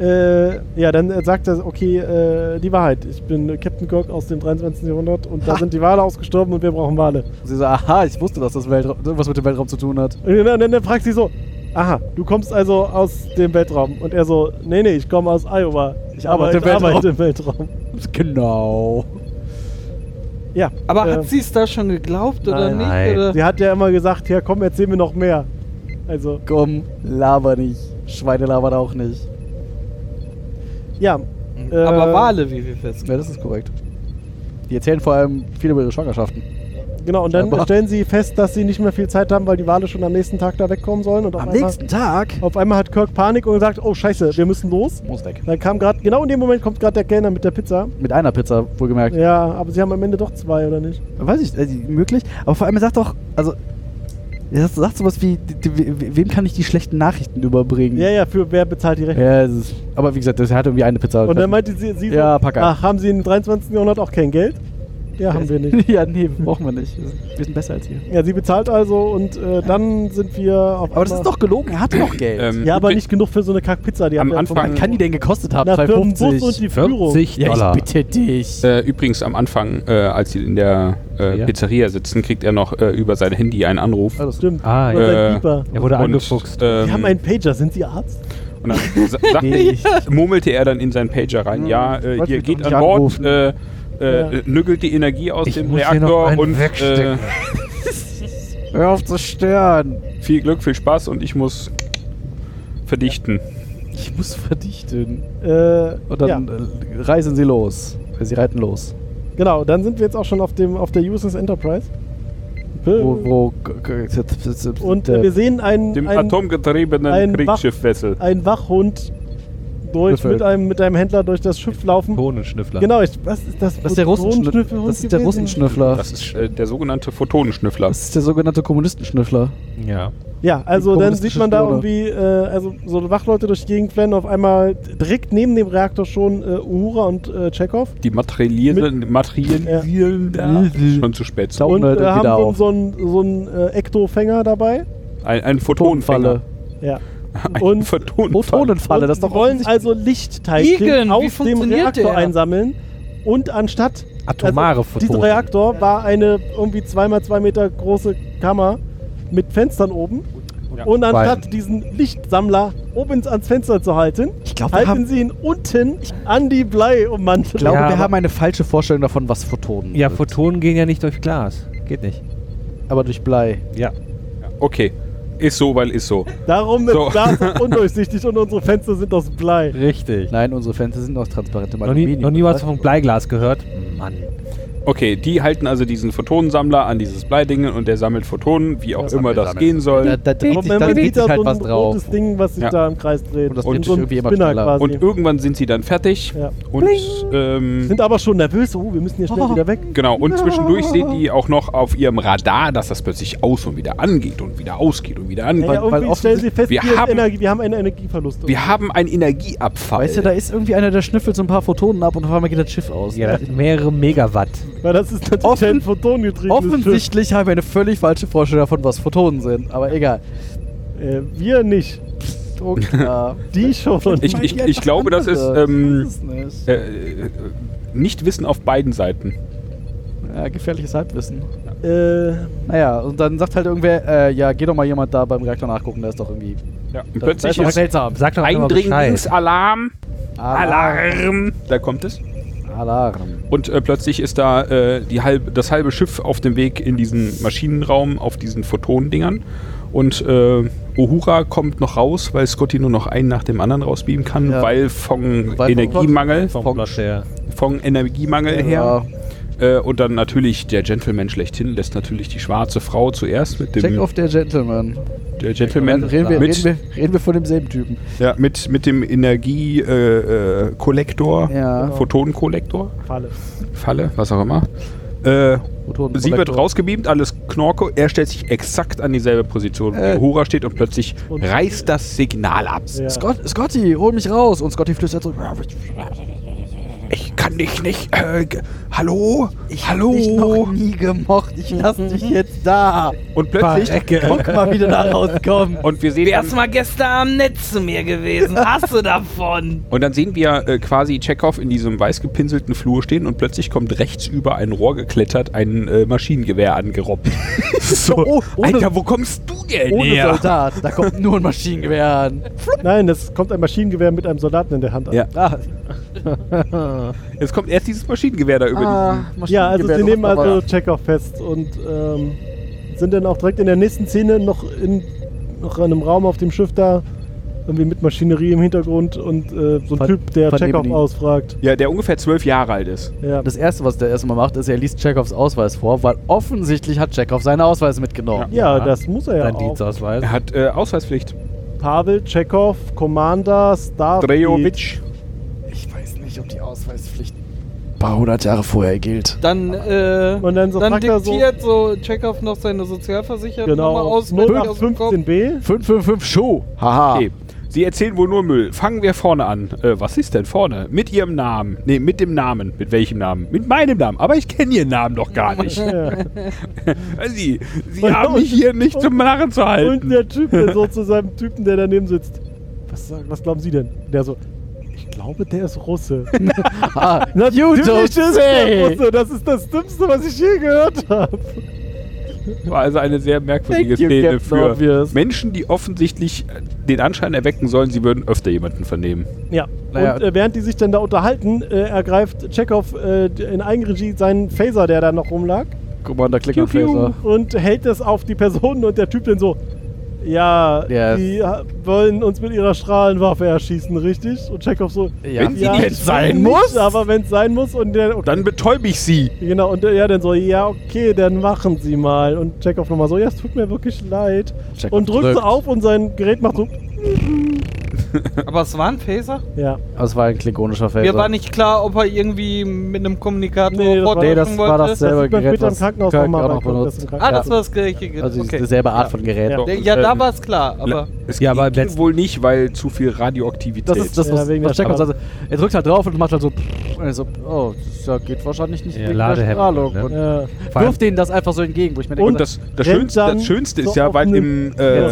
Äh, ja, dann sagt er, okay, äh, die Wahrheit. Ich bin Captain Kirk aus dem 23. Jahrhundert und da Ha. sind die Wale ausgestorben und wir brauchen Wale. Sie so, aha, ich wusste, dass das Weltraum, was mit dem Weltraum zu tun hat. Und dann, dann, dann fragt sie so, aha, du kommst also aus dem Weltraum. Und er so, nee, nee, ich komme aus Iowa. Ich arbeite im Weltraum. arbeite im Weltraum. Genau. Ja. Aber äh, hat sie es da schon geglaubt oder nein. nicht? Nein. Oder? Sie hat ja immer gesagt, ja komm, erzähl mir noch mehr. Also, Komm, laber nicht. Schweine labern auch nicht. ja. äh, Aber Wale, wie wir feststellen. Ja, das ist korrekt. Die erzählen vor allem viel über ihre Schwangerschaften. Genau, und dann Aber- stellen sie fest, dass sie nicht mehr viel Zeit haben, weil die Wale schon am nächsten Tag da wegkommen sollen. Und auf Am einmal, nächsten Tag Auf einmal hat Kirk Panik und sagt, oh scheiße, wir müssen los. muss weg. Dann kam gerade, genau in dem Moment kommt gerade der Kellner mit der Pizza. Mit einer Pizza, wohlgemerkt. Ja, aber sie haben am Ende doch zwei, oder nicht? Weiß ich, äh, möglich. Aber vor allem, er sagt doch, also, er sagt- sowas wie, wem kann ich die schlechten Nachrichten überbringen? Ja, ja, für wer bezahlt die Rechnung? Ja, es ist, aber wie gesagt, er hat irgendwie eine Pizza. Und dann meinte sie, sie so, Ja, Packer. ach, haben sie im 23. Jahrhundert auch kein Geld? Ja, haben wir nicht. ja, nee, brauchen wir nicht. Wir sind besser als ihr. Ja, sie bezahlt also und äh, dann sind wir auf Aber das ist doch gelogen, er hatte noch Geld. Ähm, Ja, aber nicht genug für so eine Kackpizza. Die Am hat Anfang- Was kann die denn gekostet haben? Na, für den Bus 250. und die Führung. 40 ja, ich bitte dich. Äh, übrigens am Anfang, äh, als sie in der äh, Ja. Pizzeria sitzen, kriegt er noch äh, über sein Handy einen Anruf. Alles Stimmt. Ah, ja. Äh. Er wurde angefuchst. ähm, haben einen Pager. Sind sie Arzt? Und dann Nee. murmelte er dann in seinen Pager rein. Hm, Ja, äh, mich geht an Bord. Äh, äh, Ja. nüggelt die Energie aus Ich dem muss hier noch Reaktor einen und äh. Hör auf zu stören. viel Glück, viel Spaß und ich muss verdichten. Ich muss verdichten. Äh, Und dann ja, äh, reisen sie los. Sie reiten los. genau. Dann sind wir jetzt auch schon auf, dem, auf der USS Enterprise. Wo, wo Und äh, wir sehen einen, Dem einen, atomgetriebenen ein Kriegsschiffwessel. einen Wachhund durch, mit, einem, mit einem Händler durch das Schiff laufen. Tonenschnüffler. Genau, ich, was ist das? das ist der Russenschnüffler. Das ist der? Russenschnüffler. Das ist äh, der sogenannte Photonenschnüffler. Das ist der sogenannte Kommunistenschnüffler. Ja. Ja, also dann sieht man da irgendwie, äh, also so Wachleute durch die Gegend flennen, auf einmal direkt neben dem Reaktor schon äh, Uhura und äh, Chekhov. Die materiellen, materiellen Ja. schon zu spät. Und halt äh, haben so, so einen so einen, äh, Ektofänger dabei. Ein, ein. Photonenfalle. Ja. Und- Photonenfalle. Photonenfalle, und das doch wollen also Lichtteilchen Igen, aus dem Reaktor der? einsammeln. Und anstatt Atomare also, Photonen. Dieser Reaktor war eine irgendwie zweimal zwei Meter große Kammer mit Fenstern oben. Ja. Und anstatt diesen Lichtsammler oben ins- ans Fenster zu halten, wir, halten haben, sie ihn unten an die Bleiummantelung. ich glaube, Ja, wir haben eine falsche Vorstellung davon, was Photonen Ja, sind. Photonen gehen ja nicht durch Glas. Geht nicht. aber durch Blei. Ja. Okay. Ist so, weil ist so. Darum ist So. Glas auch undurchsichtig und unsere Fenster sind aus Blei. Richtig. Nein, unsere Fenster sind aus transparentem Noch nie, Aluminium. noch nie was von Bleiglas gehört. Mann. Okay, die halten also diesen Photonensammler an dieses Bleiding und der sammelt Photonen, wie auch Ja, immer das sammelt, gehen soll. Da, da dreht Und sich, man da dreht sich halt so was ein drauf. rotes Ding, was sich Ja. da im Kreis dreht. Und das dreht so irgendwie immer schneller. quasi. Und irgendwann sind sie dann fertig Ja. und ähm, sind aber schon nervös. Oh, wir müssen hier schnell Oh. wieder weg. genau und zwischendurch sehen die auch noch auf ihrem Radar, dass das plötzlich aus und wieder angeht und wieder ausgeht und wieder angeht. Ja, weil irgendwie stellen sie fest, wir haben- Energie, wir haben einen Energieverlust. Wir haben einen Energieabfall. Weißt du, da ist irgendwie einer, der schnüffelt so ein paar Photonen ab und auf einmal geht das Schiff aus. Ja, das mehrere Megawatt. Weil das ist natürlich Offen- ein photongetriebenes Offensichtlich haben wir eine völlig falsche Vorstellung davon, was Photonen sind. Aber egal. Schiff. Äh, wir nicht. Oh. Die schon. Ich- ich- ich glaube, das ist, ähm, nicht. äh, äh, nicht wissen auf beiden Seiten. Ja, gefährliches Halbwissen. äh, Naja, und dann sagt halt irgendwer, äh, ja, geh doch mal jemand da beim Reaktor nachgucken, der ist doch irgendwie. Ja. Das, das plötzlich ist doch ist seltsam. Sag doch Bescheid. Eindringlingsalarm. Alarm. Da kommt es. Alarm. Und äh, plötzlich ist da äh, die halb, das halbe Schiff auf dem Weg in diesen Maschinenraum auf diesen Photonendingern. Und äh, Uhura kommt noch raus, weil Scotty nur noch einen nach dem anderen rausbeamen kann, Ja. weil von Weil Energiemangel. Plot her. von Energiemangel her. Äh, und dann natürlich der Gentleman schlechthin lässt natürlich die schwarze Frau zuerst mit dem Check auf der Gentleman. der Gentleman Reden wir, mit, reden, wir, reden wir von demselben Typen. ja, mit, mit dem Energiekollektor, äh, Kollektor, Ja. Photonenkollektor, Falle. Falle, was auch immer. Äh, Sie wird rausgebeamt, alles Knorke. Er stellt sich exakt an dieselbe Position, Äh. wo Uhura steht und plötzlich Und- reißt das Signal ab. Ja. Scott, Scotty, hol mich raus. Und Scotty flüstert so. Ich kann dich nicht. Äh, hallo? hallo? Dich noch nie gemocht. Ich lass dich jetzt da. Und plötzlich. Verrecke. Guck mal, wie du da rauskommst. Und wir sehen Wärst mal gestern am Netz zu mir gewesen. Hast du davon? und dann sehen wir äh, quasi Chekhov in diesem weiß gepinselten Flur stehen und plötzlich kommt rechts über ein Rohr geklettert ein äh, Maschinengewehr angerobbt. so, Oh, ohne- Alter, wo kommst du denn Ohne her? Soldat. Da kommt nur ein Maschinengewehr an. Nein, es kommt ein Maschinengewehr mit einem Soldaten in der Hand an. Ja, Ah, jetzt kommt erst dieses Maschinengewehr da über diesen. Ja, also sie nehmen also Chekhov fest und ähm, sind dann auch direkt in der nächsten Szene noch in noch in einem Raum auf dem Schiff da, irgendwie mit Maschinerie im Hintergrund und äh, so ein Ver- Typ, der Chekhov ausfragt. Ja, der ungefähr zwölf Jahre alt ist. Ja. Das erste, was der erstmal macht, ist, er liest Chekhovs Ausweis vor, weil offensichtlich hat Chekhov seine Ausweise mitgenommen. ja, Ja. das muss er ja Dein auch. Dienstausweis. Er hat äh, Ausweispflicht. Pavel, Chekhov, Commander, Starfleet. Drejovic. Nicht, ob die Ausweispflicht ein paar hundert Jahre vorher gilt. Dann, äh, Und dann so dann fragt er so- diktiert so, Chekhov noch seine Sozialversichertennummer Genau, aus. wenn die aus dem Kopf- 0815b. 555 Show. Haha. Okay. Sie erzählen wohl nur Müll. Fangen wir vorne an. Äh, was ist denn vorne? Mit ihrem Namen. Nee, mit dem Namen. Mit welchem Namen? Mit meinem Namen. Aber ich kenne ihren Namen doch gar nicht. Ja. Sie, Sie Und- haben mich hier nicht zum Narren zu Und halten. der Typ, der so zu seinem Typen, der daneben sitzt. Was, sag- was glauben Sie denn? Der so, glaube, der ist Russe. Ah, you Natürlich don't ist er say. Russe. Das ist das Dümmste, was ich je gehört habe. War also eine sehr merkwürdige Thank you, Szene Captain für Obvious. Menschen, die offensichtlich äh, den Anschein erwecken sollen, sie würden öfter jemanden vernehmen. Ja. Naja. Und äh, während die sich dann da unterhalten, äh, ergreift Chekhov äh, in Eigenregie seinen Phaser, der da noch rumlag, Commander Piu, Klingerphaser. piu, und hält das auf die Person und der Typ dann so, ja, Der- die wollen uns mit ihrer Strahlenwaffe erschießen, richtig? Und Chekhov so, Ja, Wenn sie ja, nicht ich sein will muss. nicht, aber wenn es sein muss und der, okay, Dann betäube ich sie. genau, und der, ja, dann so, ja, okay, dann machen sie mal. Und Chekhov nochmal so, ja, es tut mir wirklich leid. Chekhov und drückt so drückt. auf und sein Gerät macht so, Aber es war ein Phaser? ja. Aber es war ein klingonischer Phaser. Mir war nicht klar, ob er irgendwie mit einem Kommunikator Nee, das war- nee, das fortdrücken war wollte. dasselbe Das Gerät, was Krankenhaus Kirk auch noch benutzt. das Ah, das war das gleiche Gerät. Also okay. dieselbe Art von Gerät. Ja. Ja, da Ähm, war es klar, aber Es Ja, aber ging letzt- wohl nicht, weil zu viel Radioaktivität. Das ist das, Ja, was, wegen was Strahlung. sagt. Er drückt halt drauf und macht halt so. Und er so, oh, das ja, geht wahrscheinlich nicht Ja, wegen der Ladehemmung, Strahlung. ne? Und Ja. Wirft denen das einfach so entgegen, wo ich mir denke, und das, Schönste, ist ja, weil im, äh,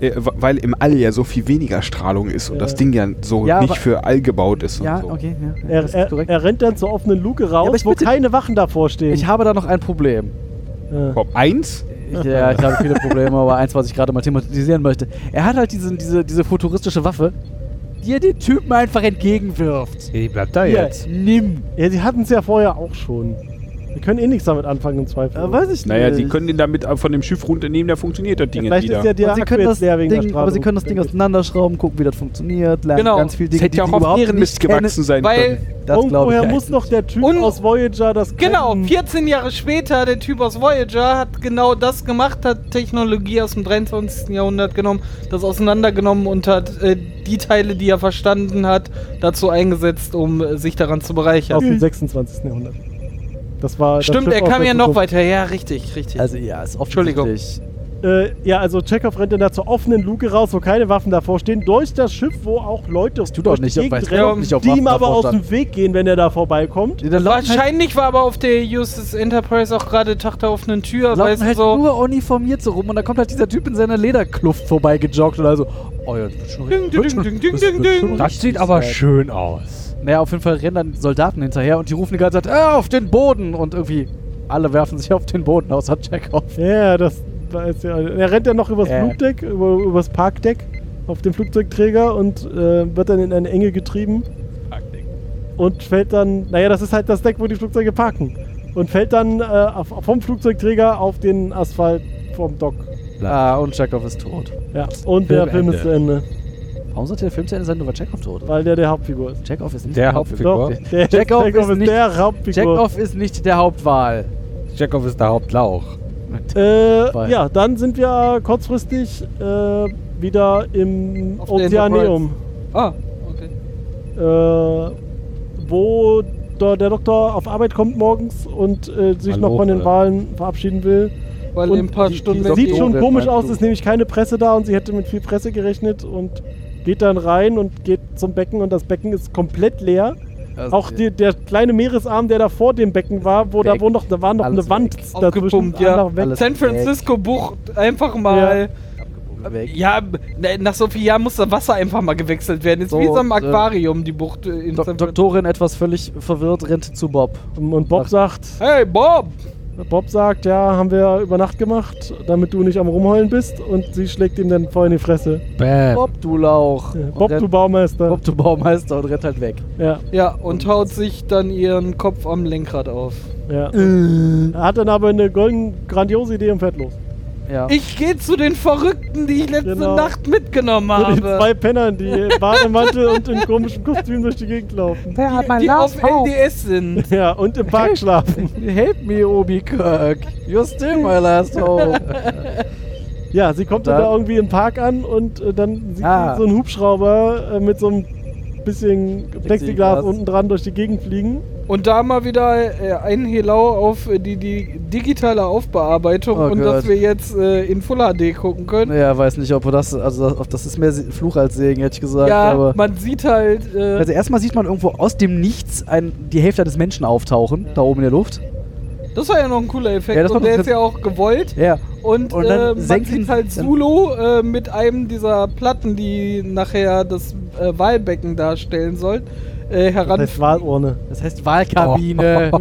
äh, weil im All ja so viel weniger Strahlung ist und Ja. das Ding ja so Ja, nicht für All gebaut ist. Ja, und so. okay. Ja, Er, er, er rennt dann zur offenen Luke raus, wo bitte- keine Wachen davor stehen. ich habe da noch ein Problem. Ja. Top 1? Ich, ja, ich habe viele Probleme, aber eins, was ich gerade mal thematisieren möchte. Er hat halt diesen, diese, diese futuristische Waffe, die er den Typen einfach entgegenwirft. Die bleibt da jetzt. Nimm. ja, sie hatten es ja vorher auch schon. Wir können eh nichts damit anfangen im Zweifel. Äh, weiß ich Naja, nicht. die können den damit von dem Schiff runternehmen, da funktioniert das Ding jetzt Vielleicht wieder. ist ja der sie können das leer wegen der Ding, aber sie Strahlung, können das Ding auseinanderschrauben, gucken, wie das funktioniert, lernen Genau. ganz viel das Dinge, hätte ja die auch auf überhaupt Mist gewachsen sein Weil, können. Das Irgendwoher ich. muss noch der Typ Und- aus Voyager das Genau, kennen. 14 Jahre später, der Typ aus Voyager hat genau das gemacht, hat Technologie aus dem 23. Jahrhundert genommen, das auseinandergenommen und hat äh, die Teile, die er verstanden hat, dazu eingesetzt, um äh, sich daran zu aus bereichern. dem 26. Jahrhundert. Das war das Stimmt, Schiff er kam ja noch Zukunft. weiter. Ja, richtig, richtig. Also ja, ist Entschuldigung. offensichtlich. Äh, ja, also Chekhov rennt dann da zur offenen Luke raus, wo keine Waffen davor stehen, durch das Schiff, wo auch Leute Du doch durch nicht, Gegend rennen, auch nicht, ob die ihm Waffen aber aus dem Weg gehen, wenn er da vorbeikommt. Laufen halt, Wahrscheinlich war aber auf der USS Enterprise auch gerade Tag der offenen Tür, laufen halt so. nur uniformiert so rum und da kommt halt dieser Typ in seiner Lederkluft vorbeigejoggt und also, oh ja, das wird schon richtig- das. Das sieht aber schön aus. Naja, auf jeden Fall rennen dann Soldaten hinterher und die rufen die ganze Zeit, äh, auf den Boden! Und irgendwie alle werfen sich auf den Boden, außer Chekhov. Ja, das weiß ja. Er rennt dann noch übers Äh. Flugdeck, über, übers Parkdeck auf dem Flugzeugträger und äh, wird dann in eine Enge getrieben und fällt dann, naja, das ist halt das Deck, wo die Flugzeuge parken. Und fällt dann äh, vom Flugzeugträger auf den Asphalt vom Dock. Ah, und Chekhov ist tot. Ja, und der Film Filmende. ist zu Ende, Warum sollte der Film zu Ende sein, nur weil Chekhov tot ist? weil der der Hauptfigur ist. Chekhov ist nicht Der Doch, Hauptfigur. der Chekhov Chekhov ist nicht- der Hauptfigur. Chekhov ist nicht der Hauptwahl. Chekhov ist der Hauptlauch. Äh, ja, dann sind wir kurzfristig äh, wieder im Auf der Ozeaneum. Ah, okay. äh, wo da der Doktor auf Arbeit kommt morgens und äh, sich Hallo, noch von den. Wahlen verabschieden will. Weil Und in ein paar die- Stunden Sieht schon komisch aus, Flug. ist nämlich keine Presse da und sie hätte mit viel Presse gerechnet und geht dann rein und geht zum Becken und das Becken ist komplett leer. Also, Auch die, der kleine Meeresarm, der da vor dem Becken war, wo da Weg. wo noch, da war noch Alles eine Wand weg. dazwischen. Aufgepumpt, ja. einfach weg. Alles San Francisco Bucht einfach mal. weg. Ja, ne, nach so vielen Jahren muss das Wasser einfach mal gewechselt werden. Ist So, wie so ein äh, Aquarium, die Bucht äh, in Do San Francisco. Doktorin etwas völlig verwirrt rennt zu Bob. Und Bob sagt, Hey, Bob! Bob sagt, ja, haben wir über Nacht gemacht, damit du nicht am Rumheulen bist. Und sie schlägt ihm dann voll in die Fresse. Bam. Bob, du Lauch. Ja, Bob, rennt- du Baumeister. Bob, du Baumeister und rennt halt weg. Ja, Ja, und haut sich dann ihren Kopf am Lenkrad auf. ja. Er hat dann aber eine golden, grandiose Idee und fährt los. Ja. Ich gehe zu den Verrückten, die ich letzte Genau. Nacht mitgenommen Zu den habe. zwei Pennern, die im Bademantel und in komischen Kostümen durch die Gegend laufen. Wer hat Die, die auf LDS sind. Ja, und im Park schlafen. Help me, Obi Kirk. You're still my last hope. Ja, sie kommt dann Dann- da irgendwie im Park an und äh, dann sieht Ah. sie so einen Hubschrauber äh, mit so einem bisschen Plexiglas. unten dran durch die Gegend fliegen. Und da mal wieder äh, ein Helau auf äh, die, die digitale Aufbearbeitung Oh und Gott. dass wir jetzt äh, in Full HD gucken können. Ja, weiß nicht, ob das, also das- ist mehr Fluch als Segen, hätte ich gesagt. ja, aber man sieht halt. Äh, also erstmal sieht man irgendwo aus dem Nichts ein, die Hälfte des Menschen auftauchen, da oben in der Luft. das war ja noch ein cooler Effekt Ja, und der ist ja auch gewollt. Ja. Und, Und dann äh, man sieht halt Zulu äh, mit einem dieser Platten, die nachher das äh, Wahlbecken darstellen sollen, äh, Das heran. heißt Wahlurne. Das heißt Wahlkabine.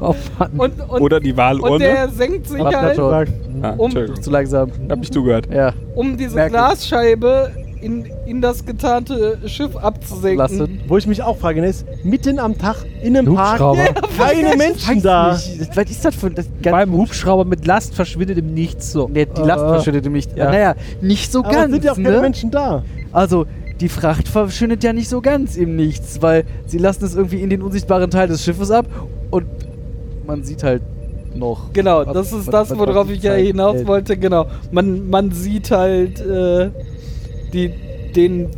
Oh, Mann. Und, und, Oder die und Wahlurne. der senkt sich halt, Ah, um- Entschuldigung. Zu langsam. Hab ich zugehört. Ja. um diese Merke. Glasscheibe in, in das getarnte Schiff abzusenken. Lassen. wo ich mich auch frage, ne, ist mitten am Tag in einem Park, Hubschrauber. keine Menschen da. Nicht. Was ist das für das Beim Hubschrauber mit Last verschwindet im Nichts so. Nee, die Last Äh, verschwindet nämlich. ja. Naja, nicht so Aber ganz. es sind ja auch keine ne? Menschen da. Also, die Fracht verschwindet ja nicht so ganz im Nichts, weil sie lassen es irgendwie in den unsichtbaren Teil des Schiffes ab und man sieht halt noch. Genau, was- das ist was- das, was- worauf ich ja hinaus wollte. Genau, man, man sieht halt äh, die, den,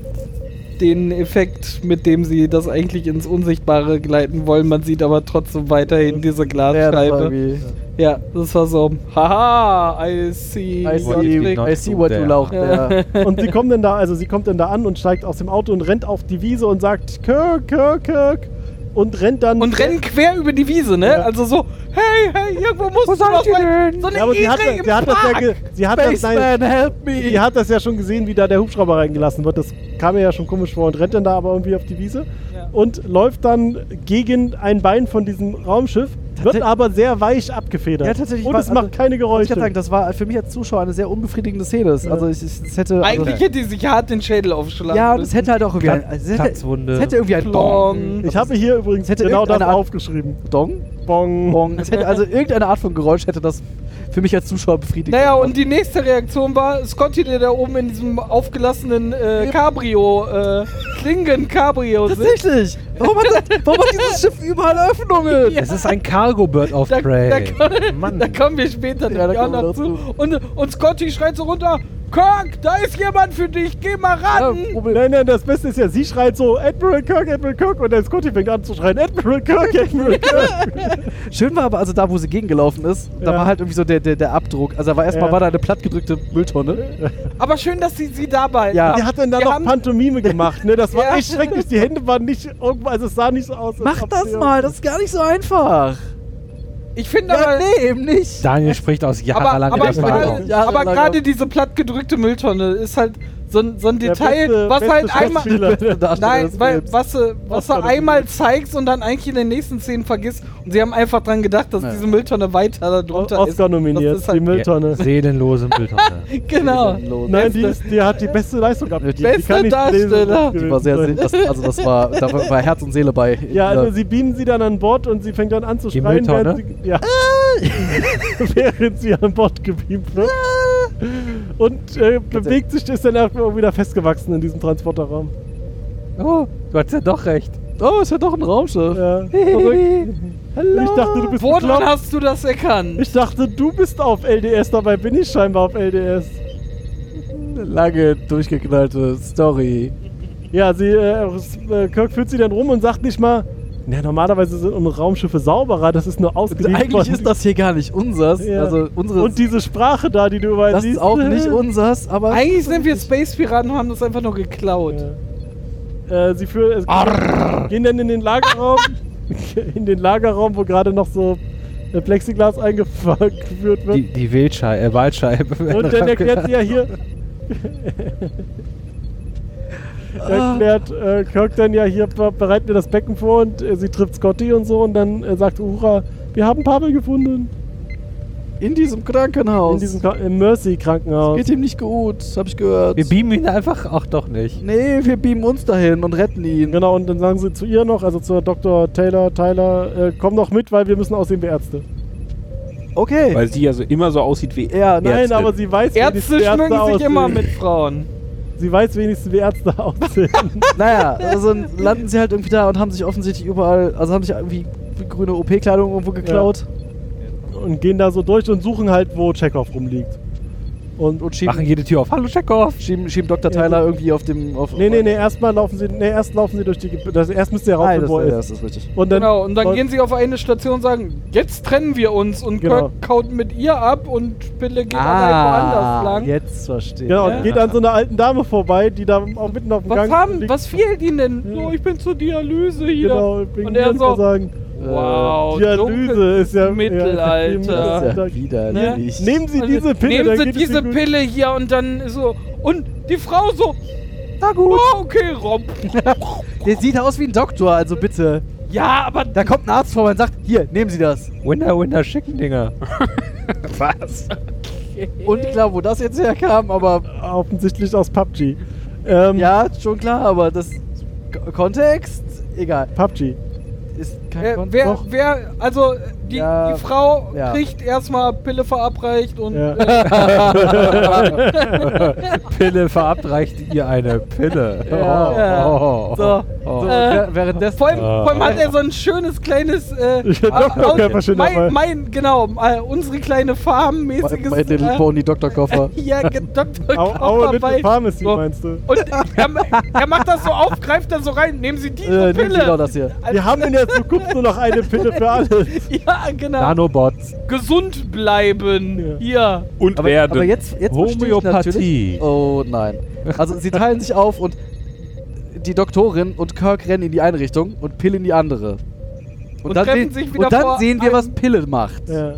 den Effekt, mit dem sie das eigentlich ins Unsichtbare gleiten wollen. Man sieht aber trotzdem weiterhin diese Ja, das war Glasscheibe. Ja, das war so, haha, I see. I what see, I see what you there. lauch there. Und sie kommen dann da, also sie kommt dann da an und steigt aus dem Auto und rennt auf die Wiese und sagt, Kirk, Kirk, Kirk. Und rennt dann. Und rennen quer über die Wiese, ne? Ja. Also so, hey, hey, irgendwo musst du noch rein. So eine ja, aber sie hat, sie hat das ja, Park. ge- sie hat das, nein, help me! sie hat das ja schon gesehen, wie da der Hubschrauber reingelassen wird. Das kam mir ja schon komisch vor und rennt dann da aber irgendwie auf die Wiese Ja. und läuft dann gegen ein Bein von diesem Raumschiff, wird aber sehr weich abgefedert. Ja, tatsächlich Und war- es macht also, keine ich Geräusche. gerade sagen, das war für mich als Zuschauer eine sehr unbefriedigende Szene. Ja. Also ich, ich, es hätte. Also, Eigentlich hätte die sich hart den Schädel aufschlagen ja, und es hätte halt auch irgendwie ein, Platz- es hätte, es hätte irgendwie ein Bong. Ich habe hier übrigens hätte genau das Art- aufgeschrieben. Dong? Bong. Bong. Es hätte also irgendeine Art von Geräusch hätte das für mich als Zuschauer befriedigt. Naja, und die nächste Reaktion war Scotty, der da oben in diesem aufgelassenen äh, Cabrio, äh, Klingen-Cabrio sitzt. Tatsächlich! Warum hat, das, warum hat dieses Schiff überall Öffnungen? Ja. Es ist ein Cargo Bird of Da, da, Prey. kommen- da kommen wir später Ja, da kommen wir dazu. zu. Und, und Scotty schreit so runter, Kirk, da ist jemand für dich, geh mal Ja, ran. Problem. Nein, nein, das Beste ist ja, sie schreit so, Admiral Kirk, Admiral Kirk, und der Scotty fängt an zu schreien, Admiral Kirk, Admiral Kirk. Schön war aber, also da, wo sie gegengelaufen ist, da Ja. war halt irgendwie so der, der, der Abdruck. Also da war erstmal Ja. war da eine plattgedrückte Mülltonne. Aber schön, dass sie sie dabei Ja. Die hat dann da Wir noch Pantomime gemacht, ne? Das war Ja. echt schrecklich. Die Hände waren nicht irgendwo, also es sah nicht so aus. als Mach das mal, das ist gar nicht so einfach. Ich finde Ja, aber... nee, eben nicht. Daniel spricht aus Aber, jahrelanger aber, Erfahrung. Ja, aber lange. gerade diese plattgedrückte Mülltonne ist halt so ein, so ein Detail, beste- was beste halt einmal. Nein, weil, Films. was, du- was du Oscar einmal zeigst und dann eigentlich in den nächsten Szenen vergisst. Und sie haben einfach dran gedacht, dass Ja. diese Mülltonne weiter darunter ist. Oscar nominiert, Das ist halt- die Mülltonne. Seelenlose Mülltonne. Genau. Nein, die, ist, die hat die beste Leistung abgegeben. Die Beste kann nicht Darsteller. lesen, Die war sehr, das, also das war, da war Herz und Seele bei. Ja, also Ja. sie beamen sie dann an Bord und sie fängt dann an zu Die schreien, Mülltonne? während sie, ja. während sie an Bord gebeamt wird. Und äh, bewegt sich, ist dann auch wieder festgewachsen in diesem Transporterraum. Oh, du hast ja doch recht. Oh, ist ja doch ein Raumschiff. Ja, verrückt. Hallo. Ich dachte, du bist Woran bekloppt. hast du das erkannt? Ich dachte, du bist auf LDS, dabei bin ich scheinbar auf LDS. Eine lange, durchgeknallte Story. Ja, sie, äh, Kirk führt sie dann rum und sagt nicht mal, na, normalerweise sind unsere Raumschiffe sauberer, das ist nur ausgeliehen Eigentlich von- ist das hier gar nicht unsers. Ja. Also unsere Und diese Sprache da, die du überall das siehst. ist auch nicht unsers, aber Eigentlich sind wir Space Piraten und haben das einfach nur geklaut. Ja. Äh, sie führen, äh, gehen dann in den Lagerraum, in den Lagerraum, wo gerade noch so Plexiglas eingeführt wird. Die, die Wildschei äh, Waldscheibe. Und dann erklärt sie ja hier. erklärt äh, Kirk dann ja hier, be- bereitet mir das Becken vor und äh, sie trifft Scotty und so und dann äh, sagt Uhura, wir haben Pavel gefunden. in diesem Krankenhaus. In diesem Kra im Mercy-Krankenhaus. Geht ihm nicht gut, hab ich gehört. Wir beamen ihn einfach auch doch nicht. nee, wir beamen uns dahin und retten ihn. Genau, und dann sagen sie zu ihr noch, also zur Dr. Taylor, Tyler, äh, komm noch mit, weil wir müssen aussehen wie Ärzte. Okay. Weil sie ja so immer so aussieht wie ja, Nein, Ärzte. aber sie weiß, Ärzte wie schmücken sich aussehen. immer mit Frauen. Sie weiß wenigstens, wie Ärzte aussehen. naja, also landen sie halt irgendwie da und haben sich offensichtlich überall, also haben sich irgendwie grüne OP-Kleidung irgendwo geklaut und gehen da so durch und suchen halt, wo Chekhov rumliegt. Und, und schieben, Machen jede Tür auf. Hallo Chekhov. schieben, schieben Dr. Ja, Tyler so- irgendwie auf dem. Auf, nee, nee, nee, erstmal laufen sie, nee, erst laufen sie durch die, das, erst müsst ihr Nein, herausfinden, das, wo ja, er ist. das ist richtig. Und dann, Genau, und dann gehen sie auf eine Station und sagen, jetzt trennen wir uns und Genau. Kirk kaut mit ihr ab und Pille geht Ah, halt woanders lang. jetzt verstehe. Genau, Ja. und geht an so einer alten Dame vorbei, die da auch mitten auf dem Was, Gang haben, liegt. was fehlt ihnen denn? Ja. So, ich bin zur Dialyse hier. Genau, wegen und er mir so, sagen, wow, Dialyse ist ja Mittelalter. Ja Ja, widerlich. Nehmen Sie Und diese Pille, Nehmen Sie diese. Pille hier und dann so. Und die Frau so. Na gut. Oh, okay, Rob. Der sieht aus wie ein Doktor, also bitte. Ja, aber Da kommt ein Arzt vorbei und sagt, hier, nehmen Sie das. Winter, Winter, schicken Dinger. Was? Und klar, wo das jetzt herkam, aber Offensichtlich aus PUBG. Ähm, ja, schon klar, aber das K Kontext, egal. PUBG. Ist kein Kon wer, wer, also die, Ja, die Frau ja. kriegt erstmal Pille verabreicht und Ja. äh, Pille verabreicht ihr eine Pille. Ja. Ja. Oh, oh, So, oh. Äh, währenddessen. vor, allem, Ah. vor allem hat er so ein schönes kleines äh, dabei. mein, mein, genau, äh, unsere kleine Farm-mäßiges My Little äh, Pony Doktorkoffer. Ja, ge- Dr. Au, Koffer Aue Little bei- Pharmacy, so. meinst du? Und er, er macht das so auf, greift da so rein, nehmen Sie diese Äh, nehmen Sie Pille. genau das hier. Wir haben in der Zukunft nur noch eine Pille für alles. Ja, genau. Nanobots. Gesund bleiben. Hier. Und Aber, werden. aber jetzt, jetzt Homöopathie. natürlich. Oh nein. Also sie teilen sich auf und die Doktorin und Kirk rennen in die eine Richtung und Pille in die andere. Und dann, treffen sehen- sich wieder und dann vor sehen wir, was Pille macht. Ja.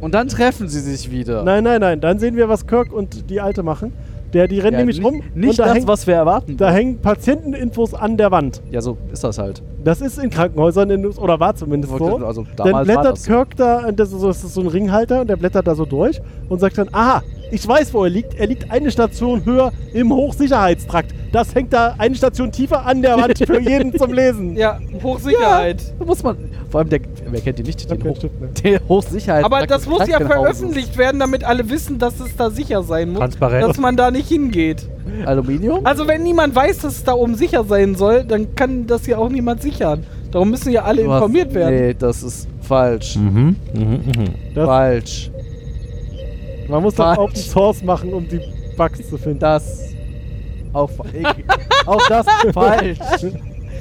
Und dann treffen sie sich wieder. Nein, nein, nein. Dann sehen wir, was Kirk und die Alte machen. Der, die rennen Ja, nämlich rum. Nicht das, hängt, was wir erwarten. Da hängen Patienteninfos an der Wand. ja, so ist das halt. Das ist in Krankenhäusern, in, oder war zumindest so. Also Dann damals war blättert. Kirk da, das ist, so, das ist so ein Ringhalter, und der blättert da so durch und sagt dann, aha, ich weiß, wo er liegt. Er liegt eine Station höher im Hochsicherheitstrakt. Das hängt da eine Station tiefer an der Wand für jeden zum Lesen. Ja, Hochsicherheit. Da muss man. Vor allem der. Wer kennt die nicht? Den, Hoch, Stift den Hochsicherheit. Aber das muss ja veröffentlicht werden, damit alle wissen, dass es da sicher sein muss. Transparent. Dass man da nicht hingeht. Aluminium? Also wenn niemand weiß, dass es da oben sicher sein soll, dann kann das ja auch niemand sichern. Darum müssen ja alle Du hast- informiert werden. Nee, das ist falsch. Mhm. Mhm. Mhm. Das, Falsch. Man muss doch. Open Source machen, um die Bugs zu finden. Das. Auch, auch das falsch.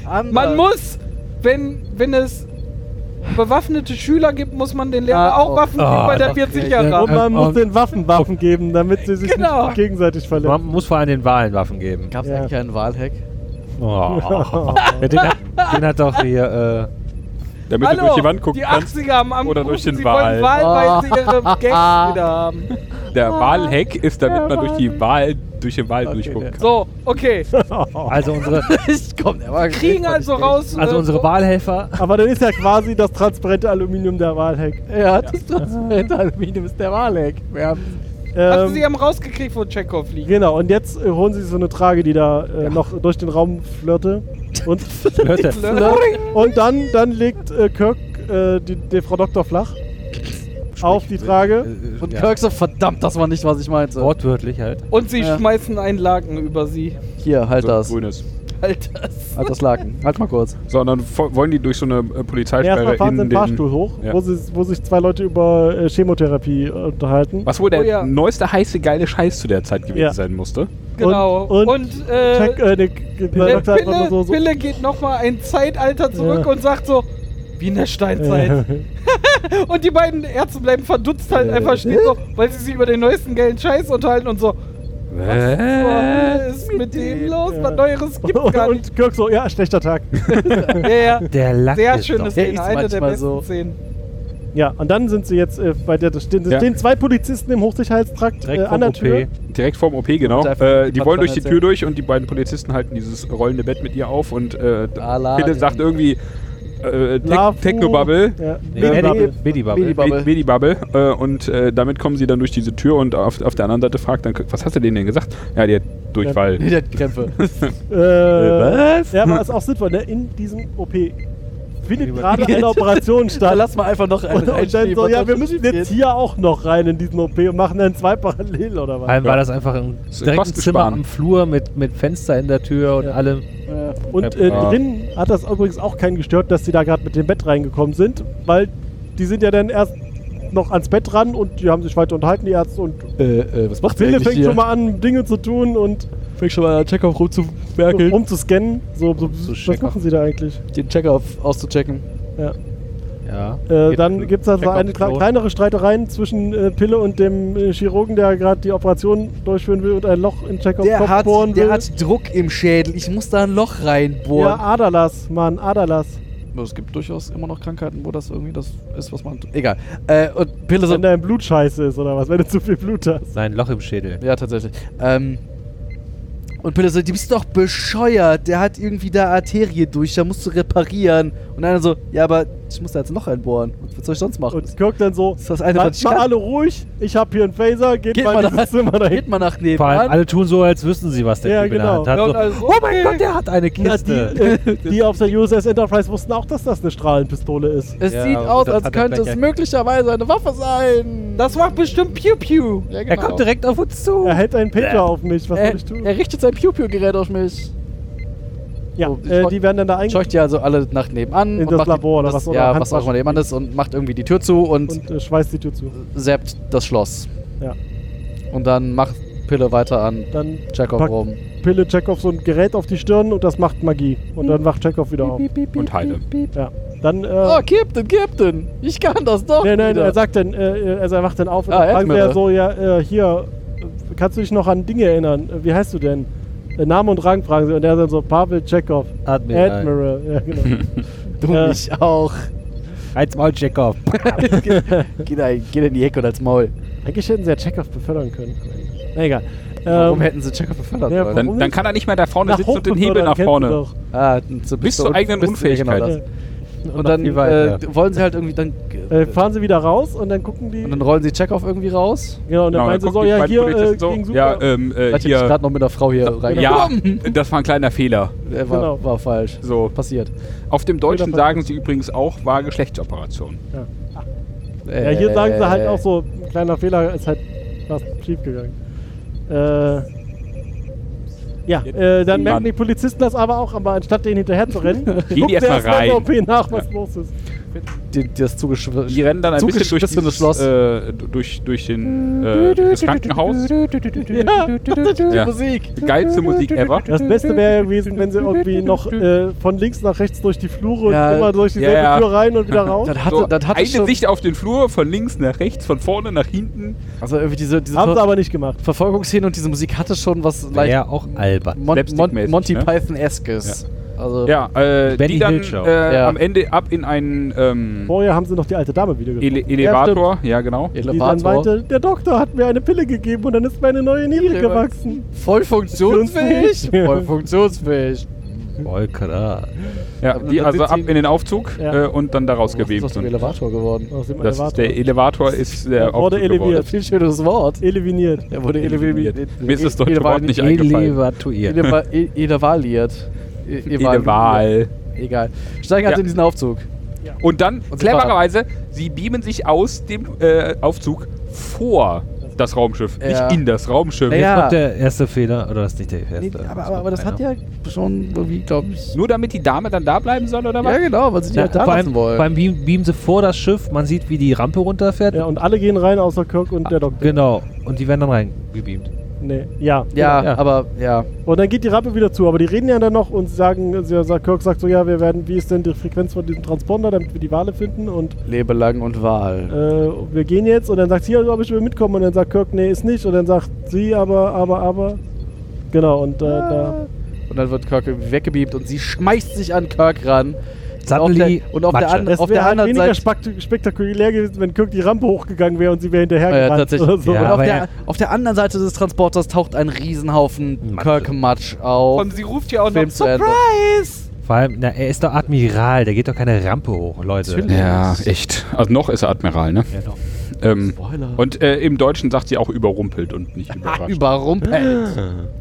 Anders. Man muss, wenn, wenn es bewaffnete Schüler gibt, muss man den Lehrern Ah, auch oh. Waffen geben, Ah, weil der okay. wird Ja, sicherer. und man muss den Waffen Waffen geben, damit sie sich Genau. nicht gegenseitig verletzen. Man muss vor allem den Wahlen Waffen geben. Gab es Ja. eigentlich einen Wahlhack? Oh. Ja, den, hat, den hat doch hier. Damit Hallo, du durch die Wand gucken die kannst. 80er haben am oder durch den sie Wal. wieder haben. Der Wahlhack ist, damit man durch die Wahl, durch den Wal Okay, durchgucken ne. kann. So, okay. Also unsere, ich komm, der Kriegen also raus. also äh, unsere Wahlhelfer. Aber dann ist ja quasi das transparente Aluminium der Wahlhack. Ja, das transparente Aluminium ist der Wahlhack. Wir haben Also Ähm, sie haben rausgekriegt, wo Chekhov liegt. genau, und jetzt äh, holen sie so eine Trage, die da äh, noch durch den Raum flirte. Und, Leute, und dann, dann legt äh, Kirk äh, die, die Frau Doktor flach auf die Trage. äh, Und ja, Kirk so, verdammt, das war nicht, was ich meinte. wortwörtlich halt. Und sie Ja. schmeißen einen Laken über sie. Hier, halt So, das. grünes. Halt das. Halt. Halt mal kurz. So, und dann wollen die durch so eine äh, Polizeisperre Erstmal fahren sie in den Fahrstuhl hoch, Ja. wo, sie, wo sich zwei Leute über äh, Chemotherapie äh, unterhalten. Was wohl der Oh ja. neueste heiße geile Scheiß zu der Zeit gewesen Ja. sein musste. Genau. Und- Und, und äh, Check, äh, ne, Pille, so, so Pille geht nochmal ein Zeitalter zurück Ja. und sagt so, wie in der Steinzeit. Und die beiden Ärzte bleiben verdutzt halt einfach stehen, so, weil sie sich über den neuesten geilen Scheiß unterhalten und so, was ist mit dem los? Was Neueres gibt's und, gar nicht. und Kirk so, ja, schlechter Tag. Ja, ja. Der Lack Sehr ist schöne Szene, ist eine der besten so. Szenen. Ja, und dann sind sie jetzt äh, bei der, da stehen, Ja. stehen zwei Polizisten im Hochsicherheitstrakt äh, Direkt an der OP. Tür. Direkt vorm OP, genau. Äh, die wollen durch die Tür durch und die beiden Polizisten halten dieses rollende Bett mit ihr auf und äh. Pille sagt irgendwie äh. Tech Technobubble. Ja, Nee, Biddy Bubble. Äh, und äh, damit kommen sie dann durch diese Tür und auf, auf der anderen Seite fragt dann, was hast du denen denn gesagt? Ja, die hat Durchfall. Der hat Krämpfe. Äh, Was? Ja, aber ist auch sinnvoll, ne? In diesem OP findet gerade eine Operation statt. lass mal einfach noch einen Und, und dann so, ja, wir müssen jetzt hier auch noch rein in diesen OP und machen dann zwei parallel oder Vor was. allem Ja. war das einfach ein, ist direkt ein Kosten Zimmer am Flur mit, mit Fenster in der Tür und Ja. allem. Ja. Und äh, Ja. drin hat das übrigens auch keinen gestört, dass die da gerade mit dem Bett reingekommen sind, weil die sind ja dann erst noch ans Bett ran und die haben sich weiter unterhalten, die Ärzte, und Äh, äh, was macht Philipp eigentlich fängt hier? schon mal an, Dinge zu tun und Fängt schon mal an, Checkoff rumzuwerkeln. um zu scannen. So, so, was checken. machen sie da eigentlich? Den Checkoff auszuchecken. Ja. Ja. Äh, dann gibt es also eine kle Klo. kleinere Streitereien zwischen äh, Pille und dem äh, Chirurgen, der gerade die Operation durchführen will und ein Loch in Chekhovs Der Kopf hat, bohren will. der hat Druck im Schädel. Ich muss da ein Loch ja, reinbohren. Aderlass, Mann, Aderlass. Es gibt durchaus immer noch Krankheiten, wo das irgendwie das ist, was man. Egal. Äh, und Pille so. Wenn dein Blut scheiße ist oder was, wenn du zu viel Blut hast. Sein Loch im Schädel. Ja, tatsächlich. Ähm, und Pille so, du bist doch bescheuert. Der hat irgendwie da Arterie durch, da musst du reparieren. Und einer so, ja, aber ich muss da jetzt noch einbohren. Was soll ich sonst machen? Und Kirk dann so, Das ist das eine, was ich mal kann. alle ruhig, ich hab hier einen Phaser, geht, Geht mal in dieses nach- Zimmer dahin. Geht mal nach Vor allem nebenan. alle tun so, als wüssten sie, was der Ja, Typ in der genau. Hand hat. So, also, oh mein okay. Gott, der hat eine Ja, die, Kiste. äh, die auf der USS Enterprise wussten auch, dass das eine Strahlenpistole ist. Es Ja, sieht aus, als könnte es möglicherweise eine Waffe sein. Das macht bestimmt Pew Pew. ja, Er kommt direkt auf uns zu. Er hält einen Pager auf mich, was Er, soll ich tun? er richtet sein Pew-Pew-Gerät auf mich. Ja, so, äh, die werden dann da Scheucht die also alle nach nebenan. In und das macht Labor oder das, was, oder Ja, was auch immer nebenan ist und macht irgendwie die Tür zu und, und äh, schweißt die Tür zu. zappt das Schloss. Ja. Und dann macht Pille weiter an Dann Chekhov rum. Pille Chekhov so ein Gerät auf die Stirn und das macht Magie. Und dann wacht Chekhov wieder auf. Und Heide. Ja. Dann, äh, Oh, Captain, Captain! Ich kann das doch! nein, nein, wieder. er sagt dann, äh, also er wacht dann auf und Ah, dann fragen sie ja Erdbeere. so, ja, äh, hier, äh, kannst du dich noch an Dinge erinnern? Äh, Wie heißt du denn? Äh, Name und Rang fragen sie. Und der dann so, Pavel Chekhov. Admiral. Admiral. Ja, genau. Du Äh. mich auch. Als Maul Chekhov. geh, geh, da, geh in die Ecke und als Maul. Eigentlich hätten sie ja Chekhov befördern können. Na egal. Warum Ähm, hätten sie Chekhov befördert ja, Dann, dann kann er nicht mehr da vorne nach sitzen und den Hebel nach vorne. Ah, so Bis zur eigenen Unfähigkeit. Genau Und dann äh, wollen sie halt irgendwie dann. Äh, fahren sie wieder raus und dann gucken die. und dann rollen sie Chekhov irgendwie raus. genau, und dann Genau, meinen sie gucken so, ja, hier äh, so, ging super. Ja, ähm, äh, Ich hatte hier. gerade noch mit der Frau hier rein. Ja, das war ein kleiner Fehler. Der war, Genau. war falsch. So. Passiert. Auf dem Deutschen sagen sie übrigens auch, war Geschlechtsoperation. ja, hier sagen sie halt Äh, auch so, ein kleiner Fehler ist halt fast schief gegangen. Äh, ja, äh, dann merken die Polizisten das aber auch, aber anstatt denen hinterher zu rennen, guckt erst der mal erst rein. der OP nach, was los ist. Die, das zugeschw Die rennen dann ein bisschen durch, dieses, Schloss. äh, durch, durch den, äh, das Krankenhaus. Ja, das ist die Ja. Musik. Geilste Musik ever. das Beste wäre gewesen, wenn sie irgendwie noch äh, von links nach rechts durch die Flure Ja, und immer durch dieselbe ja, ja. Tür rein und wieder raus. Das hatte, So, das hatte eine schon, Sicht auf den Flur, von links nach rechts, von vorne nach hinten. Also irgendwie diese, diese Haben sie aber nicht gemacht. Verfolgungsszene und diese Musik hatte schon was leicht Wäre auch albern. Mon Mon Monty ne? Python-eskes. Also, Ja, äh, die dann äh, Ja. am Ende ab in einen ähm, Vorher haben sie noch die alte Dame wieder Ele. Elevator. Ja, genau. Die dann Elevator. meinte, der Doktor hat mir eine Pille gegeben und dann ist meine neue Niere gewachsen. Voll funktionsfähig. Voll funktionsfähig. Voll krass. Ja, die also ab in den Aufzug Ja. äh, und dann daraus Was ist gewebt. aus dem. Elevator geworden? Aus dem Das ist Elevator. der Elevator ist der Er wurde Aufzug eleviert. geworden. Viel schöneres Wort. Eliminiert. Er wurde elevaliert. Mir ist das deutsche Wort nicht eingefallen. Elevatuiert. Elevaliert. Eleval. Egal. Steigen also Ja. in diesen Aufzug. Und dann, Und sie clevererweise, sie beamen sich aus dem äh, Aufzug vor das Raumschiff, Ja. nicht in das Raumschiff. Ja, ja. Jetzt kommt der erste Fehler, oder das ist nicht der erste. Nee, aber, aber, aber das hat ja schon irgendwie, glaube ich. Nur damit die Dame dann da bleiben soll, oder was? Ja, genau, weil sie die Na, halt da allem, wollen. vor allem beamen, beamen sie vor das Schiff, man sieht, wie die Rampe runterfährt. Ja, und alle gehen rein, außer Kirk und der Doktor. Genau, und die werden dann reingebeamt. Nee, ja. ja, Ja. aber ja. Und dann geht die Rampe wieder zu, aber die reden ja dann noch und sagen, sie sagt, Kirk sagt so, ja, wir werden, wie ist denn die Frequenz von diesem Transponder, damit wir die Wale finden und Lebelang und Wahl. äh, wir gehen jetzt und dann sagt sie, ja, aber ich will mitkommen und dann sagt Kirk, nee, ist nicht und dann sagt sie, aber, aber, aber. Genau, und äh, da. Und dann wird Kirk irgendwie weggebeamt und sie schmeißt sich an Kirk ran. Suddenly und auf der, und auf der, an, Es auf wäre der halt anderen weniger Seite. spek spektakulär gewesen, wenn Kirk die Rampe hochgegangen wäre und sie wäre hinterher Ah ja, oder so. Ja, und auf der, ja. auf der anderen Seite des Transporters taucht ein Riesenhaufen. Kirk-Matsch auf. Und sie ruft ja auch Film noch zu Ende. Surprise! Vor allem, na, er ist doch Admiral, der geht doch keine Rampe hoch, Leute. Ja, echt. Also noch ist er Admiral, ne? Ja, doch. Ähm, Spoiler. und äh, im Deutschen sagt sie auch überrumpelt und nicht Ah, überrascht. überrumpelt.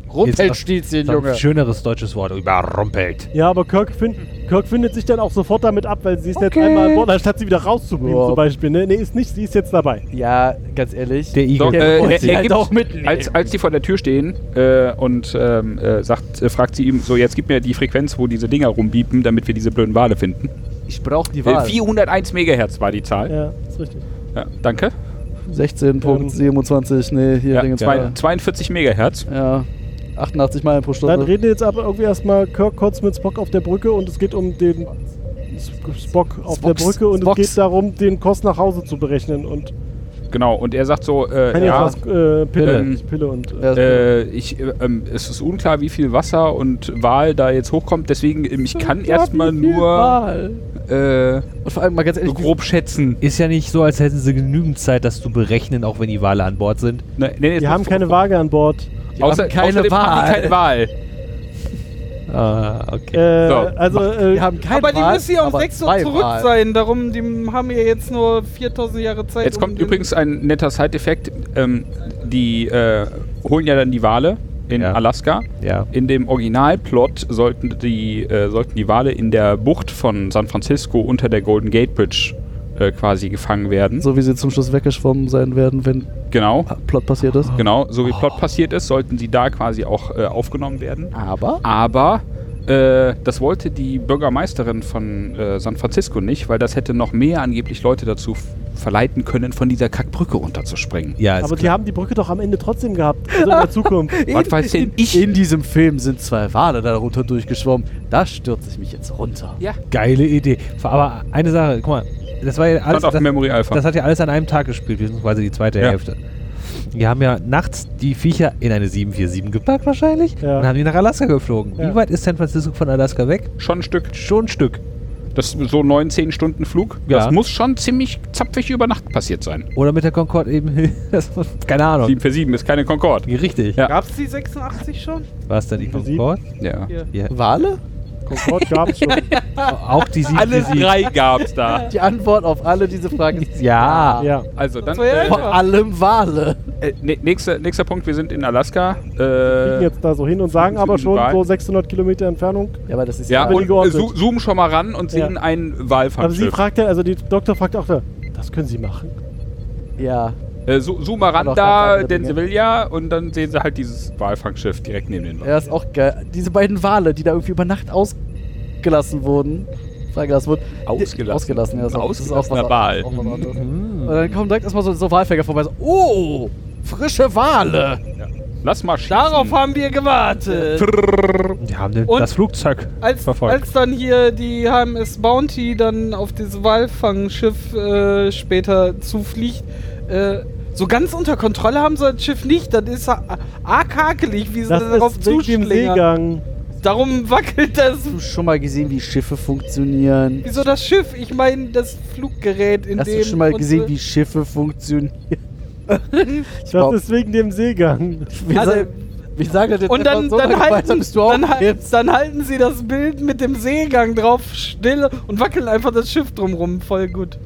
Doch ein Junge. schöneres deutsches Wort, überrumpelt. Ja, aber Kirk, find, Kirk findet sich dann auch sofort damit ab, weil sie ist jetzt Okay. einmal an Bord, anstatt sie wieder rauszunehmen Ja. zum Beispiel. Ne? nee, ist nicht, sie ist jetzt dabei. Ja, ganz ehrlich. Der Igel. Doch, Ja, äh, und er, er halt gibt, auch mitnehmen. als, als die vor der Tür stehen äh, und ähm, äh, sagt, äh, fragt sie ihm, so jetzt gib mir die Frequenz, wo diese Dinger rumbiepen, damit wir diese blöden Wale finden. ich brauche die Äh, Wahl. 401 Megahertz war die Zahl. Ja, ist richtig. Ja, danke. 16.27, nee, hier Ja, Dingens zwei, da. 42 Megahertz. Ja, 88 Meilen pro Dann Stunde. reden jetzt aber irgendwie erstmal Kirk kurz mit Spock auf der Brücke und es geht um den Spock auf der Spocks- Brücke und Spocks. es geht darum, den Kost nach Hause zu berechnen und Genau, und er sagt so, äh, kann ja, was, äh, Pille, Ähm, Pille und äh, äh, ich, äh, ähm, es ist unklar, wie viel Wasser und Wal da jetzt hochkommt, deswegen ähm, ich kann erstmal nur Wahl. Äh, Und vor allem mal ganz so ehrlich, grob schätzen. Ist ja nicht so, als hätten sie genügend Zeit, das zu berechnen, auch wenn die Wale an Bord sind. Ne, nee, jetzt die haben keine Waage an Bord. die Außer, haben keine außerdem haben Wahl. die keine Wahl. Ah, okay. Äh, So. Also, äh, Die haben keine aber die Wahl, müssen ja um aber 6 Uhr zurück Wahl. sein. Darum, die haben ja jetzt nur 4000 Jahre Zeit. Jetzt um kommt übrigens ein netter Side-Effekt. Ähm, die äh, holen ja dann die Wale in Ja. Alaska. ja. In dem Originalplot sollten die, äh, sollten die Wale in der Bucht von San Francisco unter der Golden Gate Bridge äh, quasi gefangen werden. So wie sie zum Schluss weggeschwommen sein werden, wenn Genau, Plot passiert ist. genau. So wie Plot passiert ist, sollten sie da quasi auch äh, aufgenommen werden. Aber Aber äh, das wollte die Bürgermeisterin von äh, San Francisco nicht, weil das hätte noch mehr angeblich Leute dazu verleiten können, von dieser Kackbrücke runterzuspringen. Ja, aber die klar. haben die Brücke doch am Ende trotzdem gehabt. Also in der Zukunft. Was weiß denn ich? in diesem Film sind zwei Wale darunter durchgeschwommen. Da stürze ich mich jetzt runter. Ja, geile Idee. Aber eine Sache, guck mal, das war ja alles, das, Memory Alpha. das hat ja alles an einem Tag gespielt, beziehungsweise die zweite Ja. Hälfte. Die haben ja nachts die Viecher in eine 747 gepackt wahrscheinlich Ja. und haben die nach Alaska geflogen. Ja. Wie weit ist San Francisco von Alaska weg? Schon ein Stück. Schon ein Stück. Das ist so 9, 10 Stunden Flug. Ja. Das muss schon ziemlich zapfig über Nacht passiert sein. Oder mit der Concorde eben. das, keine Ahnung. 747 ist keine Concorde. Richtig. Ja. Gab's die 86 schon? War es dann die? Concorde? Ja. Ja. Wale? Concorde gab es schon. Auch die 747. drei gab's da. Die Antwort auf alle diese Fragen ist Ja. ja. Also dann ja äh, Vor allem Wale. äh, ne- nächster, nächster Punkt, wir sind in Alaska. Fliegen Äh, jetzt da so hin und sagen aber schon so 600 Kilometer Entfernung. Ja, aber das ist ja, wir die und äh, geordnet. zo zoomen schon mal ran und sehen Ja. ein Aber sie Walfangschiff. fragt ja, also die Doktor fragt auch, da, das können Sie machen. ja. Äh, zo zoom mal ran Hat auch ganz da, andere den. Sevilla, und dann sehen sie halt dieses Walfangschiff direkt neben den Ja, ist auch geil. Diese beiden Wale, die da irgendwie über Nacht ausgelassen wurden. Freigelassen wurden. Ausgelassen. Ausgelassen, ja. Das ist auch- das ist auch was, Wal. auch was anderes. Hm. Und dann kommen direkt erstmal so, so Walfänger vorbei. So, oh, frische Wale. Lass mal schießen. Darauf haben wir gewartet. Die haben den, Und- das Flugzeug Als, verfolgt. als dann hier die HMS Bounty dann auf dieses Walfangschiff äh, später zufliegt, äh, so ganz unter Kontrolle haben sie das Schiff nicht. Das ist a- arg hakelig, wie sie Das darauf ist wegen dem zuschlingern. Seegang. Darum wackelt das. Hast du schon mal gesehen, wie Schiffe funktionieren? Wieso das Schiff? Ich meine das Fluggerät, in Hast dem... du schon mal gesehen, wie Schiffe funktionieren? Das glaub- ist wegen dem Seegang. Wir, Also- sagen, wir sagen das jetzt Und dann, so dann, halten, dann, hal- jetzt. dann halten sie das Bild mit dem Seegang drauf still und wackeln einfach das Schiff drumrum. Voll gut.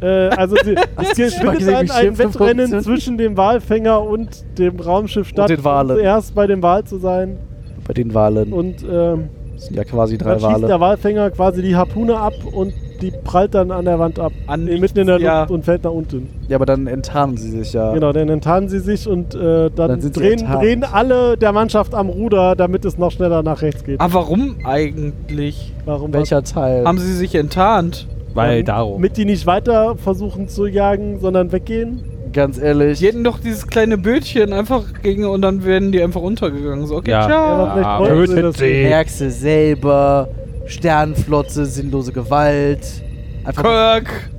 Äh, also schon mal findet ein, ein Wettrennen zwischen dem Walfänger und dem Raumschiff statt. den Walen. Zuerst bei dem Wal zu sein Bei den Walen. und ähm, das sind ja quasi drei dann schießt Wale. der Walfänger quasi die Harpune ab und die prallt dann an der Wand ab. An äh, mitten in der Luft ja. und fällt nach unten. Ja, aber dann enttarnen sie sich ja. Genau, dann enttarnen sie sich und äh, dann, Dann sie drehen, drehen alle der Mannschaft am Ruder, damit es noch schneller nach rechts geht. Aber warum eigentlich? Warum Welcher Teil? Haben sie sich enttarnt? Weil Ähm, darum. Mit die nicht weiter versuchen zu jagen, sondern weggehen. Ganz ehrlich. Die hätten doch dieses kleine Bötchen einfach gegen und dann wären die einfach untergegangen. So, okay, Ja. Ja, aber ciao. vielleicht Ah, sie. nicht. merkst du selber. Sternenflotte, sinnlose Gewalt. Einfach Kirk,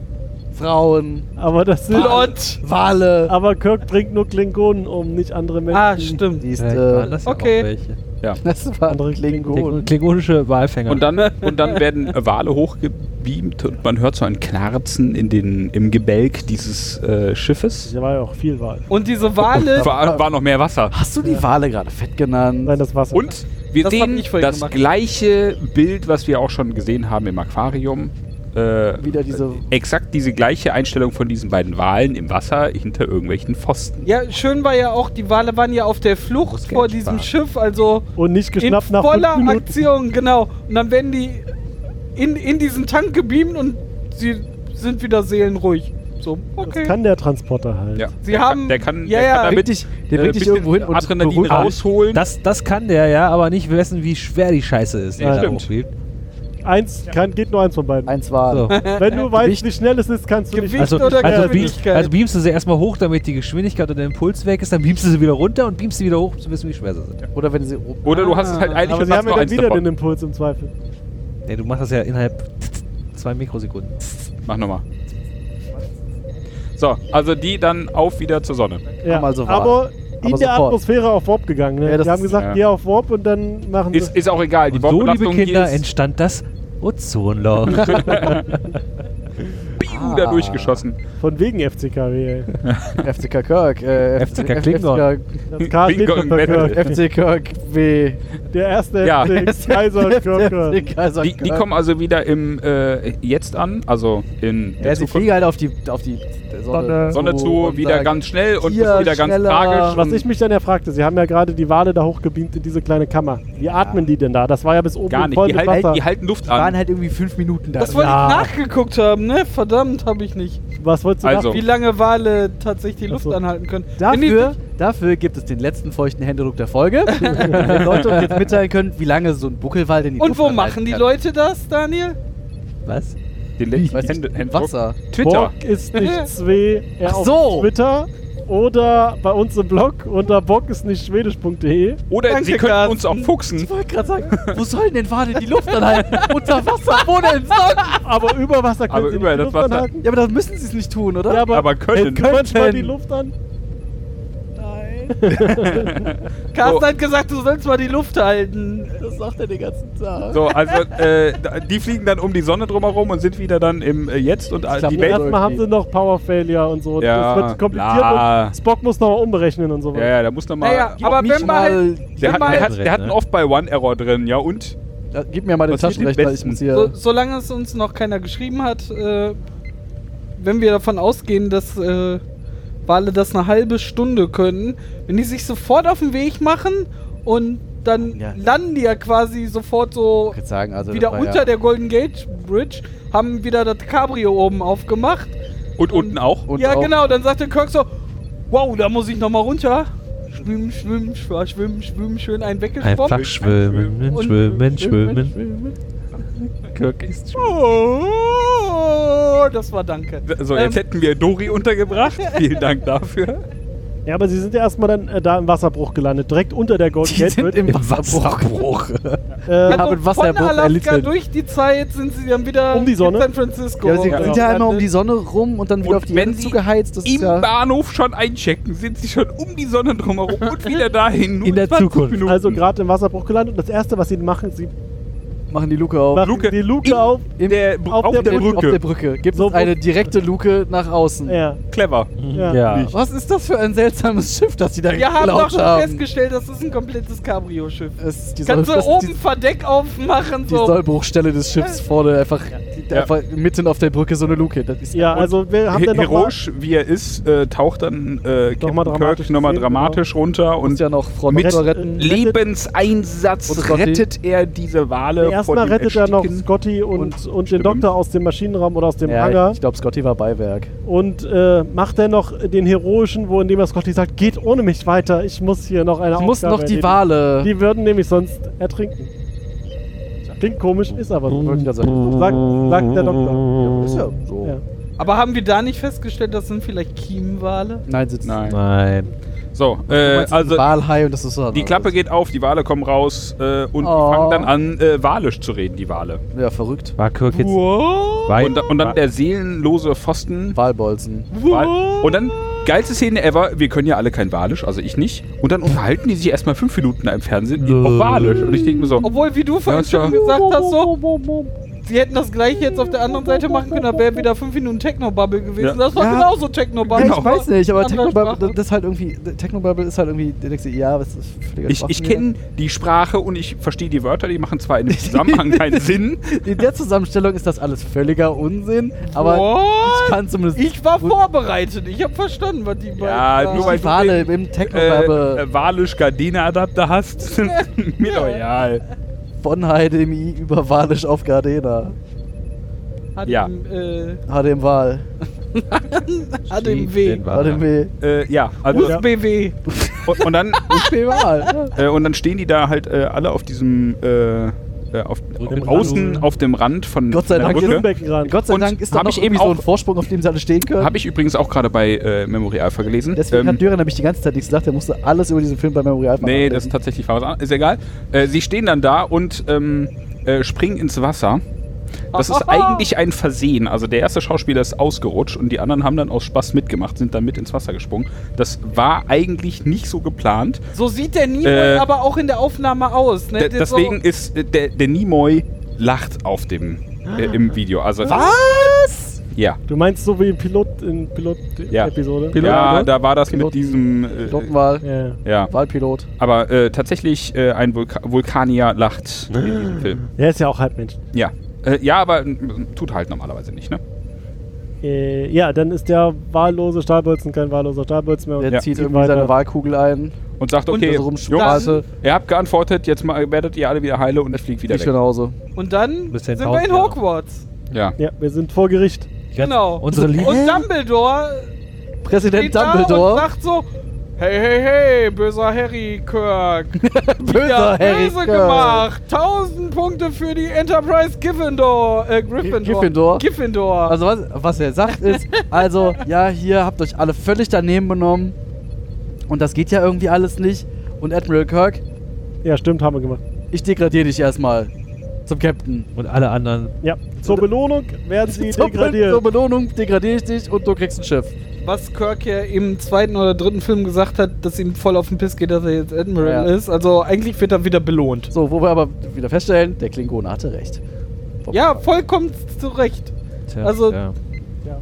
Frauen. Aber das sind. Plot. Wale. Aber Kirk bringt nur Klingonen um, nicht andere Menschen. Ah, stimmt. Das ja okay. Ja. das war Andere Klingon. Klingonische Walfänger. Und dann, und dann werden Wale hochgebeamt und man hört so ein Knarzen in den, im Gebälk dieses äh, Schiffes. Da war ja auch viel Wahl. Und diese Wale. War, war noch mehr Wasser. Hast du die Wale gerade fett genannt? Nein, das Wasser. Und wir Das sehen das gemacht. gleiche Bild, was wir auch schon gesehen haben im Aquarium. Äh, Wieder diese. exakt diese gleiche Einstellung von diesen beiden Walen im Wasser hinter irgendwelchen Pfosten. Ja, schön war ja auch, die Wale waren ja auf der Flucht vor diesem. Schiff, also Und nicht in geschnappt nach voller. Aktion, genau. Und dann werden die in, in diesen Tank gebeamt und sie sind wieder seelenruhig. So, okay. Das kann der Transporter halt. Ja. Sie der haben- kann, der kann, ja, der ja. kann damit dich, der äh, bringt dich irgendwo hin und Adrenalin rausholen. das, das kann der ja, aber nicht wissen, wie schwer die Scheiße ist. die Ja, er hochhebt. Eins kann, geht nur eins von beiden. Eins war. So. Wenn du weißt, wie schnell es ist, kannst du nicht. Gewicht Also, oder also, beam, Geschwindigkeit? also beamst du sie erstmal hoch, damit die Geschwindigkeit oder der Impuls weg ist, dann beamst du sie wieder runter und beamst sie wieder hoch, um zu wissen, wie schwer sie sind. Oder wenn sie. Oder du hast es halt eilig aber sie haben ja dann wieder davon. den Impuls im Zweifel. Nee, du machst das ja innerhalb zwei Mikrosekunden. Mach nochmal. So, also die dann auf wieder zur Sonne. Ja. mal so wahr. aber in Aber der sofort. Atmosphäre auf Warp gegangen. Ne? Ja, das die haben gesagt, ja. geh auf Warp und dann machen Ist, sie. ist auch egal. Die Und so, liebe Kinder, entstand das Ozonloch. Piu, Ah. da durchgeschossen. Von wegen FCKW. FCK Kirk. Äh, FCK Klingon. Das K steht Bingo schon für und Kirk. Battle. FC Kirk W. Der erste Ja. FC Kaiser Kirk. FC Kaiser Die, die kommen also wieder im äh, Jetzt an, also in der Ja, sie fliegen halt auf die, auf die Sonne, Sonne zu, wieder ganz schnell und wieder ganz tragisch. Was ich mich dann ja fragte, sie haben ja gerade die Wale da hochgebeamt in diese kleine Kammer. Wie atmen die denn da? Das war ja bis oben gar nicht. voll Die Wasser. die halten Luft Die waren an. halt irgendwie fünf Minuten da. Das wollte Ja. ich nachgeguckt haben, ne? Verdammt, habe ich nicht. Was wolltest du Also. nach- Wie lange Wale tatsächlich die Luft so. anhalten können. Dafür, dafür gibt es den letzten feuchten Händedruck der Folge. Wenn Leute uns jetzt mitteilen können, wie lange so ein Buckelwal denn die Und Luft wo anhalten machen die kann. Leute das, Daniel? Was? Ich letzten Händedruck. Wasser. Twitter. Bock ist nicht zwei er Ach auf so. Twitter oder bei uns im Blog unter bock ist nicht schwedisch.de. Oder Danke, sie können Carsten. uns auch fuchsen. Ich wollte gerade sagen, wo sollen denn Wale die Luft anhalten? Unter Wasser, wo denn sonst? Aber über Wasser können Aber sie über nicht die das Luft Wasser. anhalten. Ja, aber dann müssen sie es nicht tun, oder? Ja, aber, Aber können. hält manchmal Könnten. die Luft an. Carsten hat gesagt, du sollst mal die Luft halten. Das sagt er den ganzen Tag. So, also äh, die fliegen dann um die Sonne drumherum und sind wieder dann im äh, Jetzt und glaub, die Welt. Erstmal haben sie noch Power Failure und so. Ja, das wird kompliziert bla. und Spock muss noch mal umberechnen und so Ja, ja, da muss noch mal. Naja, aber wenn wir halt, der, wenn hat, der, halt hat, der hat einen Off-by-One-Error drin, ja und? Ja, gib mir mal den Was Taschenrechner, ich muss hier. So, solange es uns noch keiner geschrieben hat, äh, wenn wir davon ausgehen, dass äh, Wale das eine halbe Stunde können, wenn die sich sofort auf den Weg machen und dann Ja. landen die ja quasi sofort so sagen, also wieder war unter ja, der Golden Gate Bridge, haben wieder das Cabrio oben aufgemacht. Und unten auch? Und ja, auch- genau, dann sagt der Kirk so, wow, da muss ich nochmal runter. Schwimmen, schwimmen, schwimmen, schwimmen, schwimmen, schön ein weggeschwommen. Einfach schwimmen, Und- schwimmen, schwimmen. Kirk ist Oh, das war danke. So, jetzt Ähm, hätten wir Dori untergebracht. Vielen Dank dafür. Ja, aber sie sind ja erstmal dann äh, da im Wasserbruch gelandet, direkt unter der Golden Die Gate sind Bridge. im Wasserbruch. Äh, Ja, Also mit Wasserbruch von Alaska erlitten. durch die Zeit sind sie dann wieder Um die Sonne? in San Francisco. Ja, sie Ja. sind ja einmal um die Sonne rum und dann wieder Und auf die wenn Erde sie zugeheizt. Das ist Im ja Bahnhof schon einchecken, sind sie schon um die Sonne drumherum und wieder dahin. Nur In der 20 Zukunft. Minuten. also gerade im Wasserbruch gelandet und das erste, was sie machen, sie machen die Luke auf. machen Luke die Luke in- auf. Im- der, auf auf, der der, Brücke. Auf der Brücke gibt So, es eine direkte Luke nach außen. Ja, Clever. ja. Ja. Was ist das für ein seltsames Schiff, das die da Wir haben doch schon haben? festgestellt, das ist ein komplettes Cabrio-Schiff. Kannst du oben Verdeck aufmachen, die so. Sollbruchstelle des Schiffs vorne, einfach, Ja. Einfach mitten auf der Brücke so eine Luke. Das ist Ja, also wir haben He dann noch mal, heroisch, wie er ist, äh, taucht dann äh, Captain Nochmal Kirk dramatisch nochmal dramatisch runter und ja noch Front mit retten. Lebenseinsatz Und rettet er diese Wale erstmal rettet er noch Ersticken. Scotty und, und, Und den. Doktor aus dem Maschinenraum oder aus dem Ja, Hangar ich glaube, Scotty war Beiwerk. und äh, macht dann noch den heroischen, wo indem er Scotty sagt, geht ohne mich weiter, ich muss hier noch eine Ich muss noch die erledigen." Wale. Die würden nämlich sonst ertrinken. Klingt komisch, ist aber so. Wollte ich gerade sagen. Sagt, sagt der Doktor. Ist ja so. Ja. Aber haben wir da nicht festgestellt, das sind vielleicht Chiemwale? Nein, sitzt Nein. Nein. So, äh, meinst also Walhai und das ist so. die Klappe geht auf, die Wale kommen raus äh, und Oh. die fangen dann an, äh, walisch zu reden, die Wale. Ja, verrückt. War Kirk jetzt. Und, da- und dann der seelenlose Pfosten. Walbolzen. Wal und dann, geilste Szene ever, wir können ja alle kein Walisch, also ich nicht. Und dann unterhalten die sich erstmal fünf Minuten im Fernsehen auf Walisch. Und ich denke mir so, Obwohl, wie du vorhin ja- schon gesagt hast, so, sie hätten das gleiche jetzt auf der anderen Seite machen können, da wäre wieder fünf Minuten Technobubble gewesen. Ja. Das war Ja. genauso Technobubble. Ja, ich weiß nicht, aber Technobubble, das ist halt irgendwie, Technobubble ist halt irgendwie, denkst du, ja, was ist völliger ich, ich kenne die Sprache und ich verstehe die Wörter, die machen zwar in dem Zusammenhang keinen Sinn. In der Zusammenstellung ist das alles völliger Unsinn, aber What? ich kann zumindest. Ich war vorbereitet. Ich habe verstanden, was die Ja, beiden nur sagen. weil Wale du im Technobubble äh, äh, Walisch-Gardena-Adapter hast. Mir doch egal. Von HDMI über Walisch auf Gardena. Hat Ja. im, äh, HDM Wahl. hat im Schief W. den Wal. HDMW. Äh, ja, also USBW. und, und dann Wahl. äh, und dann stehen die da halt äh, alle auf diesem äh, äh, auf, außen auf dem Rand von Gott sei Dank Brücke. Schwimmbeckenrand. Gott sei Und Dank ist da noch irgendwie so ein Vorsprung, auf dem sie alle stehen können. Habe ich übrigens auch gerade bei äh, Memory Alpha gelesen. Deswegen Ähm, hat Dürer nämlich die ganze Zeit nichts gesagt, er musste alles über diesen Film bei Memory Alpha Nee, das ist tatsächlich was. Ist egal. Äh, sie stehen dann da und ähm, äh, springen ins Wasser. Das ist eigentlich ein Versehen. Also der erste Schauspieler ist ausgerutscht und die anderen haben dann aus Spaß mitgemacht, sind dann mit ins Wasser gesprungen. Das war eigentlich nicht so geplant. So sieht der Nimoy Äh, aber auch in der Aufnahme aus. Ne? Deswegen so, ist äh, der, der Nimoy lacht auf dem äh, im Video. Also Was? ja. Du meinst so wie im Pilot in Ja. Pilot-Episode? Pilot, ja, ne? da war das Pilot- mit diesem äh, Pilotenwahl. Ja. ja. Wahlpilot. Aber äh, tatsächlich äh, ein Vulka Vulkanier lacht in diesem Film. Der ist ja auch Halbmensch. Ja. Äh, ja, aber äh, tut halt normalerweise nicht, ne? Äh, ja, dann ist der wahllose Stahlbolzen kein wahlloser Stahlbolzen mehr. und Der Ja. zieht irgendwie seine Wahlkugel ein. Und sagt, Und okay, also Jungs, ihr habt geantwortet, jetzt mal, werdet ihr alle wieder heile und es fliegt wieder Ich weg. nach Hause. und dann Bis sind in wir in 1000 Jahre. Hogwarts. Ja. Ja, wir sind vor Gericht. Genau. Unsere Linie. Und Dumbledore Präsident steht da und Dumbledore. sagt so, hey, hey, hey, böser Harry Kirk. Böser ja, Harry böse Kirk. gemacht. 1000 Punkte für die Enterprise Gryffindor. Äh, Gryffindor. Gryffindor. Gryffindor. Also was, was er sagt ist, also, ja, hier habt euch alle völlig daneben benommen. Und das geht ja irgendwie alles nicht. Und Admiral Kirk, Ja, stimmt, haben wir gemacht. ich degradiere dich erstmal. Zum Captain. Und alle anderen. Ja, zur Belohnung werden sie Zur, degradiert. zur Belohnung degradiere ich dich und du kriegst ein Schiff. Was Kirk ja im zweiten oder dritten Film gesagt hat, dass ihm voll auf den Piss geht, dass er jetzt Admiral Ja. ist. Also eigentlich wird er wieder belohnt. So, wo wir aber wieder feststellen, der Klingone hatte recht. Ja, vollkommen zu Recht. Tja, Also- ja. Ja.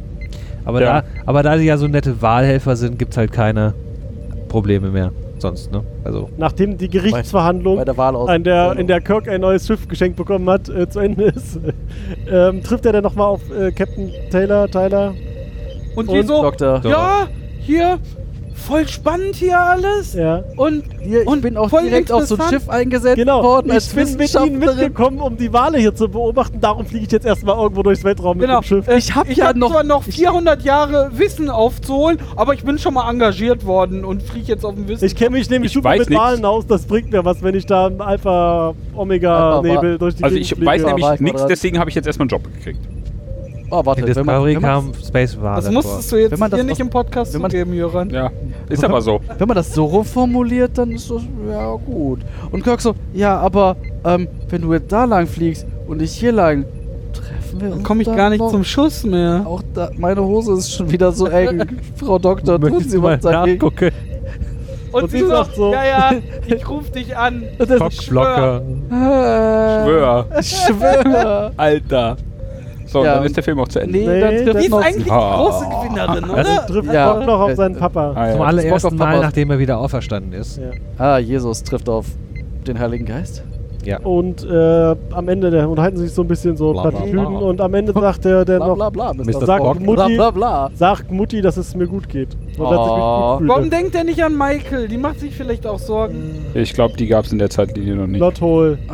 Aber, Ja. Da, aber da sie ja so nette Wahlhelfer sind, gibt es halt keine Probleme mehr. Sonst, ne? Also. Nachdem die Gerichtsverhandlung Bei der aus. an der, in der Kirk ein neues Schiff geschenkt bekommen hat, äh, zu Ende ist, ähm, trifft er dann nochmal auf äh, Captain Taylor, Tyler. Und Und so, Doktor. ja, hier, voll spannend hier alles. Ja. Und, Hier, ich und bin auch direkt auf so ein. Schiff eingesetzt Genau, worden als ich bin mit ihnen mitgekommen, um die Wale hier zu beobachten. Darum fliege ich jetzt erstmal irgendwo durchs Weltraum Genau. mit dem Schiff. Äh, Ich hab ich ja hab noch- zwar noch ich- 400 Jahre Wissen aufzuholen, aber ich bin schon mal engagiert worden und fliege jetzt auf dem Wissen. Ich kenne mich nämlich Ich super mit nichts. Wahlen aus. Das bringt mir was, wenn ich da im Alpha-Omega-Nebel durch die Also Gegend ich fliege. weiß nämlich nichts, deswegen habe ich jetzt erstmal einen Job gekriegt. Oh, warte, In wenn man, Discovery wenn, man, kam Space War. das musstest du jetzt Wenn man das hier nicht aus- im Podcast wenn man- zugeben, Jöran. Ja, ist aber so. wenn man das so rumformuliert, dann ist das ja gut. Und Kirk so, ja, aber ähm, wenn du jetzt da lang fliegst und ich hier lang, treffen wir uns Dann komme ich dann gar nicht noch? zum Schuss mehr. Auch da, meine Hose ist schon wieder so eng. Frau Doktor, tun Sie mal nachgucken? Und, Und sie sagt so- ja, ja, ich ruf dich an. Cockblocker. Äh, Schwör. Schwör. Alter. So, Ja. und dann ist der Film auch zu Ende. Nee, Nee, dann das trifft Die ist noch- eigentlich die Ah. große Gewinnerin, oder? Trifft Ja. Spock noch auf seinen Papa. Ah, Zum ja. allerersten Spock auf Mal, nachdem er wieder auferstanden ist. Ja. Ah, Jesus trifft auf den Heiligen Geist. Ja. Und äh, am Ende, der unterhalten sich so ein bisschen so Plattitüden und am Ende sagt der, der Bla noch, bla bla. Mr. Sagt Spock. Mutti, bla bla. sagt Mutti, dass es mir gut geht. Und Oh. gut. Warum denkt er nicht an Michael? Die macht sich vielleicht auch Sorgen. Ich glaube, die gab es in der Zeitlinie noch nicht. Lothol. Äh,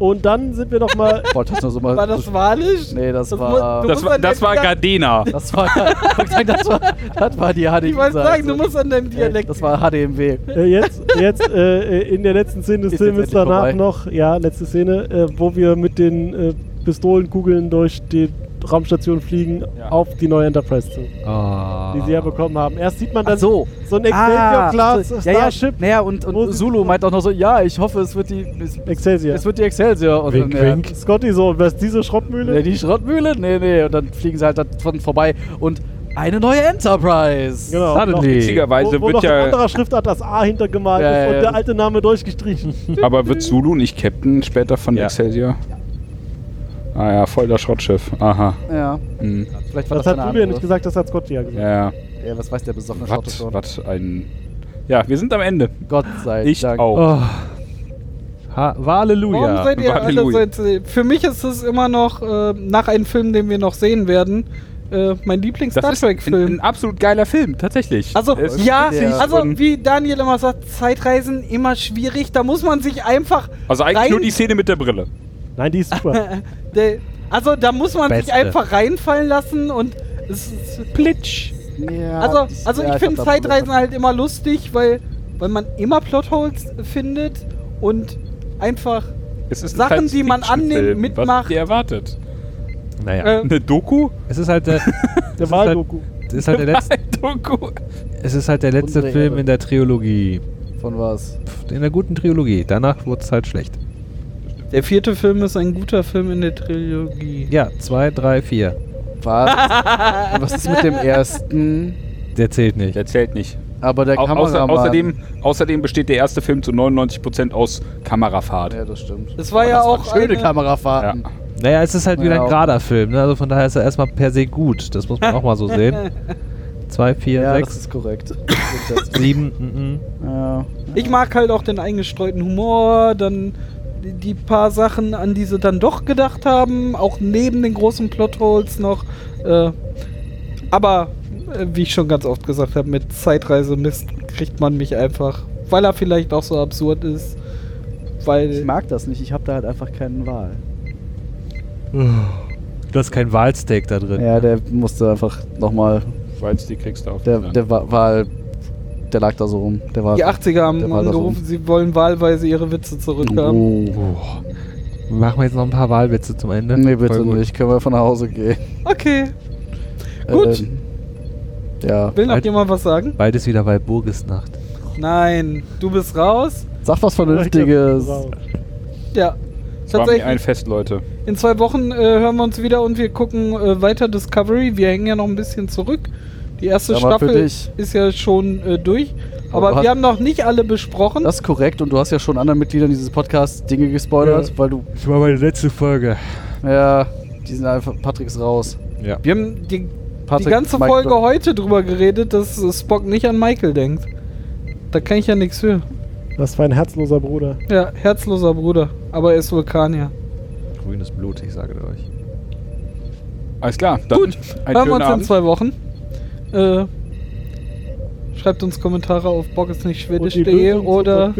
Und dann sind wir noch mal wollte das nur so mal. War das walisch? Nee, das Das war- Das war, das war Gardena. Das war, das war, das war die HDMI. Ich wollte sagen, du musst an deinem Dialekt. Das war HDMW. äh, jetzt, jetzt äh, in der letzten Szene des Ist Films danach vorbei. noch, ja, letzte Szene, äh, wo wir mit den äh, Pistolenkugeln durch die Raumstation fliegen Ja. auf die neue Enterprise zu, Oh. die sie ja bekommen haben. Erst sieht man dann Ach so. so ein Excelsior-Class so, ja, ja, Starship. naja, und, und Zulu meint auch noch so, ja, ich hoffe, es wird die, es, Excelsior. es wird die Excelsior. Und Wink, dann, ja, wink. Scotty so, was ist diese Schrottmühle? Nee, die Schrottmühle? Nee, nee. Und dann fliegen sie halt davon vorbei. Und eine neue Enterprise. Genau. Suddenly. Witzigerweise wo, wo wird noch ja. anderer Schriftart das A hintergemalt Ja, ist ja, und ja. der alte Name durchgestrichen. Aber wird Zulu nicht Captain später von Ja. Excelsior? Ah ja, voll das Schrottschiff. Aha. Ja, Hm. vielleicht war Das das, hat Julia nicht gesagt, das hat Scotty ja gesagt. Ja, ja. Was weiß der besoffene Schotte Was, schon. was ein. Ja, wir sind am Ende. Gott sei Ich Dank. auch. Oh. Ha Warum Halleluja. seid ihr alle Halleluja. so, Für mich ist es immer noch äh, nach einem Film, den wir noch sehen werden, äh, mein Lieblings-Star ist ein, Trek-Film. ein absolut geiler Film, tatsächlich. Also, Es- ja, also wie Daniel immer sagt, Zeitreisen immer schwierig. Da muss man sich einfach. Also eigentlich rein- nur die Szene mit der Brille. Nein, die ist super. De, also, da muss man sich Beste. einfach reinfallen lassen und es ist. Plitsch. Ja, Also, also ja, ich finde Zeitreisen halt immer lustig, weil, weil man immer Plotholes findet und einfach Es ist ein Sachen, die man annimmt, mitmacht. Was ihr erwartet? Naja. äh, Eine Doku? Es ist halt der, Der halt- Wahldoku. es ist halt der letzte, Doku. es ist halt der letzte Film in der Trilogie. Von was? Pff, In der guten Trilogie. Danach wurde es halt schlecht. Der vierte Film ist ein guter Film in der Trilogie. Ja, zwei, drei, vier. Was? Was ist mit dem ersten? Der zählt nicht. Der zählt nicht. Aber der Au außer, außerdem, außerdem besteht der erste Film zu 99% aus Kamerafahrt. Ja, das stimmt. Das war Aber ja das auch schöne eine- Kamerafahrten. Naja, es ist halt wieder Ja. ein gerader Film. Ne? Also von daher ist er erstmal per se gut. Das muss man auch mal so sehen. Zwei, vier, Ja, das sechs, ist korrekt. sieben. mhm. ja. Ich mag halt auch den eingestreuten Humor, dann die, paar Sachen, an die sie dann doch gedacht haben, auch neben den großen Plotholes noch. Äh, aber, äh, wie ich schon ganz oft gesagt habe, mit Zeitreise-Mist kriegt man mich einfach, weil er vielleicht auch so absurd ist. Weil. Ich mag das nicht, ich habe da halt einfach keine Wahl. Du hast kein Wahlsteak da drin. Ja, der musste einfach nochmal. Die kriegst du auf. Der, der war, war, der lag da so rum. Der war. die 80er haben angerufen, sie wollen wahlweise ihre Witze zurückhaben. Oh. Machen wir jetzt noch ein paar Wahlwitze zum Ende? Nee, bitte Voll gut. nicht. Können wir von nach Hause gehen. Okay. Gut. Ähm, ja. Will noch Halt- jemand was sagen? Bald ist wieder Walburgisnacht. Nein, du bist raus. Sag was Vernünftiges. Ja. Es war mir Tatsächlich. ein Fest, Leute. In zwei Wochen äh, hören wir uns wieder und wir gucken äh, weiter Discovery. Wir hängen ja noch ein bisschen zurück. Die erste Aber Staffel ist ja schon äh, durch. Aber Aber du wir haben noch nicht alle besprochen. Das ist korrekt und du hast ja schon anderen Mitgliedern dieses Podcasts Dinge gespoilert, Ja. weil du. Das war meine letzte Folge. Ja, die sind einfach. Patrick ist raus. Ja. wir haben die, Patrick, die ganze Mike- Folge heute drüber geredet, dass Spock nicht an Michael denkt. Da kann ich ja nichts für. Was für ein herzloser Bruder. Ja, herzloser Bruder. Aber er ist Vulkanier. Grünes Blut, ich sage euch. Alles klar, dann Gut, einen Hören wir uns in Abend. zwei Wochen. Äh, schreibt uns Kommentare auf bockisnichtschwedisch.de oder.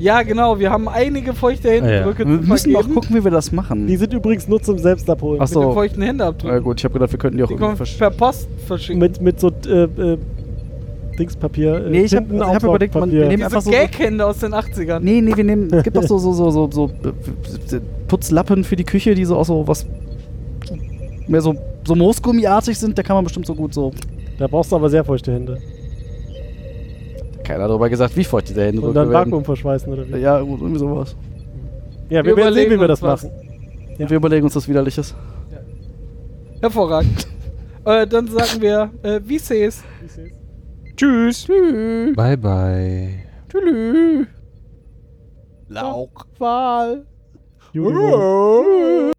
Ja, genau, wir haben einige feuchte Ah, ja. Händedrücke Wir müssen noch vergeben. gucken, wie wir das machen. Die sind übrigens nur zum Selbstabholen. Ach Mit den so. feuchten Händedrücken. Ja, gut, ich habe gedacht, wir könnten die auch Die irgendwie per Post verschicken. Mit, mit so äh, äh, Dingspapier. Äh, Nee, ich hab- ich hab überlegt, man- wir nehmen Diese einfach so- Gaghände aus den 80ern. Nee, nee, wir nehmen. Es gibt doch so, so, so, so, so äh, Putzlappen für die Küche, die so auch so was. mehr so, so Moosgummiartig sind. Da kann man bestimmt so gut so. Da brauchst du aber sehr feuchte Hände. Keiner darüber gesagt, wie feucht diese Hände Und dann werden. Vakuum verschweißen oder wie? Ja, gut, irgendwie sowas. Ja, Wir wir, werden sehen, wie überlegen wir das uns was. machen. Und wir überlegen uns das Widerliches. Hervorragend. äh, dann sagen wir, äh, wie sees. Tschüss. Bye, bye. Tschüss. Lauchwahl. Juhu.